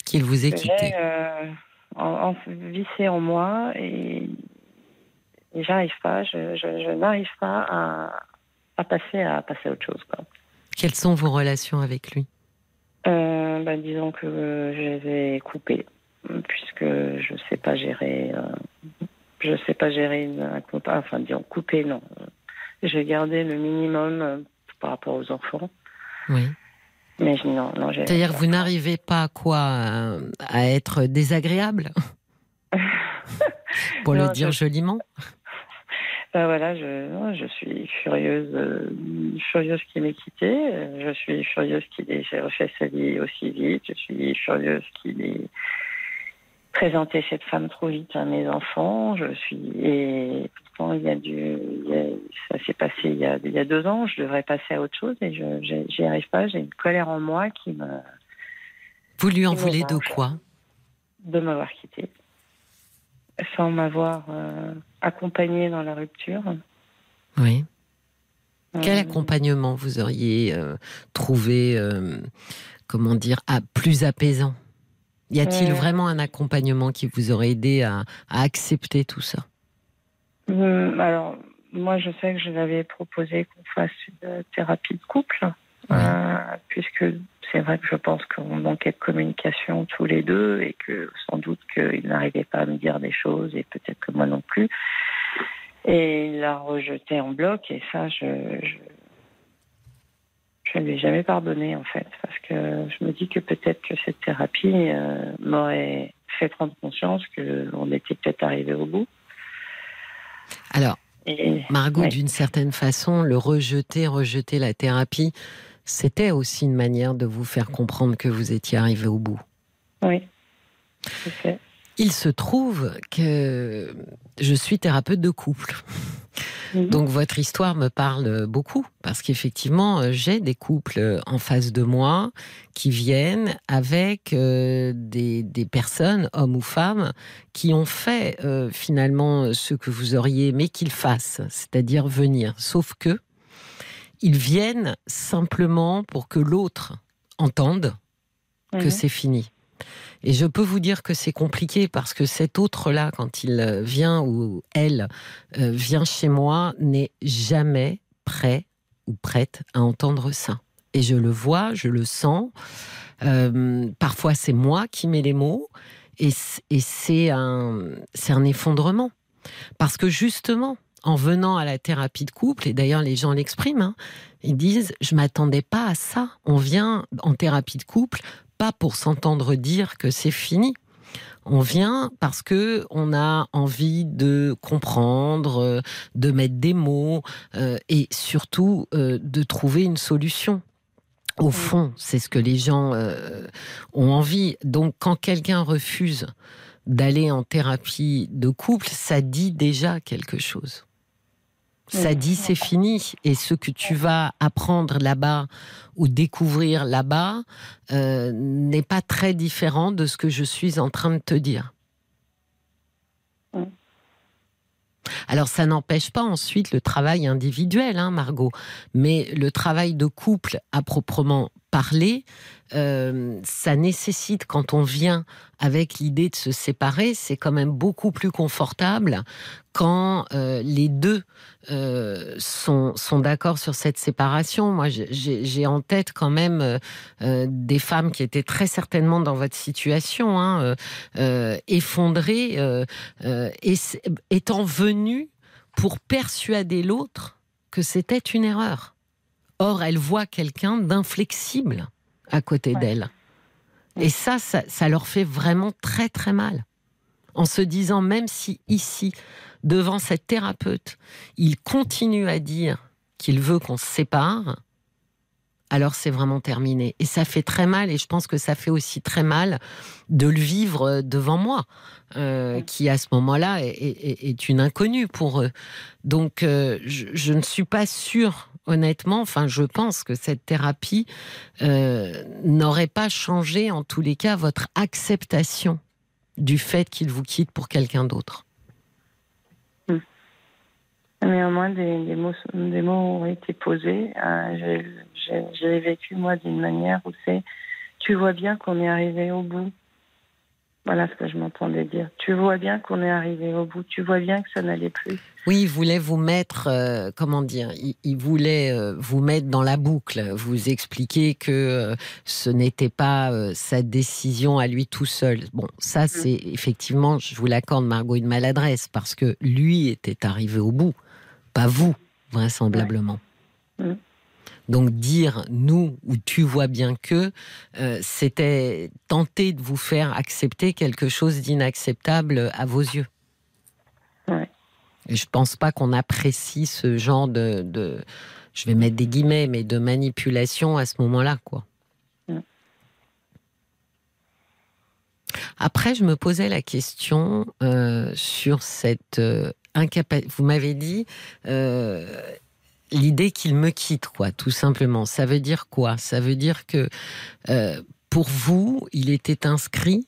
Speaker 3: Qu'il vous ait
Speaker 8: en, en- vissée en moi et, et j'arrive pas, je, je- je n'arrive pas à, à passer à passer à autre chose. Quoi.
Speaker 3: Quelles sont vos relations avec lui?
Speaker 8: Euh, bah, disons que je les ai coupées puisque je sais pas gérer, euh, je sais pas gérer une. Enfin, disons couper, non. J'ai gardé le minimum euh, par rapport aux enfants,
Speaker 3: Oui.
Speaker 8: mais non, non. j'ai-
Speaker 3: C'est-à-dire vous n'arrivez pas quoi à, à être désagréable? Pour le dire
Speaker 8: je-
Speaker 3: joliment
Speaker 8: Ben voilà, je, suis furieuse, euh, furieuse qu'il m'ait quitté. Je suis furieuse qu'il ait refait sa vie aussi vite. Je suis furieuse qu'il ait présenté cette femme trop vite à mes enfants. Je suis et pourtant il y a du, il y a- ça s'est passé il y, a, il y a deux ans. Je devrais passer à autre chose et je j'y arrive pas. J'ai une colère en moi qui me
Speaker 3: Vous lui en voulez de quoi?
Speaker 8: De m'avoir quitté sans m'avoir euh, accompagnée dans la rupture.
Speaker 3: Oui. Quel
Speaker 8: Euh,
Speaker 3: accompagnement vous auriez euh, trouvé, euh, comment dire, à- plus apaisant? Y a-t-il
Speaker 8: Euh.
Speaker 3: vraiment un accompagnement qui vous aurait aidé à, à accepter tout ça?
Speaker 8: Hum, Alors, moi, je sais que je l'avais proposé qu'on fasse une thérapie de couple,
Speaker 3: Ouais.
Speaker 8: euh, puisque c'est vrai que je pense qu'on manquait de communication tous les deux et que sans doute qu'il n'arrivait pas à me dire des choses et peut-être que moi non plus. Et il l'a rejeté en bloc et ça, je, je, je ne lui ai jamais pardonné en fait, parce que je me dis que peut-être que cette thérapie euh, m'aurait fait prendre conscience qu'on était peut-être arrivé au bout.
Speaker 3: Alors,
Speaker 8: Et-
Speaker 3: Margot,
Speaker 8: ouais.
Speaker 3: d'une certaine façon, le rejeter, rejeter la thérapie, c'était aussi une manière de vous faire comprendre que vous étiez arrivé au bout.
Speaker 8: Oui, sais.
Speaker 3: Il se trouve que je suis thérapeute de couple.
Speaker 8: Mhm.
Speaker 3: Donc votre histoire me parle beaucoup parce qu'effectivement j'ai des couples en face de moi qui viennent avec euh, des, des personnes, hommes ou femmes, qui ont fait euh, finalement ce que vous auriez aimé qu'ils fassent, c'est-à-dire venir. Sauf que ils viennent simplement pour que l'autre entende que
Speaker 8: Mhm.
Speaker 3: c'est fini. Et je peux vous dire que c'est compliqué parce que cet autre-là, quand il euh, vient ou elle euh, vient chez moi, n'est jamais prêt ou prête à entendre ça. Et je le vois, je le sens. Euh, parfois, c'est moi qui mets les mots et, c'est un, c'est un effondrement. Parce que justement, en venant à la thérapie de couple, et d'ailleurs les gens l'expriment, hein, ils disent je m'attendais pas à ça. On vient en thérapie de couple pas pour s'entendre dire que c'est fini. On vient parce que on a envie de comprendre, euh, de mettre des mots euh, et surtout euh, de trouver une solution. Au fond, c'est ce que les gens euh, ont envie. Donc, quand quelqu'un refuse d'aller en thérapie de couple, ça dit déjà quelque chose. Ça
Speaker 8: Oui.
Speaker 3: dit c'est fini. Et ce que tu vas apprendre là-bas ou découvrir là-bas euh, n'est pas très différent de ce que je suis en train de te dire.
Speaker 8: Mm.
Speaker 3: Alors ça n'empêche pas ensuite le travail individuel, hein, Margot, mais le travail de couple à proprement parler, euh, ça nécessite quand on vient avec l'idée de se séparer, c'est quand même beaucoup plus confortable quand euh, les deux euh, sont, sont d'accord sur cette séparation. Moi, j'ai- en tête quand même des femmes qui étaient très certainement dans votre situation, hein, effondrées, étant venues pour persuader l'autre que c'était une erreur. Or, elle voit quelqu'un d'inflexible à côté
Speaker 8: Ouais.
Speaker 3: d'elle. Et ça, ça, ça leur fait vraiment très très mal. En se disant, même si ici, devant cette thérapeute, il continue à dire qu'il veut qu'on se sépare, alors c'est vraiment terminé. Et ça fait très mal, et je pense que ça fait aussi très mal de le vivre devant moi, euh, qui à ce moment-là est, est- est une inconnue pour eux. Donc euh, je, je ne suis pas sûre, honnêtement, enfin je pense que cette thérapie euh, n'aurait pas changé en tous les cas votre acceptation du fait qu'il vous quitte pour quelqu'un d'autre.
Speaker 8: Néanmoins, des, des mots, des mots ont été posés. Euh, j'ai- vécu, moi, d'une manière où c'est Tu vois bien qu'on est arrivé au bout. Voilà ce que je m'entendais dire. Tu vois bien qu'on est arrivé au bout. Tu vois bien que ça n'allait plus.
Speaker 3: Oui, il voulait vous mettre, euh, comment dire, il, il voulait euh, vous mettre dans la boucle, vous expliquer que euh, ce n'était pas sa décision à lui tout seul. Bon, ça c'est effectivement, je vous l'accorde, Margot, une maladresse, parce que lui était arrivé au bout, pas vous, vraisemblablement.
Speaker 8: Mm.
Speaker 3: Donc dire nous ou tu vois bien que euh, c'était tenter de vous faire accepter quelque chose d'inacceptable à vos yeux.
Speaker 8: Ouais.
Speaker 3: Et je pense pas qu'on apprécie ce genre de, de, je vais mettre des guillemets, mais de manipulation à ce moment-là, quoi.
Speaker 8: Mm.
Speaker 3: Après, je me posais la question euh, sur cette incapacité. Vous m'avez dit euh, l'idée qu'il me quitte, quoi, tout simplement. Ça veut dire quoi? Ça veut dire que euh, pour vous, il était inscrit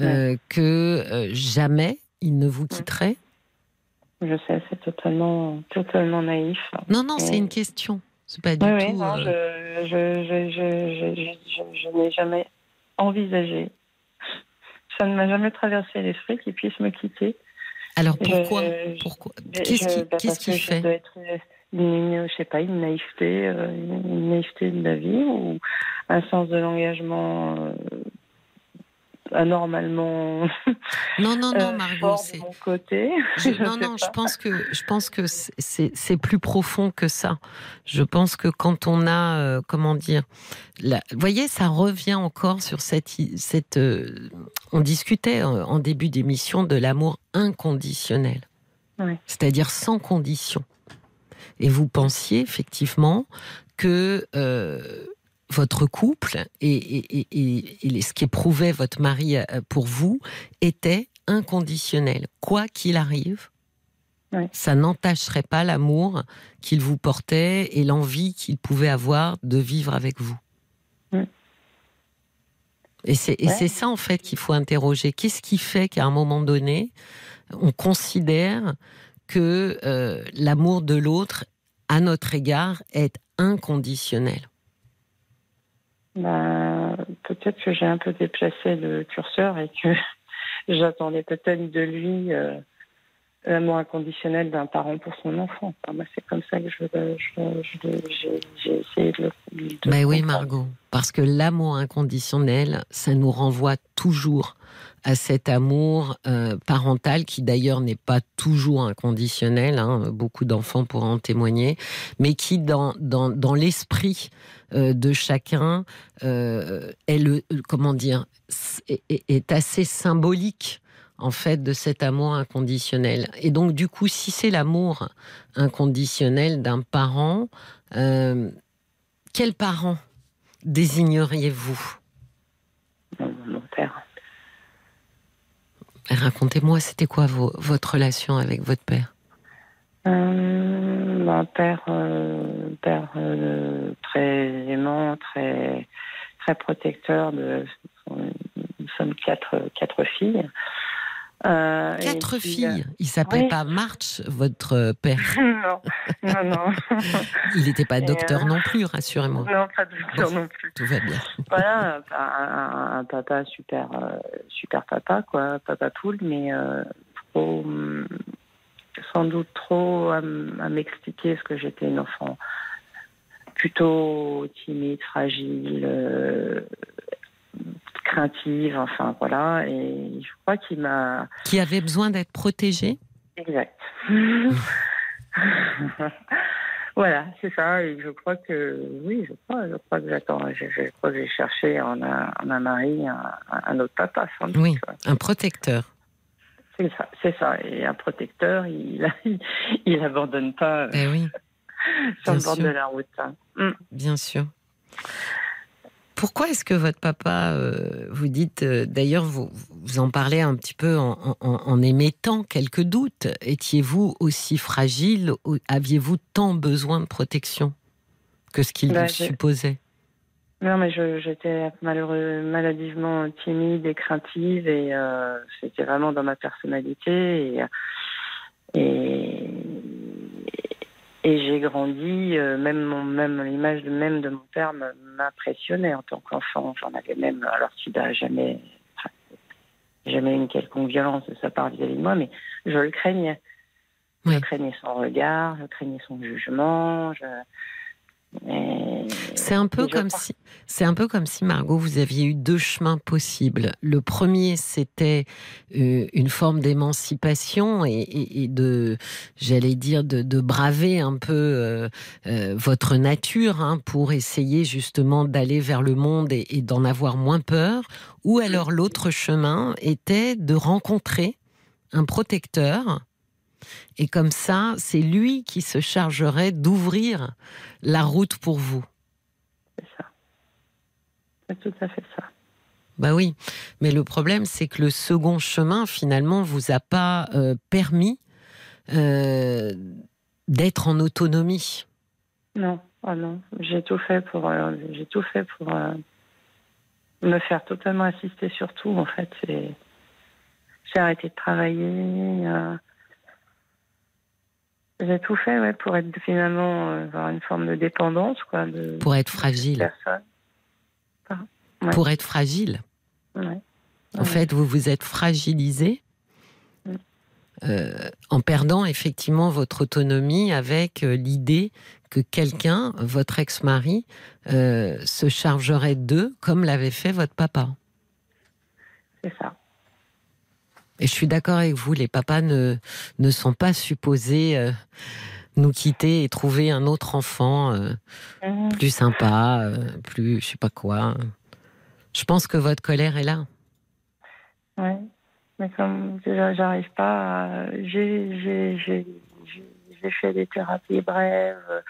Speaker 3: euh, que jamais il ne vous quitterait?
Speaker 8: Je sais, c'est totalement, totalement naïf.
Speaker 3: Non, non, c'est une question. C'est pas du
Speaker 8: Oui, oui,
Speaker 3: tout.
Speaker 8: non, je, je, je, je, je, je- je n'ai jamais envisagé. Ça ne m'a jamais traversé l'esprit qu'il puisse me quitter.
Speaker 3: Alors pourquoi
Speaker 8: je-
Speaker 3: Pourquoi Qu'est-ce qui,
Speaker 8: bah,
Speaker 3: qu'est-ce
Speaker 8: parce
Speaker 3: qui
Speaker 8: que je
Speaker 3: fait?
Speaker 8: dois être euh, une, je sais pas, une naïveté, euh, une une naïveté de la vie ou un sens de l'engagement euh, anormalement
Speaker 3: Non, non, non,
Speaker 8: euh,
Speaker 3: Margot, c'est.
Speaker 8: mon côté.
Speaker 3: Je-
Speaker 8: Je
Speaker 3: non, non, je pense que je pense que c'est plus profond que ça. Je pense que quand on a, euh, comment dire, la- vous voyez, ça revient encore sur cette cette. euh, on discutait en, en début d'émission de l'amour inconditionnel,
Speaker 8: Oui.
Speaker 3: c'est-à-dire sans condition. Et vous pensiez effectivement que euh, votre couple et, et- et- et- et ce qu'éprouvait votre mari euh, pour vous était inconditionnel. Quoi qu'il arrive, ça n'entacherait pas l'amour qu'il vous portait et l'envie qu'il pouvait avoir de vivre avec vous. Et c'est et
Speaker 8: Ouais.
Speaker 3: c'est ça en fait qu'il faut interroger. Qu'est-ce qui fait qu'à un moment donné, on considère que euh, l'amour de l'autre à notre égard est inconditionnel?
Speaker 8: Bah, peut-être que j'ai un peu déplacé le curseur et que j'attendais peut-être de lui euh, l'amour inconditionnel d'un parent pour son enfant. Enfin, moi, c'est comme ça que je, j'ai, essayé de le de
Speaker 3: Ben oui. Margot, parce que l'amour inconditionnel, ça nous renvoie toujours à cet amour euh, parental qui d'ailleurs n'est pas toujours inconditionnel, hein, beaucoup d'enfants pourront en témoigner, mais qui dans, dans, dans l'esprit euh, de chacun euh, est le comment dire est, assez symbolique en fait de cet amour inconditionnel. Et donc du coup, si c'est l'amour inconditionnel d'un parent, euh, quel parent désigneriez-vous?
Speaker 8: Mon, mon père.
Speaker 3: Racontez-moi, c'était quoi vos- votre relation avec votre père?
Speaker 8: Euh, un père, euh, père euh, très aimant, très, très protecteur. De, nous sommes quatre, quatre filles. Euh,
Speaker 3: Quatre
Speaker 8: puis,
Speaker 3: filles. Il s'appelait
Speaker 8: oui.
Speaker 3: pas March, votre père.
Speaker 8: euh, non, non, non.
Speaker 3: Il n'était pas docteur
Speaker 8: euh,
Speaker 3: non plus, rassurez-moi.
Speaker 8: non, pas
Speaker 3: Bon.
Speaker 8: non plus.
Speaker 3: Tout va bien.
Speaker 8: Voilà, un, papa super, euh, super papa, quoi, papa poule, mais euh, trop, hum, sans doute trop à, m'expliquer ce que j'étais une enfant plutôt timide, fragile, euh, craintive, enfin voilà. Et je crois qu'il m'a.
Speaker 3: Qui avait besoin d'être protégé
Speaker 8: Exact. voilà, c'est ça. Et je crois que oui, je crois, je crois que j'attends. Je, je crois que j'ai cherché en un, en un mari un, un autre papa, sans doute.
Speaker 3: Oui, un protecteur.
Speaker 8: C'est ça, c'est ça. Et un protecteur, il, il, abandonne pas
Speaker 3: oui,
Speaker 8: sur le bord de la route. hein. Mm.
Speaker 3: bien sûr. Pourquoi est-ce que votre papa, euh, vous dites, euh, d'ailleurs, vous, vous en parlez un petit peu en, en- en émettant quelques doutes, étiez-vous aussi fragile, ou aviez-vous tant besoin de protection que ce qu'il
Speaker 8: Bah,
Speaker 3: supposait?
Speaker 8: Non, mais j'étais malheureux, maladivement timide et craintive et euh, c'était vraiment dans ma personnalité et et, et j'ai grandi. euh, même mon, même l'image de même de mon père m'impressionnait en tant qu'enfant. J'en avais même alors qu'il n'a jamais enfin, jamais eu une quelconque violence de sa part vis-à-vis de moi, mais je le craignais. Je craignais son regard, je craignais son jugement. Je... et-
Speaker 3: C'est un peu comme si, c'est un peu comme si Margot, vous aviez eu deux chemins possibles. Le premier, c'était euh, une forme d'émancipation et, et- et de, j'allais dire, de, de braver un peu euh, euh, votre nature hein, pour essayer justement d'aller vers le monde et, et d'en avoir moins peur. Ou alors l'autre chemin était de rencontrer un protecteur. Et comme ça, c'est lui qui se chargerait d'ouvrir la route pour vous.
Speaker 8: C'est ça. C'est tout à fait ça.
Speaker 3: Bah oui, mais le problème, c'est que le second chemin, finalement, vous a pas euh, permis euh, d'être en autonomie.
Speaker 8: Non, oh non, j'ai tout fait pour, euh, j'ai tout fait pour me faire totalement assister sur tout. En fait, j'ai arrêté de travailler. J'ai tout fait, ouais, pour être finalement euh, avoir une forme de dépendance, quoi, de
Speaker 3: Pour être fragile.
Speaker 8: Ouais.
Speaker 3: Pour être fragile.
Speaker 8: Ouais.
Speaker 3: En fait, vous vous êtes fragilisé
Speaker 8: Mm.
Speaker 3: euh, en perdant effectivement votre autonomie avec euh, l'idée que quelqu'un, votre ex-mari, euh, se chargerait d'eux comme l'avait fait votre papa.
Speaker 8: C'est ça.
Speaker 3: Et je suis d'accord avec vous, les papas ne, ne sont pas supposés euh, nous quitter et trouver un autre enfant euh,
Speaker 8: Mhm.
Speaker 3: plus sympa, euh, plus je sais pas quoi. Je pense que votre colère est là.
Speaker 8: Ouais. Mais comme j'arrive pas à... J'ai, fait des thérapies brèves, euh,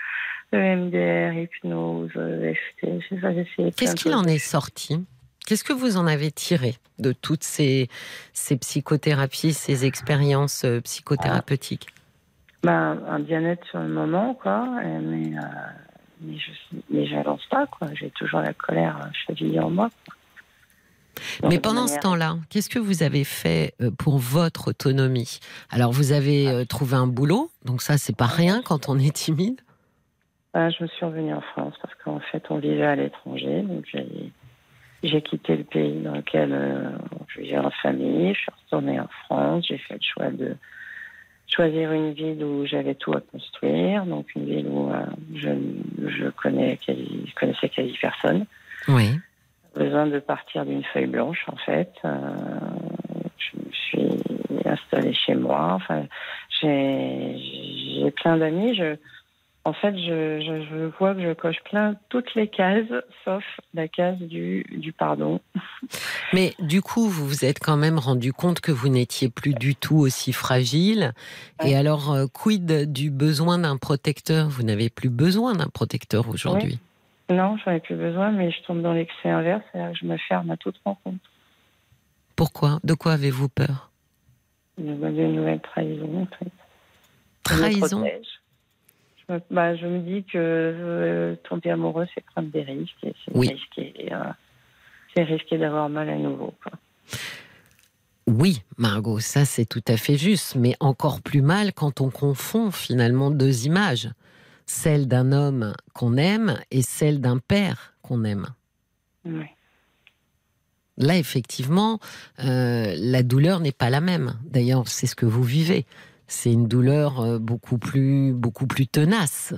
Speaker 8: EMDR, hypnose, FT,
Speaker 3: Qu'est-ce qu'il en est sorti? Qu'est-ce que vous en avez tiré de toutes ces, ces psychothérapies, ces expériences euh, psychothérapeutiques?
Speaker 8: Ben, un bien-être sur le moment, quoi. Mais, euh, mais je mais j'avance pas, quoi. J'ai toujours la colère euh, chevillée en moi.
Speaker 3: Mais pendant ce temps-là, qu'est-ce que vous avez fait pour votre autonomie? Alors, vous avez euh, trouvé un boulot, donc ça, c'est pas rien quand on est timide?
Speaker 8: Ben, je me suis revenue en France parce qu'en fait, on vivait à l'étranger. Donc, j'ai, j'ai quitté le pays dans lequel euh, je vivais en famille. Je suis retournée en France. J'ai fait le choix de choisir une ville où j'avais tout à construire. Donc, une ville où euh, je, je, connais quasi, je connaissais quasi personne.
Speaker 3: Oui.
Speaker 8: besoin de partir d'une feuille blanche, en fait. Euh, je me suis installée chez moi. Enfin, j'ai j'ai plein d'amis. Je, en fait, je, je, je vois que je coche plein toutes les cases, sauf la case du, du pardon.
Speaker 3: Mais du coup, vous vous êtes quand même rendu compte que vous n'étiez plus du tout aussi fragile. Et alors, euh, quid du besoin d'un protecteur? Vous n'avez plus besoin d'un protecteur aujourd'hui.
Speaker 8: Non, j'en ai plus besoin, mais je tombe dans l'excès inverse, c'est-à-dire que je me ferme à toute rencontre.
Speaker 3: Pourquoi? De quoi avez-vous peur?
Speaker 8: D'une nouvelle trahison, en fait.
Speaker 3: Trahison?
Speaker 8: Bah, je me dis que euh, tomber amoureux, c'est prendre des risques. Et c'est
Speaker 3: Oui.
Speaker 8: risqué, euh, risqué d'avoir mal à nouveau. Quoi.
Speaker 3: Oui, Margot, ça c'est tout à fait juste, mais encore plus mal quand on confond finalement deux images, celle d'un homme qu'on aime et celle d'un père qu'on aime.
Speaker 8: Ouais.
Speaker 3: Là, effectivement, euh, la douleur n'est pas la même. D'ailleurs, c'est ce que vous vivez. C'est une douleur euh, beaucoup plus, beaucoup plus tenace.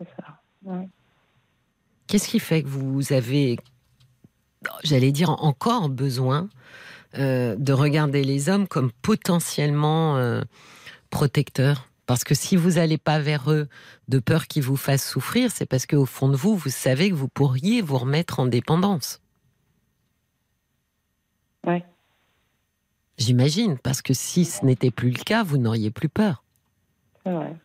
Speaker 8: C'est ça. Ouais.
Speaker 3: Qu'est-ce qui fait que vous avez, j'allais dire, encore besoin euh, de regarder les hommes comme potentiellement euh, protecteurs? Parce que si vous n'allez pas vers eux de peur qu'ils vous fassent souffrir, c'est parce qu'au fond de vous, vous savez que vous pourriez vous remettre en dépendance.
Speaker 8: Ouais.
Speaker 3: J'imagine, parce que si ce n'était plus le cas, vous n'auriez plus peur.
Speaker 8: C'est vrai.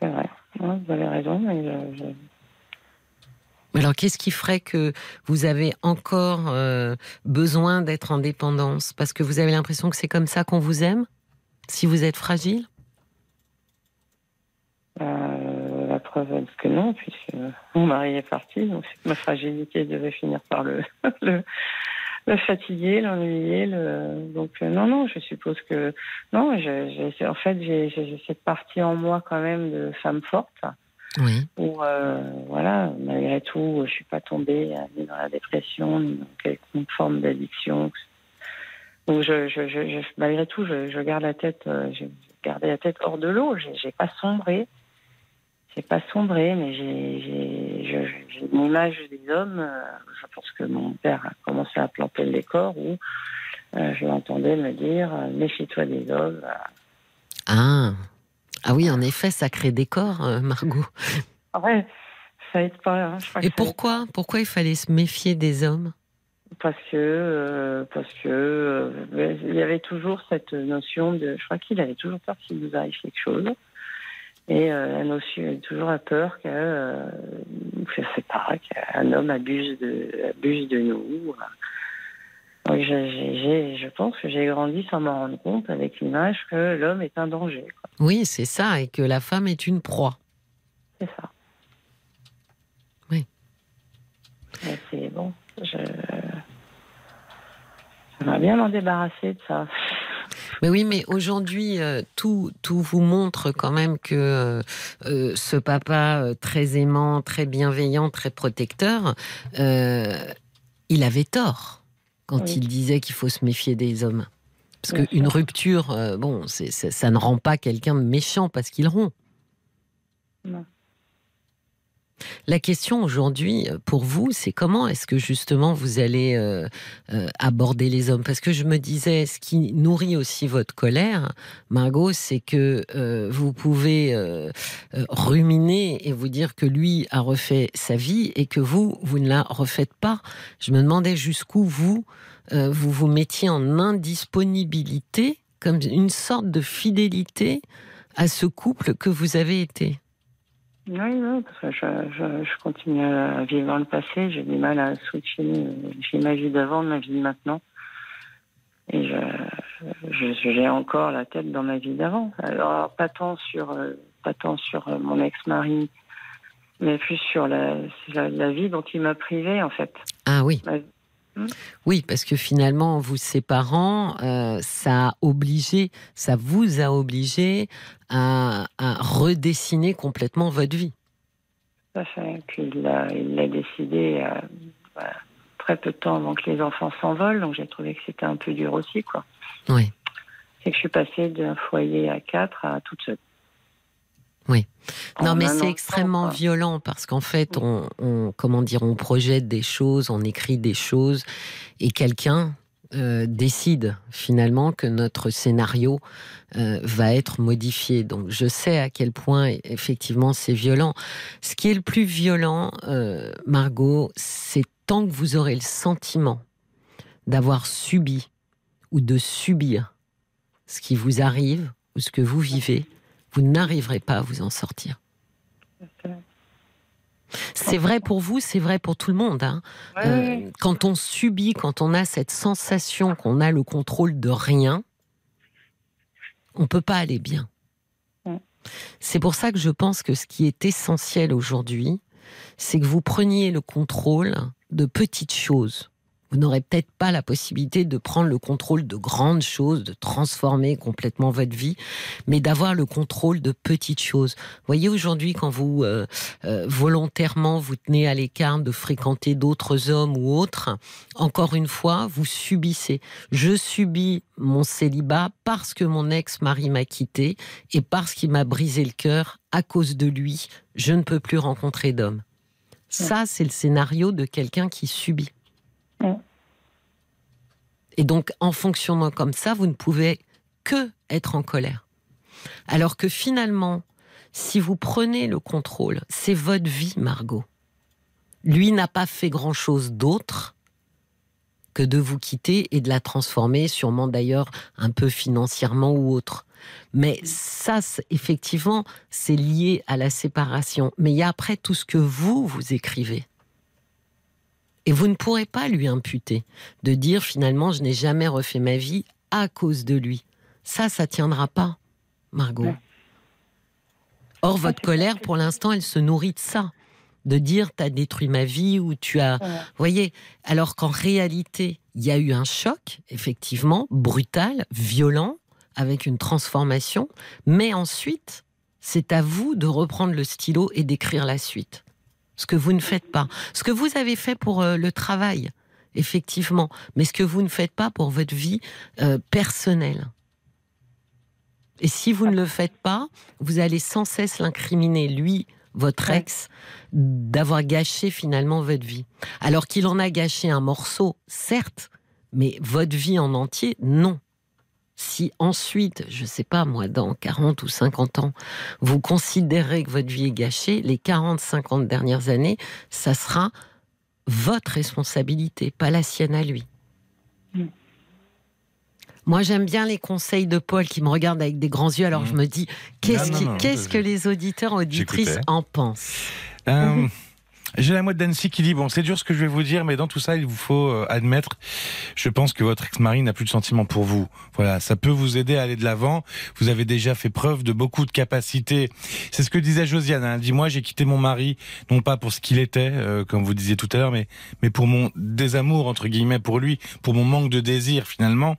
Speaker 8: C'est vrai. Ouais, vous avez raison, mais je, je-
Speaker 3: Mais Alors, qu'est-ce qui ferait que vous avez encore euh, besoin d'être en dépendance? Parce que vous avez l'impression que c'est comme ça qu'on vous aime? Si vous êtes fragile?
Speaker 8: Euh, la preuve est que non, puisque mon mari est parti, donc ma fragilité devait finir par le, le, le fatiguer, l'ennuyer. Le... Donc euh, non, non, je suppose que non. je- j'ai- en fait, j'ai cette partie en moi quand même de femme forte.
Speaker 3: Oui.
Speaker 8: où euh, voilà, malgré tout, je suis pas tombée euh, ni dans la dépression, ni dans quelconque forme d'addiction. Donc je, je, je, je- malgré tout, je, je garde la tête, euh, j'ai gardé la tête hors de l'eau. J'ai pas sombré, j'ai pas sombré, mais j'ai une image des hommes. euh, je pense que mon père a commencé à planter le décor où euh, je l'entendais me dire euh, méfie-toi des hommes.
Speaker 3: Ah. ah oui, en effet, sacré décor, euh, Margot.
Speaker 8: Ah ouais, ça aide pas. hein, je crois
Speaker 3: Et
Speaker 8: que ça aide
Speaker 3: pourquoi Pourquoi il fallait se méfier des hommes?
Speaker 8: Parce que, parce que il y avait toujours cette notion de. Je crois qu'il avait toujours peur qu'il nous arrive quelque chose. Et euh, la notion, avait toujours la peur que, euh, je sais pas, qu'un homme abuse de, abuse de nous. Donc, je pense que j'ai grandi sans m'en rendre compte avec l'image que l'homme est un danger. quoi.
Speaker 3: Oui, c'est ça, et que la femme est une proie.
Speaker 8: C'est ça.
Speaker 3: Oui.
Speaker 8: C'est bon. Je... J'aimerais bien m'en débarrasser de ça.
Speaker 3: Mais oui, mais aujourd'hui, euh, tout, tout vous montre quand même que euh, euh, ce papa euh, très aimant, très bienveillant, très protecteur, il avait tort quand
Speaker 8: Oui.
Speaker 3: il disait qu'il faut se méfier des hommes. Parce qu'une rupture, bon, ça ne rend pas quelqu'un méchant parce qu'il rompt.
Speaker 8: Non.
Speaker 3: La question aujourd'hui euh, pour vous, c'est comment est-ce que justement vous allez euh, euh, aborder les hommes? Parce que je me disais, ce qui nourrit aussi votre colère, Margot, c'est que vous pouvez ruminer et vous dire que lui a refait sa vie et que vous, vous ne la refaites pas. Je me demandais jusqu'où vous, vous vous mettiez en indisponibilité, comme une sorte de fidélité à ce couple que vous avez été.
Speaker 8: Oui, oui, parce que je, je, je continue à vivre dans le passé. J'ai du mal à switcher. J'ai ma vie d'avant, ma vie de maintenant. Et je, je- j'ai encore la tête dans ma vie d'avant. Alors, pas tant sur, pas tant sur mon ex-mari, mais plus sur la, la, la vie dont il m'a privé, en fait.
Speaker 3: Ah oui. Oui, parce que finalement, vous séparant, euh, ça a obligé, ça vous a obligé à, à redessiner complètement votre vie.
Speaker 8: Tout à fait. Puis il l'a décidé euh, bah, très peu de temps avant que les enfants s'envolent, donc j'ai trouvé que c'était un peu dur aussi, quoi.
Speaker 3: Oui.
Speaker 8: C'est que je suis passée d'un foyer à quatre à toute seule.
Speaker 3: Oui. Non,
Speaker 8: En
Speaker 3: mais c'est extrêmement violent parce qu'en fait, on, on- comment dire, on projette des choses, on écrit des choses, et quelqu'un euh, décide finalement que notre scénario euh, va être modifié. Donc, je sais à quel point effectivement c'est violent. Ce qui est le plus violent, euh, Margot, c'est tant que vous aurez le sentiment d'avoir subi ou de subir ce qui vous arrive ou ce que vous vivez, vous n'arriverez pas à vous en sortir. C'est vrai pour vous, c'est vrai pour tout le monde. hein.
Speaker 8: Ouais,
Speaker 3: Euh, quand on subit, quand on a cette sensation qu'on a le contrôle de rien, on peut pas aller bien. C'est pour ça que je pense que ce qui est essentiel aujourd'hui, c'est que vous preniez le contrôle de petites choses. Vous n'aurez peut-être pas la possibilité de prendre le contrôle de grandes choses, de transformer complètement votre vie, mais d'avoir le contrôle de petites choses. Voyez aujourd'hui quand vous euh, euh, volontairement vous tenez à l'écart de fréquenter d'autres hommes ou autres, encore une fois, vous subissez. Je subis mon célibat parce que mon ex-mari m'a quitté et parce qu'il m'a brisé le cœur à cause de lui. Je ne peux plus rencontrer d'homme. Ça, c'est le scénario de quelqu'un qui subit. Et donc, en fonctionnant comme ça, vous ne pouvez que être en colère. Alors que finalement, si vous prenez le contrôle, c'est votre vie, Margot. Lui n'a pas fait grand-chose d'autre que de vous quitter et de la transformer, sûrement d'ailleurs un peu financièrement ou autre. Mais ça, effectivement, c'est lié à la séparation. Mais il y a après tout ce que vous, vous écrivez. Et vous ne pourrez pas lui imputer de dire finalement, je n'ai jamais refait ma vie à cause de lui. Ça, ça tiendra pas, Margot.
Speaker 8: Ouais.
Speaker 3: Or, votre colère, pour l'instant, elle se nourrit de ça. De dire, t'as détruit ma vie ou tu as.
Speaker 8: Ouais.
Speaker 3: voyez, alors qu'en réalité, il y a eu un choc, effectivement, brutal, violent, avec une transformation. Mais ensuite, c'est à vous de reprendre le stylo et d'écrire la suite. Ce que vous ne faites pas. Ce que vous avez fait pour euh, le travail, effectivement. Mais ce que vous ne faites pas pour votre vie euh, personnelle. Et si vous ne le faites pas, vous allez sans cesse l'incriminer, lui, votre ex, d'avoir gâché finalement votre vie. Alors qu'il en a gâché un morceau, certes, mais votre vie en entier, non. Si ensuite, je ne sais pas moi, dans 40 ou 50 ans, vous considérez que votre vie est gâchée, les 40, 50 dernières années, ça sera votre responsabilité, pas la sienne à lui.
Speaker 8: Mm.
Speaker 3: Moi, j'aime bien les conseils de Paul qui me regarde avec des grands yeux. Alors,
Speaker 5: Mm.
Speaker 3: je me dis, qu'est-ce que les auditeurs, auditrices en pensent?
Speaker 5: Euh, J'ai la moitié d'Annecy qui dit bon, c'est dur ce que je vais vous dire, mais dans tout ça, il vous faut euh, admettre, je pense que votre ex-mari n'a plus de sentiments pour vous. Voilà, ça peut vous aider à aller de l'avant. Vous avez déjà fait preuve de beaucoup de capacités. C'est ce que disait Josiane. Hein. Elle dit moi, j'ai quitté mon mari non pas pour ce qu'il était, euh, comme vous disiez tout à l'heure, mais mais pour mon désamour entre guillemets pour lui, pour mon manque de désir finalement.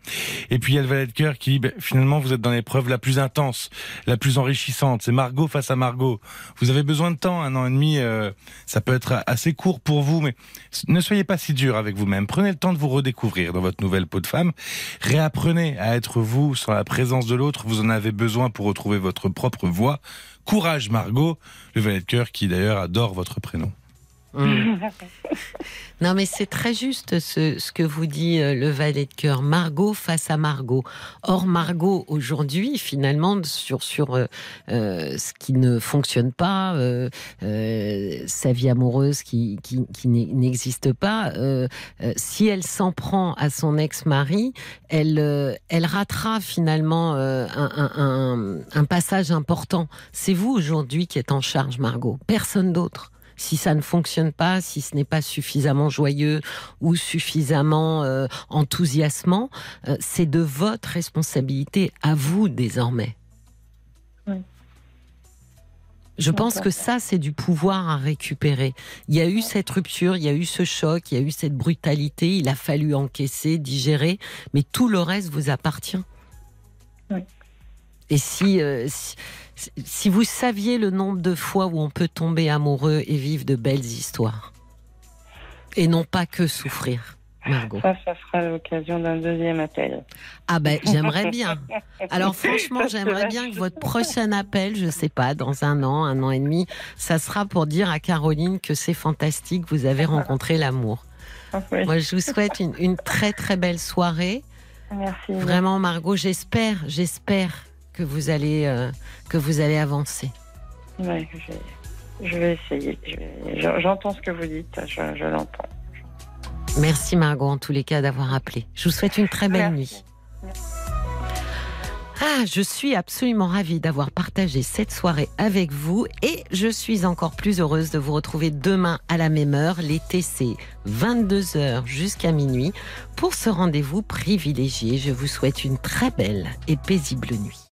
Speaker 5: Et puis il y a le valet de cœur qui dit ben, finalement vous êtes dans l'épreuve la plus intense, la plus enrichissante. C'est Margot face à Margot. Vous avez besoin de temps, un an et demi, euh, ça peut être être assez court pour vous, mais ne soyez pas si dur avec vous-même. Prenez le temps de vous redécouvrir dans votre nouvelle peau de femme. Réapprenez à être vous sans la présence de l'autre. Vous en avez besoin pour retrouver votre propre voix. Courage, Margot, le valet de cœur qui d'ailleurs adore votre prénom.
Speaker 3: Mm. Non, mais c'est très juste ce, que vous dit euh, le valet de cœur. Margot face à Margot. Or, Margot, aujourd'hui, finalement, sur, sur euh, euh, ce qui ne fonctionne pas, sa vie amoureuse qui, qui, n'existe pas, si elle s'en prend à son ex-mari, elle, elle ratera finalement un passage important. C'est vous aujourd'hui qui êtes en charge, Margot. Personne d'autre si ça ne fonctionne pas, si ce n'est pas suffisamment joyeux ou suffisamment euh, enthousiasmant, euh, c'est de votre responsabilité à vous désormais.
Speaker 8: Oui.
Speaker 3: Je pense que ça, c'est du pouvoir à récupérer. Il y a eu cette rupture, il y a eu ce choc, il y a eu cette brutalité, il a fallu encaisser, digérer, mais tout le reste vous appartient.
Speaker 8: Oui.
Speaker 3: Et si, euh, si, si vous saviez le nombre de fois où on peut tomber amoureux et vivre de belles histoires, et non pas que souffrir. Margot.
Speaker 8: Ça, ça sera l'occasion d'un deuxième appel.
Speaker 3: Ah ben, j'aimerais bien. Alors franchement, j'aimerais bien que votre prochain appel, je sais pas, dans un an, un an et demi, ça sera pour dire à Caroline que c'est fantastique, vous avez rencontré l'amour.
Speaker 8: Oui.
Speaker 3: Moi, je vous souhaite une, une, très très belle soirée.
Speaker 8: Merci.
Speaker 3: Vraiment, Margot, j'espère, j'espère que vous allez, euh, que vous allez avancer.
Speaker 8: Oui, je, je, vais essayer. J'entends ce que vous dites, je, je l'entends.
Speaker 3: Merci Margot, en tous les cas, d'avoir appelé. Je vous souhaite une très belle
Speaker 8: Merci.
Speaker 3: nuit. Ah, je suis absolument ravie d'avoir partagé cette soirée avec vous et je suis encore plus heureuse de vous retrouver demain à la même heure. L'été, c'est 22h jusqu'à minuit pour ce rendez-vous privilégié. Je vous souhaite une très belle et paisible nuit.